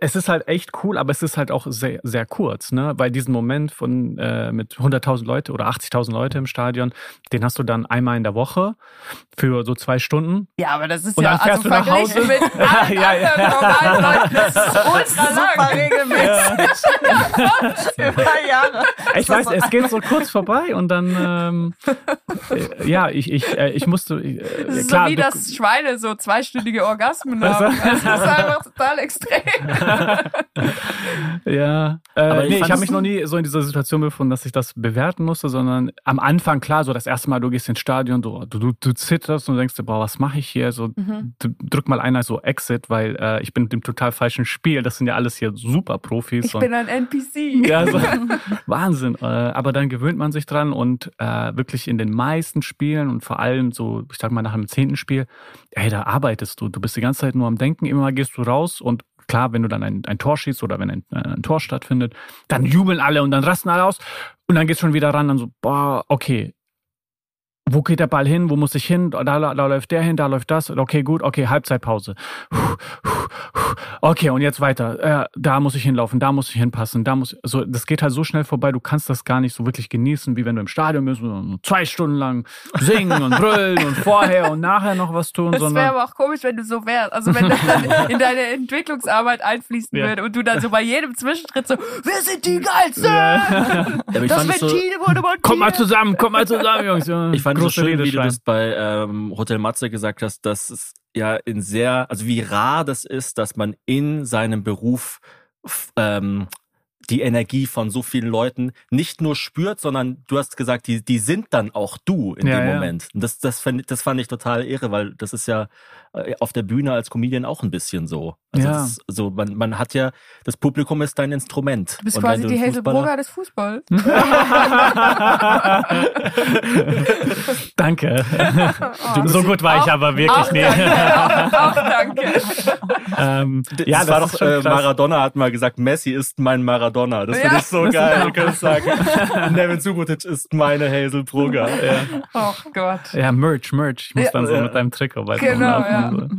es ist halt echt cool, aber es ist halt auch sehr, sehr kurz, ne? Weil diesen Moment von äh, mit 100.000 Leute oder 80.000 Leute im Stadion, den hast du dann einmal in der Woche für so zwei Stunden. Ja, aber das ist Und ja dann fährst also du nach verglichen Hause. mit allen Ja, ja. anderen normalen Leuten. Das ist ultra lang. regelmäßig. Für drei Jahre. Ich weiß, es geht so kurz vorbei und dann, ähm, äh, ja, ich, ich, äh, ich musste, äh, klar, so wie du- das Schweine so zweistündige Orgasmen haben. Das ist einfach total extrem. Ja, äh, Aber ich nee, ich habe mich noch nie so in dieser Situation befunden, dass ich das bewerten musste, sondern am Anfang, klar, so das erste Mal, du gehst ins Stadion, du, du, du zitterst und denkst dir, boah, was mache ich hier? So, Mhm. drück mal einer so Exit, weil äh, ich bin mit dem total falschen Spiel. Das sind ja alles hier super Profis. Ich und, bin ein NPC. ja, so, Wahnsinn. Äh, aber dann gewöhnt man sich dran und äh, wirklich in den meisten Spielen und vor allem so, ich sag mal nach dem zehnten Spiel, ey, da arbeitest du. Du bist die ganze Zeit nur am Denken, immer mal gehst du raus und klar, wenn du dann ein, ein Tor schießt oder wenn ein, äh, ein Tor stattfindet, dann jubeln alle und dann rasten alle aus und dann geht's schon wieder ran, dann so, boah, okay. Wo geht der Ball hin? Wo muss ich hin? Da, da, da läuft der hin, da läuft das. Okay, gut, okay, Halbzeitpause. Okay, und jetzt weiter. Äh, da muss ich hinlaufen, da muss ich hinpassen, da muss so das geht halt so schnell vorbei, du kannst das gar nicht so wirklich genießen, wie wenn du im Stadion bist und zwei Stunden lang singen und brüllen und vorher und nachher noch was tun, Das wäre sondern aber auch komisch, wenn du so wärst. Also wenn das dann in deine Entwicklungsarbeit einfließen Ja. würde und du dann so bei jedem Zwischenschritt so, wir sind die Geilsten! Ja, Das es so, Ventil wurde montiert. kommt mal zusammen, kommt mal zusammen, Jungs. Ich fand es so große schön, wie du das bei ähm, Hotel Matze gesagt hast, dass es ja in sehr, also wie rar das ist, dass man in seinem Beruf ähm, die Energie von so vielen Leuten nicht nur spürt, sondern du hast gesagt, die, die sind dann auch du in Ja, dem ja. Moment. Und das, das, fand, das fand ich total irre, weil das ist ja auf der Bühne als Comedian auch ein bisschen so. Also Ja. das, ist so man, man hat ja, das Publikum ist dein Instrument. Du bist Und quasi du die ein Hazel Fußballer- Brugger des Fußballs. Danke. so gut war ich aber wirklich auch nicht. Danke, auch, auch danke. ähm, Das ja, das war ist doch, schon äh. Maradona hat mal gesagt, Messi ist mein Maradona. Das Ja. finde ich so geil. Du könntest sagen, Nevin Subotic ist meine Hazel Brugger. Ja. Oh Gott. Ja, Merch, Merch. Ich muss Ja. dann so Ja. mit deinem Trikot weiter Genau,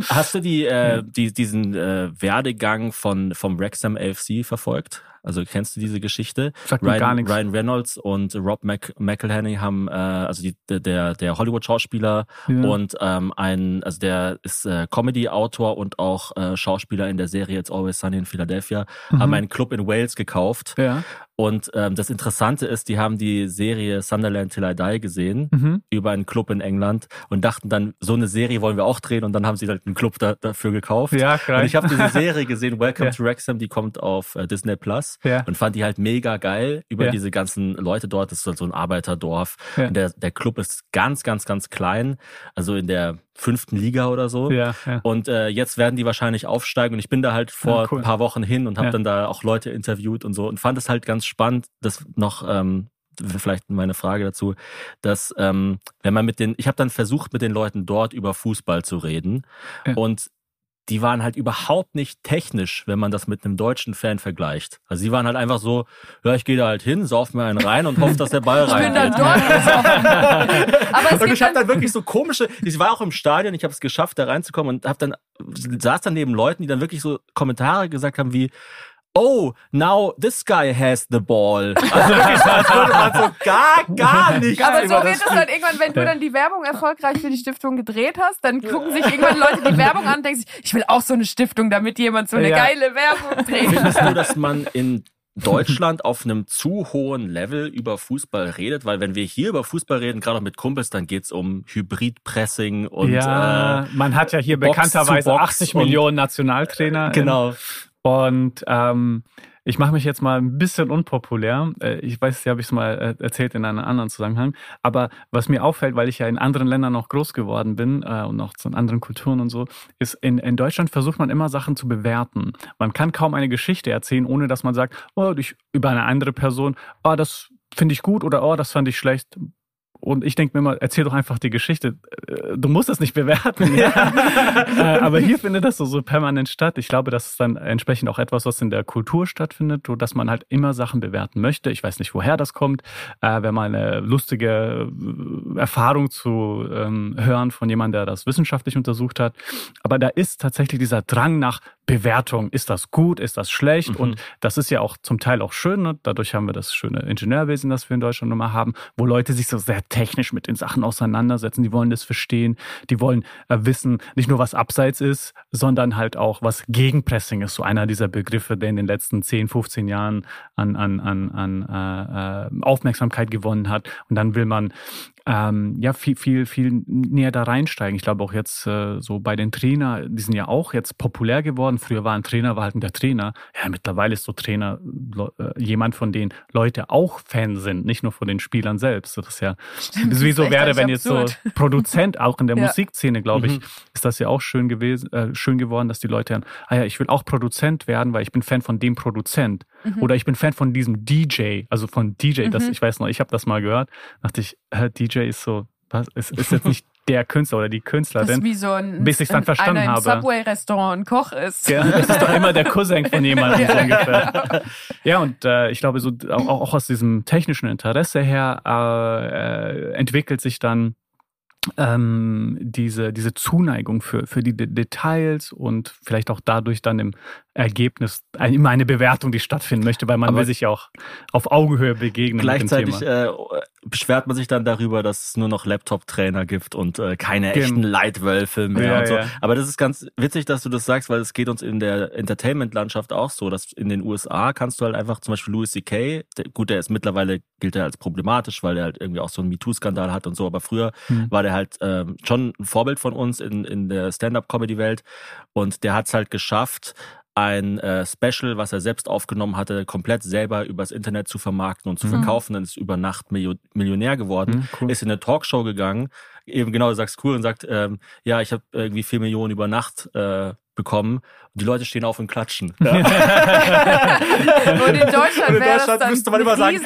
Hast du die, äh, die, diesen äh, Werdegang von, vom Wrexham AFC verfolgt? Also kennst du diese Geschichte? Sagt Ryan, gar nichts. Ryan Reynolds und Rob Mc, McElhenney haben, äh, also die, der, der Hollywood-Schauspieler Ja. und ähm, ein, also der ist äh, Comedy-Autor und auch äh, Schauspieler in der Serie It's Always Sunny in Philadelphia, Mhm. haben einen Club in Wales gekauft. Ja. Und ähm, das Interessante ist, die haben die Serie Sunderland Till I Die gesehen Mhm. über einen Club in England und dachten dann, so eine Serie wollen wir auch drehen und dann haben sie halt einen Club da, dafür gekauft. Ja, klar. Und ich habe diese Serie gesehen, Welcome Ja. to Wrexham, die kommt auf äh, Disney Plus Ja. und fand die halt mega geil über Ja. diese ganzen Leute dort. Das ist halt so ein Arbeiterdorf. Und der, der Club ist ganz, ganz, ganz klein, also in der fünften Liga oder so. Ja, ja. Und äh, jetzt werden die wahrscheinlich aufsteigen. Und ich bin da halt vor Ja, cool. ein paar Wochen hin und habe Ja. dann da auch Leute interviewt und so und fand es halt ganz spannend, das noch ähm, vielleicht meine Frage dazu, dass ähm, wenn man mit den, ich habe dann versucht mit den Leuten dort über Fußball zu reden Ja. und die waren halt überhaupt nicht technisch, wenn man das mit einem deutschen Fan vergleicht. Also sie waren halt einfach so, ja, ich gehe da halt hin, sauf mir einen rein und hoffe, dass der Ball Ich bin dann dort. Aber es Und ich habe dann, dann wirklich so komische, ich war auch im Stadion, ich habe es geschafft, da reinzukommen und habe dann saß dann neben Leuten, die dann wirklich so Kommentare gesagt haben wie Oh, now this guy has the ball. Also wirklich als würde man so gar, gar nicht aber so wird das es dann irgendwann, wenn du dann die Werbung erfolgreich für die Stiftung gedreht hast, dann gucken sich irgendwann Leute die Werbung an und denken sich, ich will auch so eine Stiftung, damit jemand so eine Ja. geile Werbung dreht. Findest du, dass man in Deutschland auf einem zu hohen Level über Fußball redet? Weil wenn wir hier über Fußball reden, gerade auch mit Kumpels, dann geht's um Hybridpressing und ja, äh, man hat ja hier Box bekannterweise zu Box 80 und- Millionen Nationaltrainer. genau. Und ähm, ich mache mich jetzt mal ein bisschen unpopulär. Äh, Ich weiß, habe ich es mal äh, erzählt in einem anderen Zusammenhang. Aber was mir auffällt, weil ich ja in anderen Ländern noch groß geworden bin äh, und auch zu anderen Kulturen und so, ist in, in Deutschland versucht man immer Sachen zu bewerten. Man kann kaum eine Geschichte erzählen, ohne dass man sagt, oh, ich, über eine andere Person, oh, das finde ich gut oder oh, das fand ich schlecht. Und ich denke mir immer, erzähl doch einfach die Geschichte. Äh, Du musst es nicht bewerten. Ja. Äh, Aber hier findet das so, so permanent statt. Ich glaube, das ist dann entsprechend auch etwas, was in der Kultur stattfindet, so dass man halt immer Sachen bewerten möchte. Ich weiß nicht, woher das kommt. Äh, Wenn man eine lustige äh, Erfahrung zu ähm, hören von jemandem, der das wissenschaftlich untersucht hat. Aber da ist tatsächlich dieser Drang nach Bewertung, ist das gut, ist das schlecht? Mhm. Und das ist ja auch zum Teil auch schön. Ne? Dadurch haben wir das schöne Ingenieurwesen, das wir in Deutschland immer haben, wo Leute sich so sehr technisch mit den Sachen auseinandersetzen. Die wollen das verstehen, die wollen äh, wissen, nicht nur was Abseits ist, sondern halt auch, was Gegenpressing ist. So einer dieser Begriffe, der in den letzten 10, 15 Jahren an, an, an, an äh, äh, Aufmerksamkeit gewonnen hat. Und dann will man ähm, ja viel, viel, viel näher da reinsteigen. Ich glaube auch jetzt äh, so bei den Trainer, die sind ja auch jetzt populär geworden. Früher war ein Trainer, war halt der Trainer. Ja, mittlerweile ist so Trainer äh, jemand, von denen Leute auch Fan sind, nicht nur von den Spielern selbst. Das ist ja das ist wie so wäre, wenn jetzt so absurd. Produzent auch in der Ja. Musikszene, glaube ich, Mhm. ist das ja auch schön gewesen, äh, schön geworden, dass die Leute dann, ah ja, ich will auch Produzent werden, weil ich bin Fan von dem Produzent. Mhm. Oder ich bin Fan von diesem DJ, also von DJ, das, Mhm. ich weiß noch, ich habe das mal gehört, dachte ich, äh, DJ ist so, was, ist, ist jetzt nicht der Künstler oder die Das Künstlerin. wie so ein, bis ich's dann verstanden einer im habe. Subway-Restaurant ein Koch ist. Ja, das ist doch immer der Cousin von jemandem so ungefähr. Ja, und äh, ich glaube, so auch, auch aus diesem technischen Interesse her äh, entwickelt sich dann ähm, diese, diese Zuneigung für, für die De Details und vielleicht auch dadurch dann im Ergebnis ein, immer eine Bewertung, die stattfinden möchte, weil man Aber will sich ja auch auf Augenhöhe begegnen Gleichzeitig äh, beschwert man sich dann darüber, dass es nur noch Laptop-Trainer gibt und äh, keine Gem- echten Leitwölfe mehr Ja, und so. ja. Aber das ist ganz witzig, dass du das sagst, weil es geht uns in der Entertainment-Landschaft auch so, dass in den USA kannst du halt einfach zum Beispiel Louis C.K., gut, der ist mittlerweile gilt er als problematisch, weil er halt irgendwie auch so einen MeToo-Skandal hat und so, aber früher Hm. war der halt ähm, schon ein Vorbild von uns in, in der Stand-Up-Comedy-Welt und der hat es halt geschafft, ein äh, Special, was er selbst aufgenommen hatte, komplett selber übers Internet zu vermarkten und zu Mhm. verkaufen. Dann ist über Nacht Millio- Millionär geworden, Hm, cool. ist in eine Talkshow gegangen, eben genau, du sagst cool und sagt, ähm, ja, ich habe irgendwie vier Millionen über Nacht äh, bekommen. Und die Leute stehen auf und klatschen. Ja, Und in Deutschland Und in das Deutschland dann müsste man immer sagen,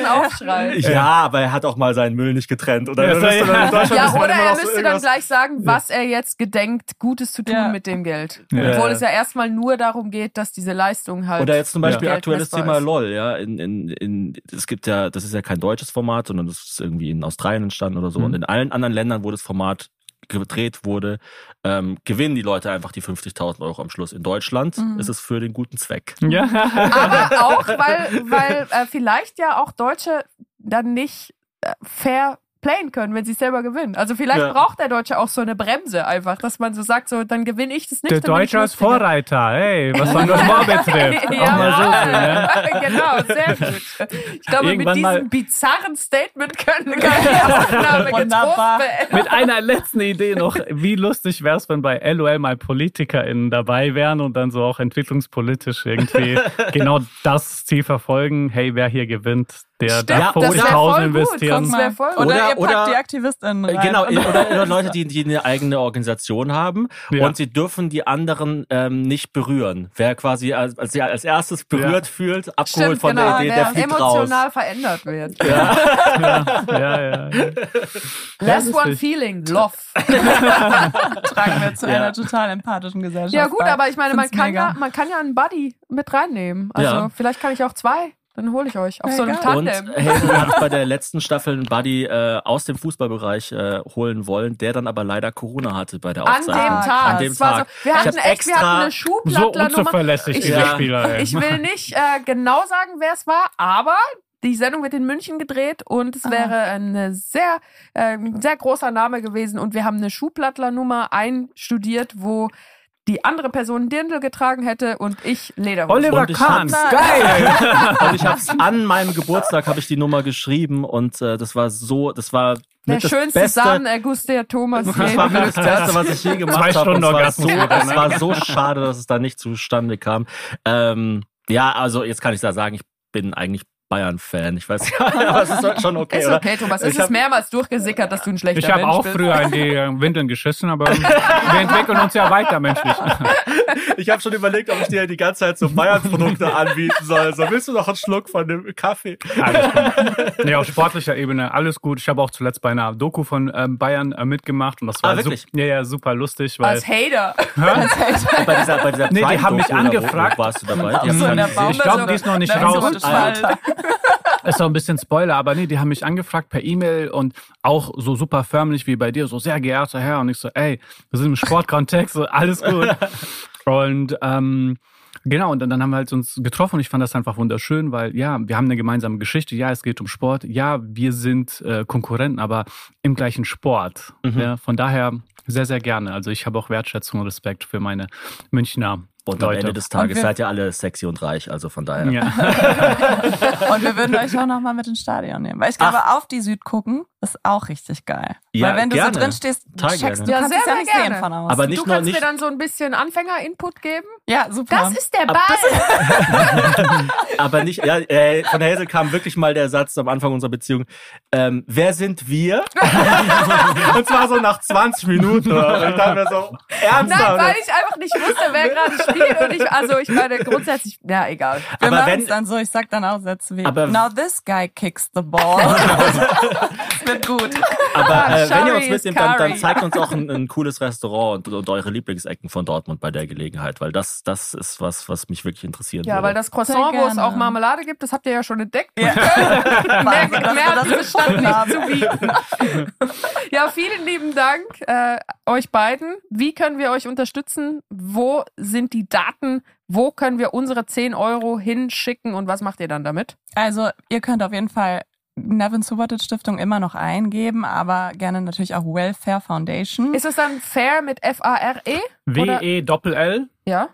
ja aber er hat auch mal seinen Müll nicht getrennt. Oder Ja, müsste Ja, müsste man oder er noch so müsste dann gleich sagen, was er jetzt gedenkt, Gutes zu tun Ja. mit dem Geld. Ja. Obwohl es ja erstmal nur darum geht, dass diese Leistung halt. Oder jetzt zum Beispiel Ja. aktuelles Thema ist. LOL, ja. In, in, in, es gibt ja, das ist ja kein deutsches Format, sondern das ist irgendwie in Australien entstanden oder so. Mhm. Und in allen anderen Ländern, wo das Format gedreht wurde, ähm, gewinnen die Leute einfach die 50.000 Euro am Schluss. In Deutschland Mhm. ist es für den guten Zweck. ja. Aber auch, weil, weil äh, vielleicht ja auch Deutsche dann nicht äh, fair playen können, wenn sie selber gewinnen. Also vielleicht Ja. braucht der Deutsche auch so eine Bremse einfach, dass man so sagt, so dann gewinne ich das nicht. Der Deutsche als lustiger. Vorreiter, hey, was Engagement betrifft. Ja, Auch mal so viel, ne? genau, sehr gut. Ich glaube, Irgendwann mit diesem bizarren Statement können wir die Aufnahme Wunderbar. Mit einer letzten Idee noch, wie lustig wäre es, wenn bei LOL mal PolitikerInnen dabei wären und dann so auch entwicklungspolitisch irgendwie genau das Ziel verfolgen, hey, wer hier gewinnt, der Stimmt, darf das wär 50.000 voll gut. investieren. Gut. Oder, Oder- ihr packt oder- die AktivistInnen rein. Genau, oder, oder Leute, die, die eine eigene Organisation haben Ja. und sie dürfen die anderen ähm, nicht berühren. Wer quasi als, als, als erstes berührt fühlt, abgeholt Stimmt, von genau, der Idee, der der fliegt raus. emotional verändert wird. Ja, ja, ja. Last one richtig. feeling, love. tragen wir zu Ja. einer total empathischen Gesellschaft. Ja gut, bei. aber ich meine, man kann, ja, man kann ja einen Buddy mit reinnehmen. Also Ja. vielleicht kann ich auch zwei, dann hole ich euch auf Ja, so einem egal. Und Tandem. Hazel hat bei der letzten Staffel einen Buddy äh, aus dem Fußballbereich äh, holen wollen, der dann aber leider Corona hatte bei der An Aufzeichnung. dem Tag. An dem Tag. So, wir Ich hatten echt, wir hatten eine So Schuhplattler-Nummer. unzuverlässig, Ich diese will- Spieler. Ey. Ich will nicht äh, genau sagen, wer es war, aber die Sendung wird in München gedreht und es Ah. wäre ein sehr, äh, ein sehr großer Name gewesen und wir haben eine Schuhplattler-Nummer einstudiert, wo die andere Person Dirndl getragen hätte und ich Lederhose. Oliver Und ich Kahn, hab's- geil! Und ich habe an meinem Geburtstag habe ich die Nummer geschrieben und äh, das war so, das war Der das schönste Beste, Samen der Thomas Das war mit das. Beste, was ich je gemacht Zwei habe. Stunden Und Es war, Orgasmus so, ne? war so schade, dass es da nicht zustande kam. Ähm, ja, also jetzt kann ich da sagen, ich bin eigentlich Bayern-Fan. Ich weiß nicht, aber es ist schon okay, Ist oder? okay, Thomas. Ich Es ist hab- mehrmals durchgesickert, dass du ein schlechter Ich habe Mensch auch bist. früher in die äh, Windeln geschissen, aber wir entwickeln uns ja weiter menschlich. Ich habe schon überlegt, ob ich dir die ganze Zeit so Bayern-Produkte anbieten soll. So, willst du noch einen Schluck von dem Kaffee? Nee, auf sportlicher Ebene alles gut. Ich habe auch zuletzt bei einer Doku von ähm, Bayern äh, mitgemacht und das war Ah, wirklich? sup- ja, ja, super lustig, weil Als Hater. Bei dieser, bei dieser Nee, die haben mich oder wo- angefragt. Wo warst du dabei? So, haben in der mich Baum- ich glaube, die ist noch nicht raus. ist auch ein bisschen Spoiler, aber nee, die haben mich angefragt per E-Mail und auch so super förmlich wie bei dir, so sehr geehrter Herr. Und ich so, ey, wir sind im Sportkontext, so alles gut. Und ähm, Genau, und dann, dann haben wir halt uns getroffen und ich fand das einfach wunderschön, weil ja, wir haben eine gemeinsame Geschichte, ja, es geht um Sport, ja, wir sind äh, Konkurrenten, aber im gleichen Sport. Mhm. Ja, von daher sehr, sehr gerne. Also ich habe auch Wertschätzung und Respekt für meine Münchner Und am Leute. Ende des Tages seid ihr alle sexy und reich, also von daher. Ja. Und wir würden euch auch nochmal mit ins Stadion nehmen. Weil ich glaube, auf die Süd gucken ist auch richtig geil. Ja, Weil wenn du gerne. so drin stehst, checkst du Ja, kannst sehr, es ja nicht gerne. sehen von außen. Aber nicht du nur kannst nicht. mir dann so ein bisschen Anfänger-Input geben. Ja, super. Das ist der Ball. Aber nicht, ja, äh, von Hazel kam wirklich mal der Satz am Anfang unserer Beziehung, ähm, wer sind wir? und zwar so nach 20 Minuten. Oder? Und ich dachte mir so, ernsthaft? Nein, weil ich einfach nicht wusste, wer gerade spielt. Und ich, also ich meine, grundsätzlich, ja, egal. wir aber machen wenn- es dann so, ich sag dann auch Sätze wie, Aber- now this guy kicks the ball. das wird gut. Aber äh, wenn ihr uns is mitnehmt, dann, dann zeigt uns auch ein, ein cooles Restaurant und, und eure Lieblingsecken von Dortmund bei der Gelegenheit, weil das, das ist was, was mich wirklich interessieren Ja, würde. weil das Croissant, wo es auch Marmelade gibt, das habt ihr ja schon entdeckt. Ja. Mehr, hat das diese Stadt nicht zu bieten. Ja, vielen lieben Dank äh, euch beiden. Wie können wir euch unterstützen? Wo sind die Daten? Wo können wir unsere 10 Euro hinschicken und was macht ihr dann damit? Also, ihr könnt auf jeden Fall Nevin Subotic Stiftung immer noch eingeben, aber gerne natürlich auch Welfare Foundation. Ist es dann fair mit F-A-R-E? W-E-Doppel-L Ja.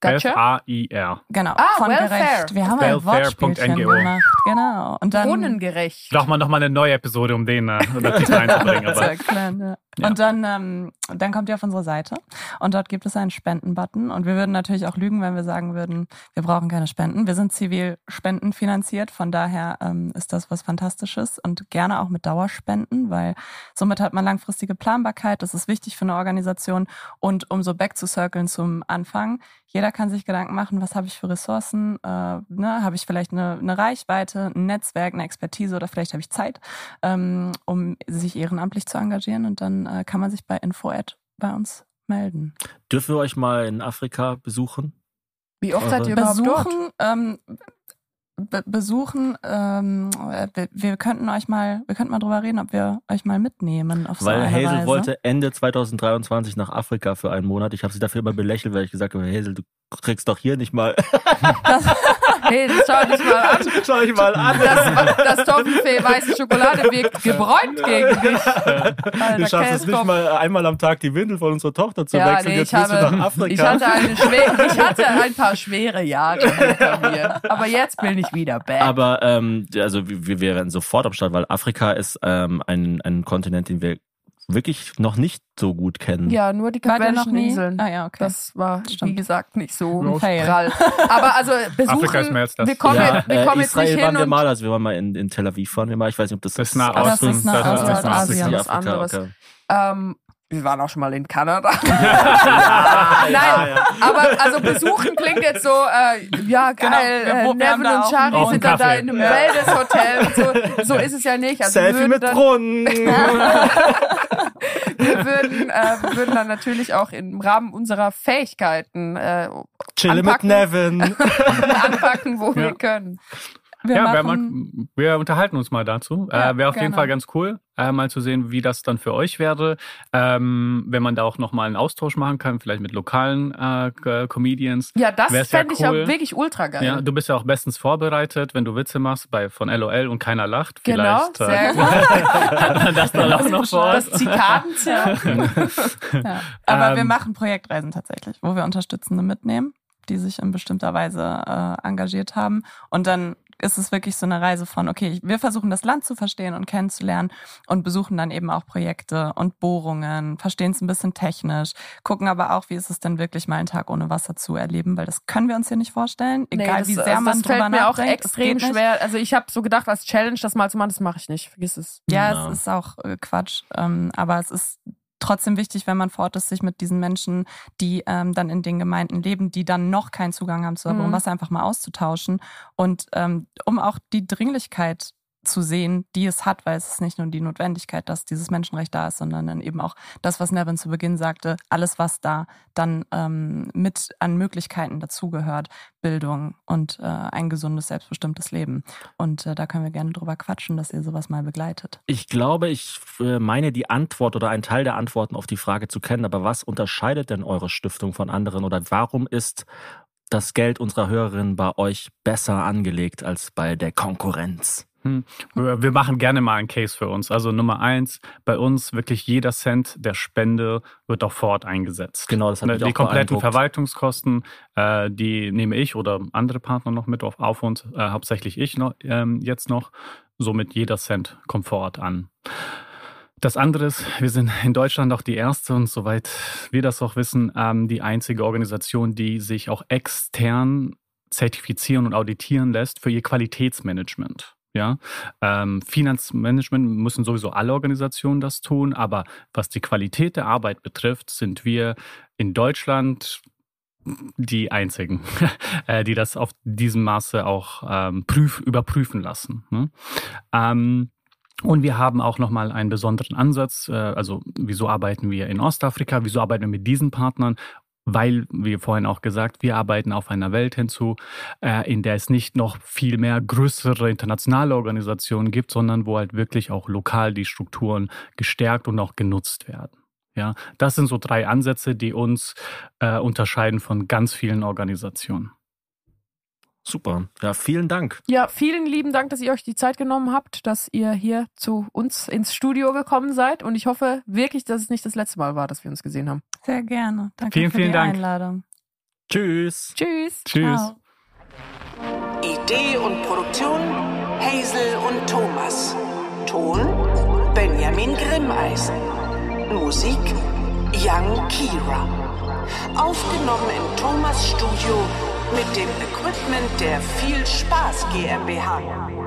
Gotcha. F-A-I-R. Genau, Ah, von Welfare. gerecht. Wir haben ein Wortspielchen gemacht. Genau. Und dann Brunnengerecht. Braucht man nochmal eine neue Episode, um den äh, das reinzubringen. zu Aber erklären, ja. Ja. Und dann, ähm, dann kommt ihr auf unsere Seite und dort gibt es einen Spenden-Button. Und wir würden natürlich auch lügen, wenn wir sagen würden, wir brauchen keine Spenden. Wir sind zivil spendenfinanziert, von daher ähm, ist das was Fantastisches und gerne auch mit Dauerspenden, weil somit hat man langfristige Planbarkeit. Das ist wichtig für eine Organisation. Und um so back zu circlen zum Anfang, jeder kann sich Gedanken machen, was habe ich für Ressourcen, äh, ne? habe ich vielleicht eine, eine Reichweite, ein Netzwerk, eine Expertise oder vielleicht habe ich Zeit, ähm, um sich ehrenamtlich zu engagieren und dann äh, kann man sich bei Info-Ad bei uns melden. Dürfen wir euch mal in Afrika besuchen? Wie oft seid ihr überhaupt dort? Besuchen, ähm, be besuchen, ähm, äh, wir, wir könnten euch mal, wir könnten mal drüber reden, ob wir euch mal mitnehmen auf so Weil eine Hazel Reise. wollte Ende 2023 nach Afrika für einen Monat. Ich habe sie dafür immer belächelt, weil ich gesagt habe, Hazel, du kriegst doch hier nicht mal. Hey, das schau dich mal an. Schau dich mal an. Das, das Toffifee weiße Schokolade wirkt gebräunt gegen dich. Du Alter, schaffst es nicht mal einmal am Tag die Windel von unserer Tochter zu Ja, wechseln. nee, Jetzt ich willst du habe, nach Afrika. ich hatte, eine schwer, ich hatte ein paar schwere Jahre hinter mir. Aber jetzt bin ich wieder back. Aber ähm, also wir, wir wären sofort am Start, weil Afrika ist ähm, ein, ein Kontinent, den wir wirklich noch nicht so gut kennen. ja, nur die Kapverdischen nie? Inseln. Ah ja, okay. Das war, wie Stimmt. gesagt, nicht so Fail. prall. Aber also besuchen, Afrika ist mehr als das. wir kommen, Ja, jetzt, wir äh, kommen jetzt Israel nicht hin waren wir und mal, also wir waren mal in, in Tel Aviv waren wir mal. Ich weiß nicht, ob das Das ist ist nah Ah, das ist nah Das ist nah Asien, was Afrika, anderes. okay. ähm, wir waren auch schon mal in Kanada. Ah, Nein, ja, ja. aber also besuchen klingt jetzt so, äh, ja geil, Genau, äh, Nevin und Shari sind dann da in einem Wellness-Hotel und so. So ist es ja nicht. Also Selfie mit dann, Brunnen. wir würden, äh, wir würden dann natürlich auch im Rahmen unserer Fähigkeiten äh, Chille mit Anpacken. Nevin. anpacken, wo Ja. wir können. Wir ja, wir, mal, wir unterhalten uns mal dazu. Ja, äh, Wäre auf jeden gerne. Fall ganz cool, äh, mal zu sehen, wie das dann für euch wäre. Ähm, wenn man da auch nochmal einen Austausch machen kann, vielleicht mit lokalen äh, Comedians. Ja, das Wär's ja fände ich ja cool. wirklich ultra geil. Ja, du bist ja auch bestens vorbereitet, wenn du Witze machst bei von LOL und keiner lacht. genau, Vielleicht sehr äh, gut. hat man das dann auch noch vor. Das Zikadenzirpen. ja. Aber wir Ähm, machen Projektreisen tatsächlich, wo wir Unterstützende mitnehmen, die sich in bestimmter Weise äh, engagiert haben. Und dann ist es wirklich so eine Reise von, okay, wir versuchen das Land zu verstehen und kennenzulernen und besuchen dann eben auch Projekte und Bohrungen, verstehen es ein bisschen technisch, gucken aber auch, wie ist es denn wirklich mal einen Tag ohne Wasser zu erleben, weil das können wir uns hier nicht vorstellen, Nee, egal das, wie sehr also man das drüber fällt mir auch nachdenkt. extrem schwer. Also ich habe so gedacht, als Challenge das mal zu machen, das mache ich nicht. Vergiss es. Ja, Ja. es ist auch äh, Quatsch, ähm, aber es ist trotzdem wichtig, wenn man vor Ort ist, sich mit diesen Menschen, die ähm, dann in den Gemeinden leben, die dann noch keinen Zugang haben zu Mhm. Wasser, einfach mal auszutauschen und ähm, um auch die Dringlichkeit zu sehen, die es hat, weil es ist nicht nur die Notwendigkeit, dass dieses Menschenrecht da ist, sondern dann eben auch das, was Nevin zu Beginn sagte, alles, was da dann ähm, mit an Möglichkeiten dazugehört, Bildung und äh, ein gesundes, selbstbestimmtes Leben. Und äh, da können wir gerne drüber quatschen, dass ihr sowas mal begleitet. Ich glaube, ich äh, meine die Antwort oder einen Teil der Antworten auf die Frage zu kennen, aber was unterscheidet denn eure Stiftung von anderen oder warum ist das Geld unserer Hörerinnen bei euch besser angelegt als bei der Konkurrenz? Hm. Wir machen gerne mal einen Case für uns. Also Nummer eins, bei uns wirklich jeder Cent der Spende wird auch vor Ort eingesetzt. Genau, das hat Ne, mich Die auch kompletten. Verwaltungskosten, äh, die nehme ich oder andere Partner noch mit auf, auf uns, äh, hauptsächlich ich noch, ähm, jetzt noch. Somit jeder Cent kommt vor Ort an. Das andere ist, wir sind in Deutschland auch die erste und soweit wir das auch wissen, ähm, die einzige Organisation, die sich auch extern zertifizieren und auditieren lässt für ihr Qualitätsmanagement. Ja, ähm, Finanzmanagement müssen sowieso alle Organisationen das tun, aber was die Qualität der Arbeit betrifft, sind wir in Deutschland die einzigen, äh, die das auf diesem Maße auch ähm, prüf, überprüfen lassen. Ne? Ähm, und wir haben auch nochmal einen besonderen Ansatz. Äh, also, wieso arbeiten wir in Ostafrika? Wieso arbeiten wir mit diesen Partnern? Weil, wie vorhin auch gesagt, wir arbeiten auf einer Welt hinzu, äh, in der es nicht noch viel mehr größere internationale Organisationen gibt, sondern wo halt wirklich auch lokal die Strukturen gestärkt und auch genutzt werden. Ja, das sind so drei Ansätze, die uns äh, unterscheiden von ganz vielen Organisationen. Super. Ja, vielen Dank. Ja, vielen lieben Dank, dass ihr euch die Zeit genommen habt, dass ihr hier zu uns ins Studio gekommen seid. Und ich hoffe wirklich, dass es nicht das letzte Mal war, dass wir uns gesehen haben. Sehr gerne. Danke Vielen, für vielen die Dank. Einladung. Tschüss. Tschüss. Tschüss. Ciao. Idee und Produktion Hazel und Thomas. Ton Benjamin Grimmeisen. Musik Young Kira. Aufgenommen im Thomas Studio mit dem Equipment der Viel Spaß GmbH.